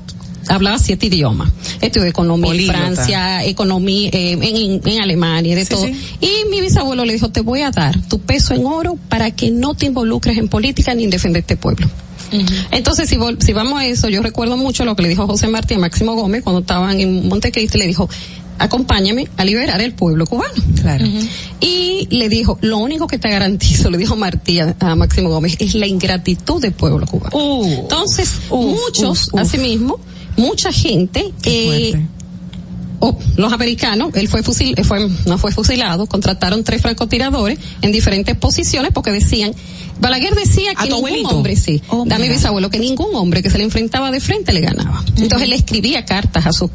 hablaba siete idiomas. Estudió economía en. Francia, economía eh, en, en Alemania, de Sí, todo. sí. Y mi bisabuelo le dijo, te voy a dar tu peso en oro para que no te involucres en política ni en defender este pueblo. Entonces, si, vol- si vamos a eso, yo recuerdo mucho lo que le dijo José Martí a Máximo Gómez cuando estaban en Montecristi, le dijo, acompáñame a liberar el pueblo cubano. Claro. Y le dijo, lo único que te garantizo, le dijo Martí a, a Máximo Gómez, es la ingratitud del pueblo cubano. Uh. Entonces, Uf, muchos, uf, uf. asimismo, mucha gente, eh, o los americanos, él fue fusil, fue, no fue fusilado, contrataron tres francotiradores en diferentes posiciones porque decían, Balaguer decía ¿A que ningún abuelito? hombre, sí, Oh, mi bisabuelo, que ningún hombre que se le enfrentaba de frente le ganaba. Entonces él escribía cartas a sus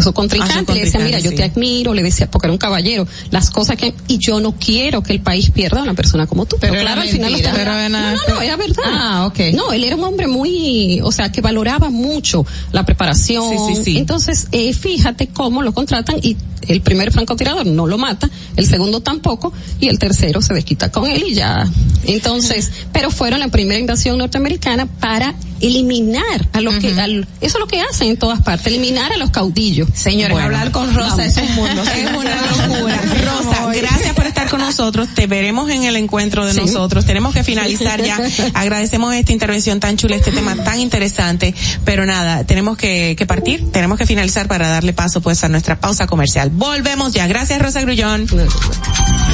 su contrincante, A su le decía, mira, yo te admiro, le decía, porque era un caballero, las cosas que, y yo no quiero que el país pierda a una persona como tú. Pero, Pero claro, al final mentira. Pero era- no, no, no, era verdad. Ah. No, él era un hombre muy, o sea, que valoraba mucho la preparación. Sí, sí, sí. Entonces, eh, fíjate cómo lo contratan y el primer francotirador no lo mata, el segundo tampoco, y el tercero se desquita con él y ya. Entonces, pero fueron la primera invasión norteamericana para eliminar a los que, al- eso es lo que hacen en todas partes, eliminar a los caudillos. Señores, Bueno. hablar con Rosa es un mundo. Es una locura. Rosa, gracias por estar con nosotros. Te veremos en el encuentro de Sí. nosotros. Tenemos que finalizar ya. Agradecemos esta intervención tan chula, este tema tan interesante. Pero nada, tenemos que, que partir. Tenemos que finalizar para darle paso pues a nuestra pausa comercial. Volvemos ya. Gracias, Rosa Grullón.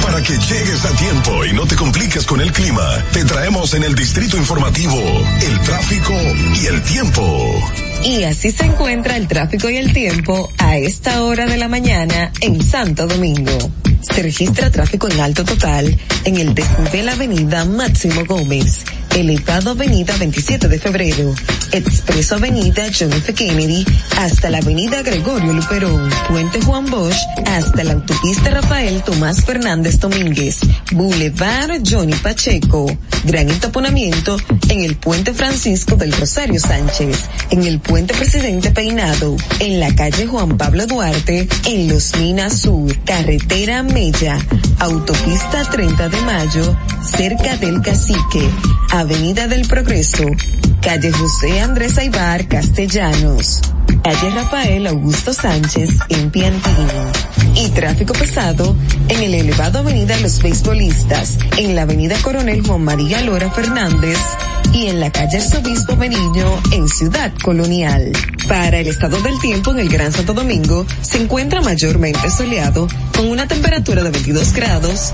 Para que llegues a tiempo y no te compliques con el clima, te traemos en el distrito informativo el tráfico y el tiempo. Y así se encuentra el tráfico y el tiempo a esta hora de la mañana en Santo Domingo. Se registra tráfico en alto total en el desnivel Avenida Máximo Gómez, elevado Avenida 27 de Febrero, Expreso Avenida John F. Kennedy hasta la Avenida Gregorio Luperón, Puente Juan Bosch hasta la autopista Rafael Tomás Fernández Domínguez, Boulevard Johnny Pacheco, gran entaponamiento en el Puente Francisco del Rosario Sánchez, en el Puente Presidente Peinado, en la calle Juan Pablo Duarte, en Los Minas Sur, Carretera Mella, Autopista 30 de Mayo, cerca del Cacique, Avenida del Progreso, calle José Andrés Aibar Castellanos, calle Rafael Augusto Sánchez en Piantino. Y tráfico pesado en el elevado Avenida Los Beisbolistas, en la Avenida Coronel Juan María Lora Fernández y en la calle Arzobispo Meriño en Ciudad Colonial. Para el estado del tiempo en el Gran Santo Domingo se encuentra mayormente soleado con una temperatura de 22 grados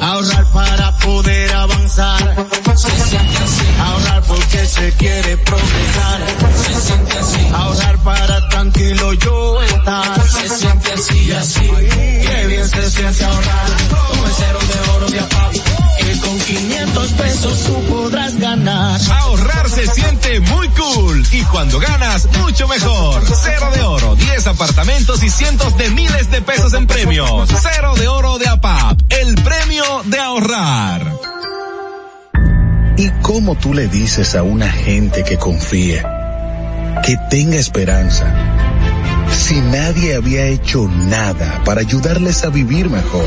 Ahorrar para poder avanzar. Se siente así. Ahorrar porque se quiere progresar. Se siente así. Ahorrar para tranquilo yo estar. Se siente así y así. Qué bien se siente ahorrar. Cero de oro de APAP. Que con 500 pesos tú podrás ganar. Ahorrar se siente muy cool y cuando ganas, mucho mejor. Cero de oro, 10 apartamentos y cientos de miles de pesos en premios. Cero de oro de APAP, el premio de ahorrar. ¿Y cómo tú le dices a una gente que confíe, que tenga esperanza, si nadie había hecho nada para ayudarles a vivir mejor?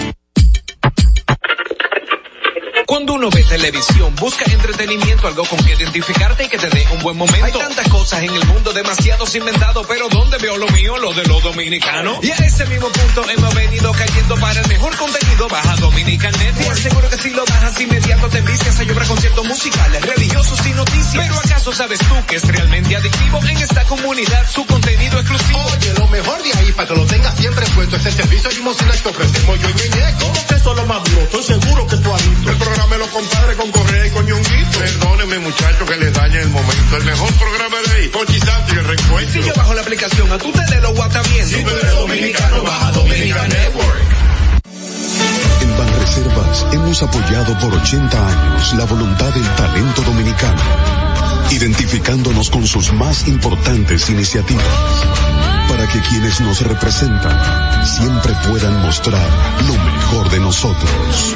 Cuando uno ve televisión, busca entretenimiento, algo con que identificarte y que te dé un buen momento. Hay tantas cosas en el mundo, demasiados inventados, pero ¿dónde veo lo mío? Lo de los dominicanos. Y a ese mismo punto hemos venido cayendo para el mejor contenido. Baja Dominican Net y aseguro que si lo bajas inmediato te envicias a llorar conciertos musicales, religiosos y noticias. Pero ¿acaso sabes tú que es realmente adictivo en esta comunidad su contenido exclusivo? Oye, lo mejor de ahí para que lo tengas siempre puesto es el servicio limosina que ofrecemos yo y Ñeñe. ¿Cómo que eso es lo más duro? Estoy seguro que tú has visto. El programa me lo compadre con Correa y con Ñonguito. Perdónenme muchachos que les dañe el momento. El mejor programa de ahí, Santo y el reencuentro. Si yo bajo la aplicación, a tu tele lo guata viendo. Si tú eres dominicano, baja Dominica Network. En Banreservas hemos apoyado por 80 años la voluntad del talento dominicano, identificándonos con sus más importantes iniciativas, para que quienes nos representan siempre puedan mostrar lo mejor de nosotros.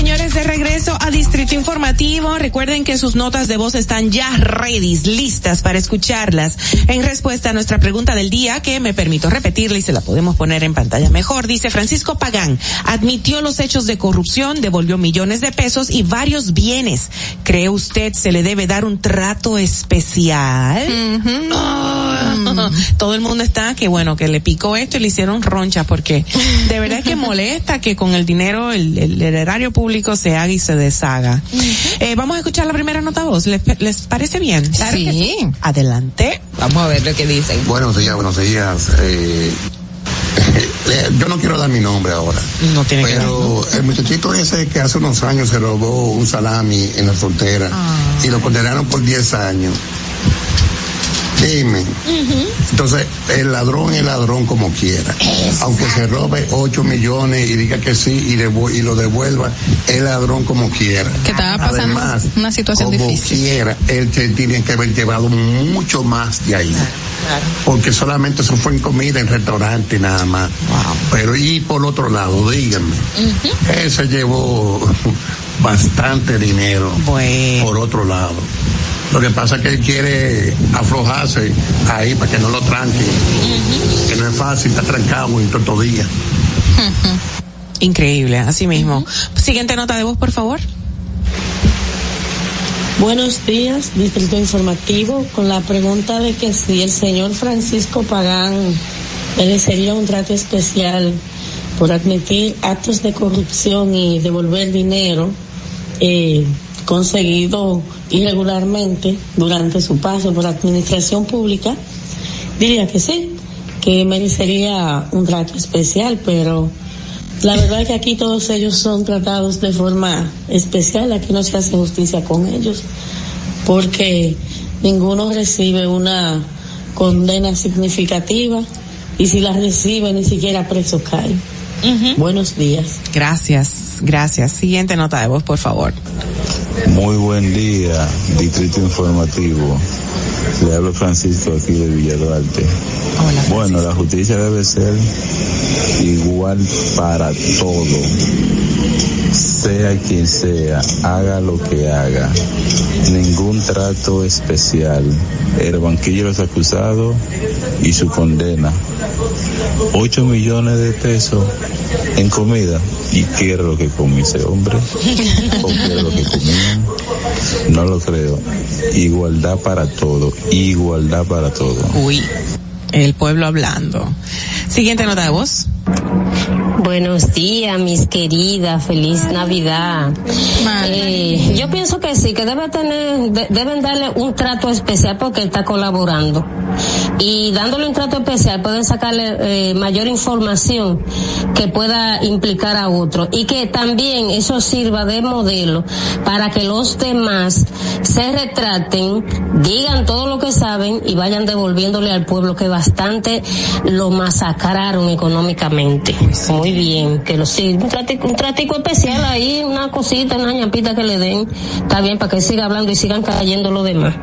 Señores, de regreso a Distrito Informativo. Recuerden que sus notas de voz están ya ready, listas para escucharlas. En respuesta a nuestra pregunta del día, que me permito repetirla y se la podemos poner en pantalla mejor, dice Francisco Pagán, admitió los hechos de corrupción, devolvió millones de pesos y varios bienes. ¿Cree usted se le debe dar un trato especial? Ah, Todo el mundo está que bueno, que le picó esto y le hicieron roncha porque de verdad que molesta que con el dinero, el, el erario público se haga y se deshaga. Eh, vamos a escuchar la primera nota voz. ¿Les, les parece bien? Claro sí. Adelante. Vamos a ver lo que dicen. Buenos días, buenos días. Eh, yo no quiero dar mi nombre ahora. No tiene Pero el muchachito ese que hace unos años se robó un salami en la frontera y lo condenaron por 10 años. Dime. Entonces, el ladrón es ladrón como quiera. Aunque se robe 8 millones y diga que sí y, lo devuelva, es ladrón como quiera. Que estaba pasando Además, una situación como difícil. quiera, él se tiene que haber llevado mucho más de ahí. Porque solamente eso fue en comida, en restaurante nada más. Pero y por otro lado, díganme, él se llevó bastante dinero por otro lado. Lo que pasa es que él quiere aflojarse ahí para que no lo tranquen. Que no es fácil estar trancado en todo día. Increíble, así mismo. Siguiente nota de voz, por favor. Buenos días, Distrito Informativo, con la pregunta de que si el señor Francisco Pagán merecería un trato especial por admitir actos de corrupción y devolver dinero eh, conseguido irregularmente durante su paso por la administración pública, diría que sí, que merecería un trato especial, pero la verdad es que aquí todos ellos son tratados de forma especial, aquí no se hace justicia con ellos, porque ninguno recibe una condena significativa y si la recibe ni siquiera preso cae. Buenos días. Gracias, gracias. Siguiente nota de voz, por favor. Muy buen día, Distrito Informativo. Le hablo Francisco aquí de Villa Duarte. bueno, la justicia debe ser igual para todo. Sea quien sea, haga lo que haga. Ningún trato especial. El banquillo de los acusados y su condena. 8 millones de pesos en comida. ¿Y qué era lo que comió ese hombre? ¿O lo que comían? No lo creo. Igualdad para todo. Igualdad para todo. Uy, el pueblo hablando. Siguiente nota de voz. Buenos días, mis queridas, feliz Navidad. Eh, yo pienso que sí, que debe tener, de- deben darle un trato especial porque está colaborando. Y dándole un trato especial pueden sacarle eh, mayor información que pueda implicar a otro. Y que también eso sirva de modelo para que los demás se retraten, digan todo lo que saben y vayan devolviéndole al pueblo que bastante lo masacraron económicamente. Muy bien, que lo sí, un tratico, un tratico especial ahí, una cosita, una ñapita que le den, está bien para que siga hablando y sigan cayendo los demás.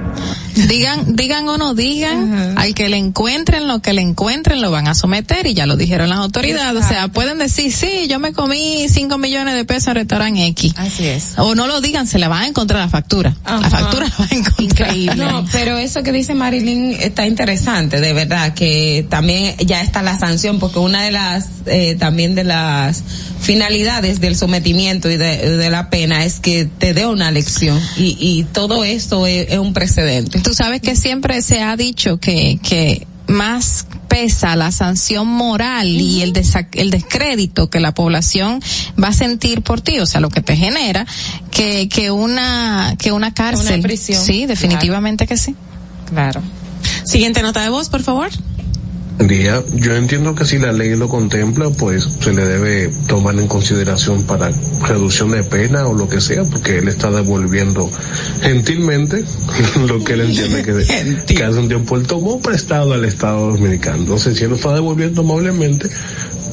Digan, digan o no digan, al que le encuentren lo que le encuentren lo van a someter y ya lo dijeron las autoridades. O sea, pueden decir, sí, yo me comí 5 millones de pesos en restaurante X. Así es. O no lo digan, se le va a encontrar la factura. La factura la va a encontrar. No, pero eso que dice Marilyn está interesante, de verdad, que también ya está la sanción, porque una de las, eh, también de las finalidades del sometimiento y de, de la pena es que te dé una lección y, y todo esto es, es un precedente. Tú sabes que siempre se ha dicho que, que más pesa la sanción moral y el, el descrédito que la población va a sentir por ti, o sea, lo que te genera, que, que una, que una cárcel. prisión. Sí, definitivamente que sí. Claro. Siguiente nota de voz, por favor. Día, yo entiendo que si la ley lo contempla, pues se le debe tomar en consideración para reducción de pena o lo que sea, porque él está devolviendo gentilmente lo que él entiende que, que hace un tiempo él tomó prestado al Estado Dominicano. Entonces, si él lo está devolviendo amablemente,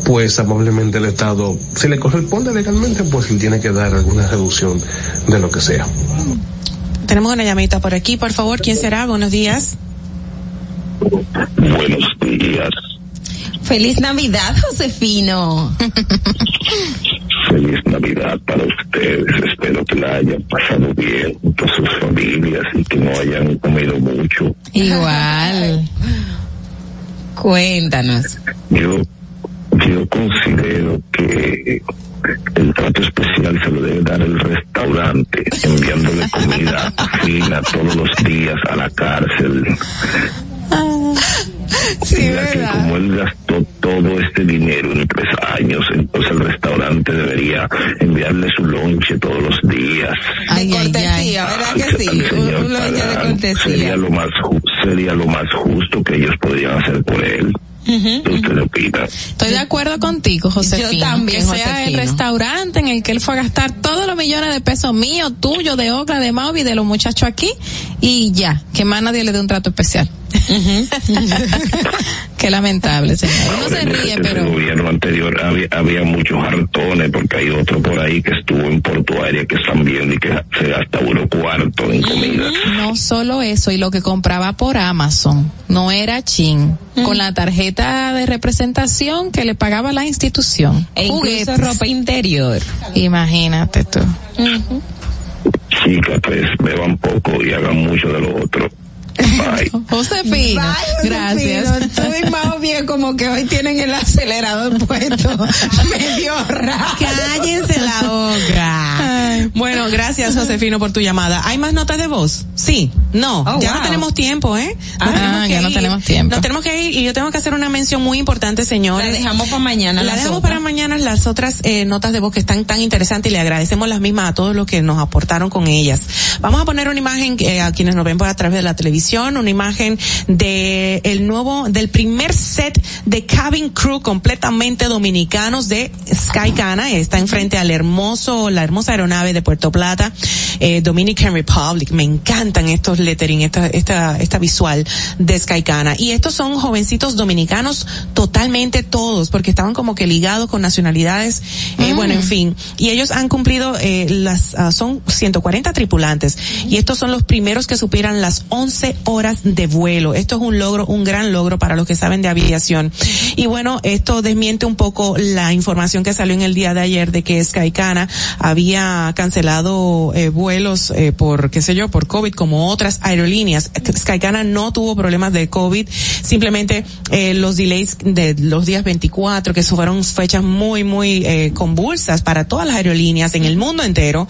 pues amablemente el Estado, si le corresponde legalmente, pues él tiene que dar alguna reducción de lo que sea. Tenemos una llamadita por aquí, por favor. ¿Quién será? Buenos días. Buenos días. Feliz Navidad, Josefino. Feliz Navidad para ustedes. Espero que la hayan pasado bien con sus familias y que no hayan comido mucho. Igual. Cuéntanos. Yo, yo considero que el trato especial se lo debe dar el restaurante, enviándole comida fina todos los días a la cárcel. Sí, ya que como él gastó todo este dinero en tres años, entonces el restaurante debería enviarle su lonche todos los días. de cortesía, ¿verdad que sí? Un, un lonche de Sería lo más ju- sería lo más justo que ellos podrían hacer por él. ¿Usted le opina? Estoy de acuerdo contigo, Josefino. Yo también, Que sea el restaurante en el que él fue a gastar todos los millones de pesos míos, tuyos, de Ocla, de Mauvi, de los muchachos aquí, y ya, que más nadie le dé un trato especial. Qué lamentable, señor. Uno se ríe, El pero... gobierno anterior había, había muchos hartones porque hay otro por ahí que estuvo en portuaria que están viendo y que se gasta uno cuarto en comida. No solo eso, y lo que compraba por Amazon, no era chin, con la tarjeta de representación que le pagaba la institución. E incluso Juguetes. ropa interior. Imagínate tú. Chicas, pues beban poco y hagan mucho de lo otro. Bye, gracias. Josefino. Tú y Mao bien como que hoy tienen el acelerador puesto medio raro. Cállense la boca. Bueno, gracias Josefino por tu llamada. ¿Hay más notas de voz? Sí, no, Oh, ya wow. no tenemos tiempo, ¿eh? Ah, tenemos ya no ir. tenemos tiempo. Nos tenemos que ir y yo tengo que hacer una mención muy importante, señores. La dejamos para mañana. La dejamos otras. para mañana las otras eh, notas de voz que están tan interesantes y le agradecemos las mismas a todos los que nos aportaron con ellas. Vamos a poner una imagen eh, a quienes nos ven por a través de la televisión, una imagen de el nuevo, del primer set de cabin crew completamente dominicanos de Skycana. Está enfrente al hermoso, la hermosa aeronave de Puerto Plata, eh, Dominican Republic. Me encantan estos lettering, esta, esta, esta visual de Skycana. Y estos son jovencitos dominicanos totalmente todos, porque estaban como que ligados con nacionalidades, eh, Mm. bueno, en fin. Y ellos han cumplido, eh, las, ah, son 140 tripulantes. Y estos son los primeros que superan las 11 horas de vuelo. Esto es un logro, un gran logro para los que saben de aviación. Y bueno, esto desmiente un poco la información que salió en el día de ayer de que Skycana había cancelado eh, vuelos eh, por, qué sé yo, por COVID, como otras otras aerolíneas. Skycana no tuvo problemas de COVID, simplemente eh, los delays de los días 24, que fueron fechas muy, muy eh, convulsas para todas las aerolíneas en el mundo entero,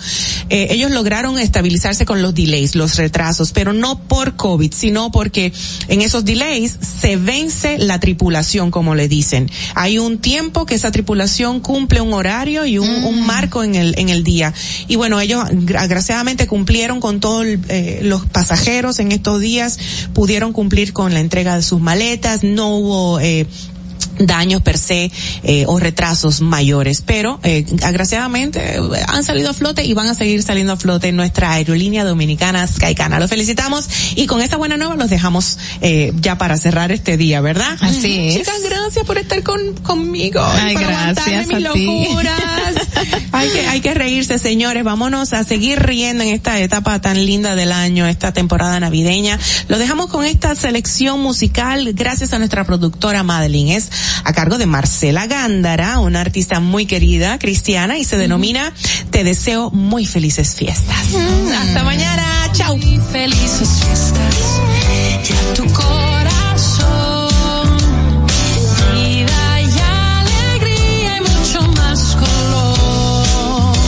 eh, ellos lograron estabilizarse con los delays, los retrasos, pero no por COVID, sino porque en esos delays se vence la tripulación, como le dicen. Hay un tiempo que esa tripulación cumple un horario y un, un marco en el, en el día. Y bueno, ellos agraciadamente cumplieron con todos eh, los pasajeros en estos días, pudieron cumplir con la entrega de sus maletas, no hubo eh, daños per se eh, o retrasos mayores, pero eh, agraciadamente eh, han salido a flote y van a seguir saliendo a flote en nuestra aerolínea dominicana Skycana. Los felicitamos y con esta buena nueva los dejamos eh, ya para cerrar este día, ¿verdad? Así es. Chicas, gracias por estar con, conmigo. Ay, por gracias mis a ti. locuras. hay que, hay que reírse, señores. Vámonos a seguir riendo en esta etapa tan linda del año, esta temporada navideña. Lo dejamos con esta selección musical gracias a nuestra productora Madeline. Es a cargo de Marcela Gándara, una artista muy querida, cristiana, y se denomina Te deseo muy felices fiestas. Hasta mañana. Chao. Felices fiestas. Tu corazón. Vida y alegría y mucho más color.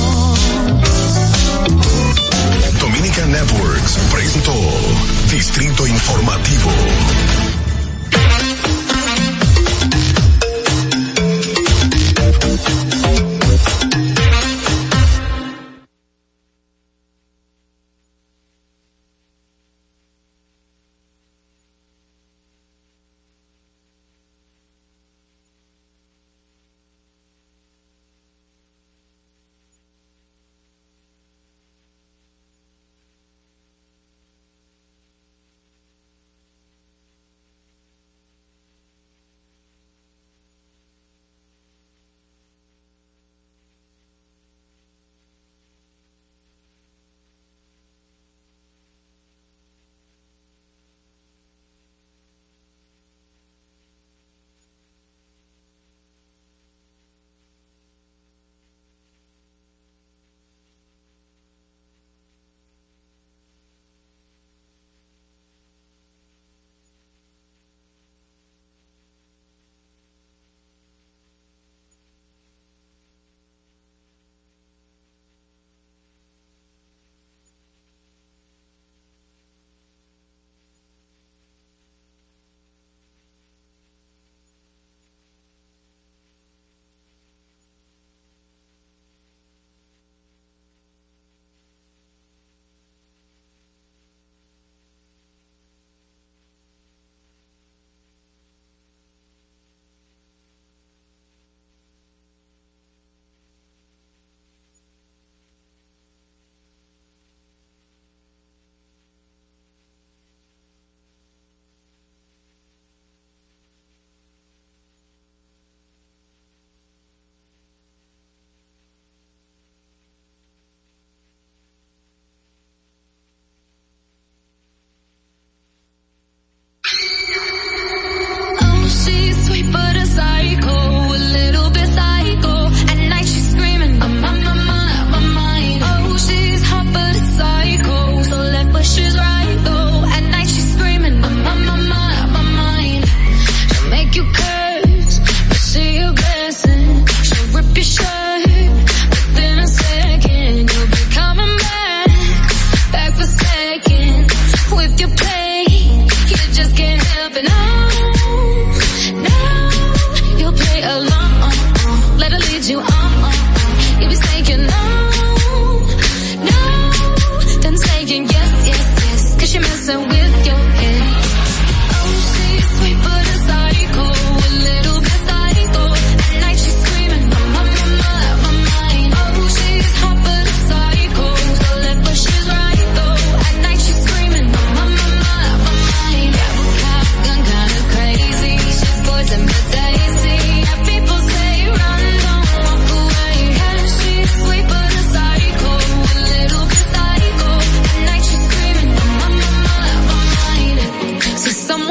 Dominica Networks presentó Distrito Informativo.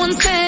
someone said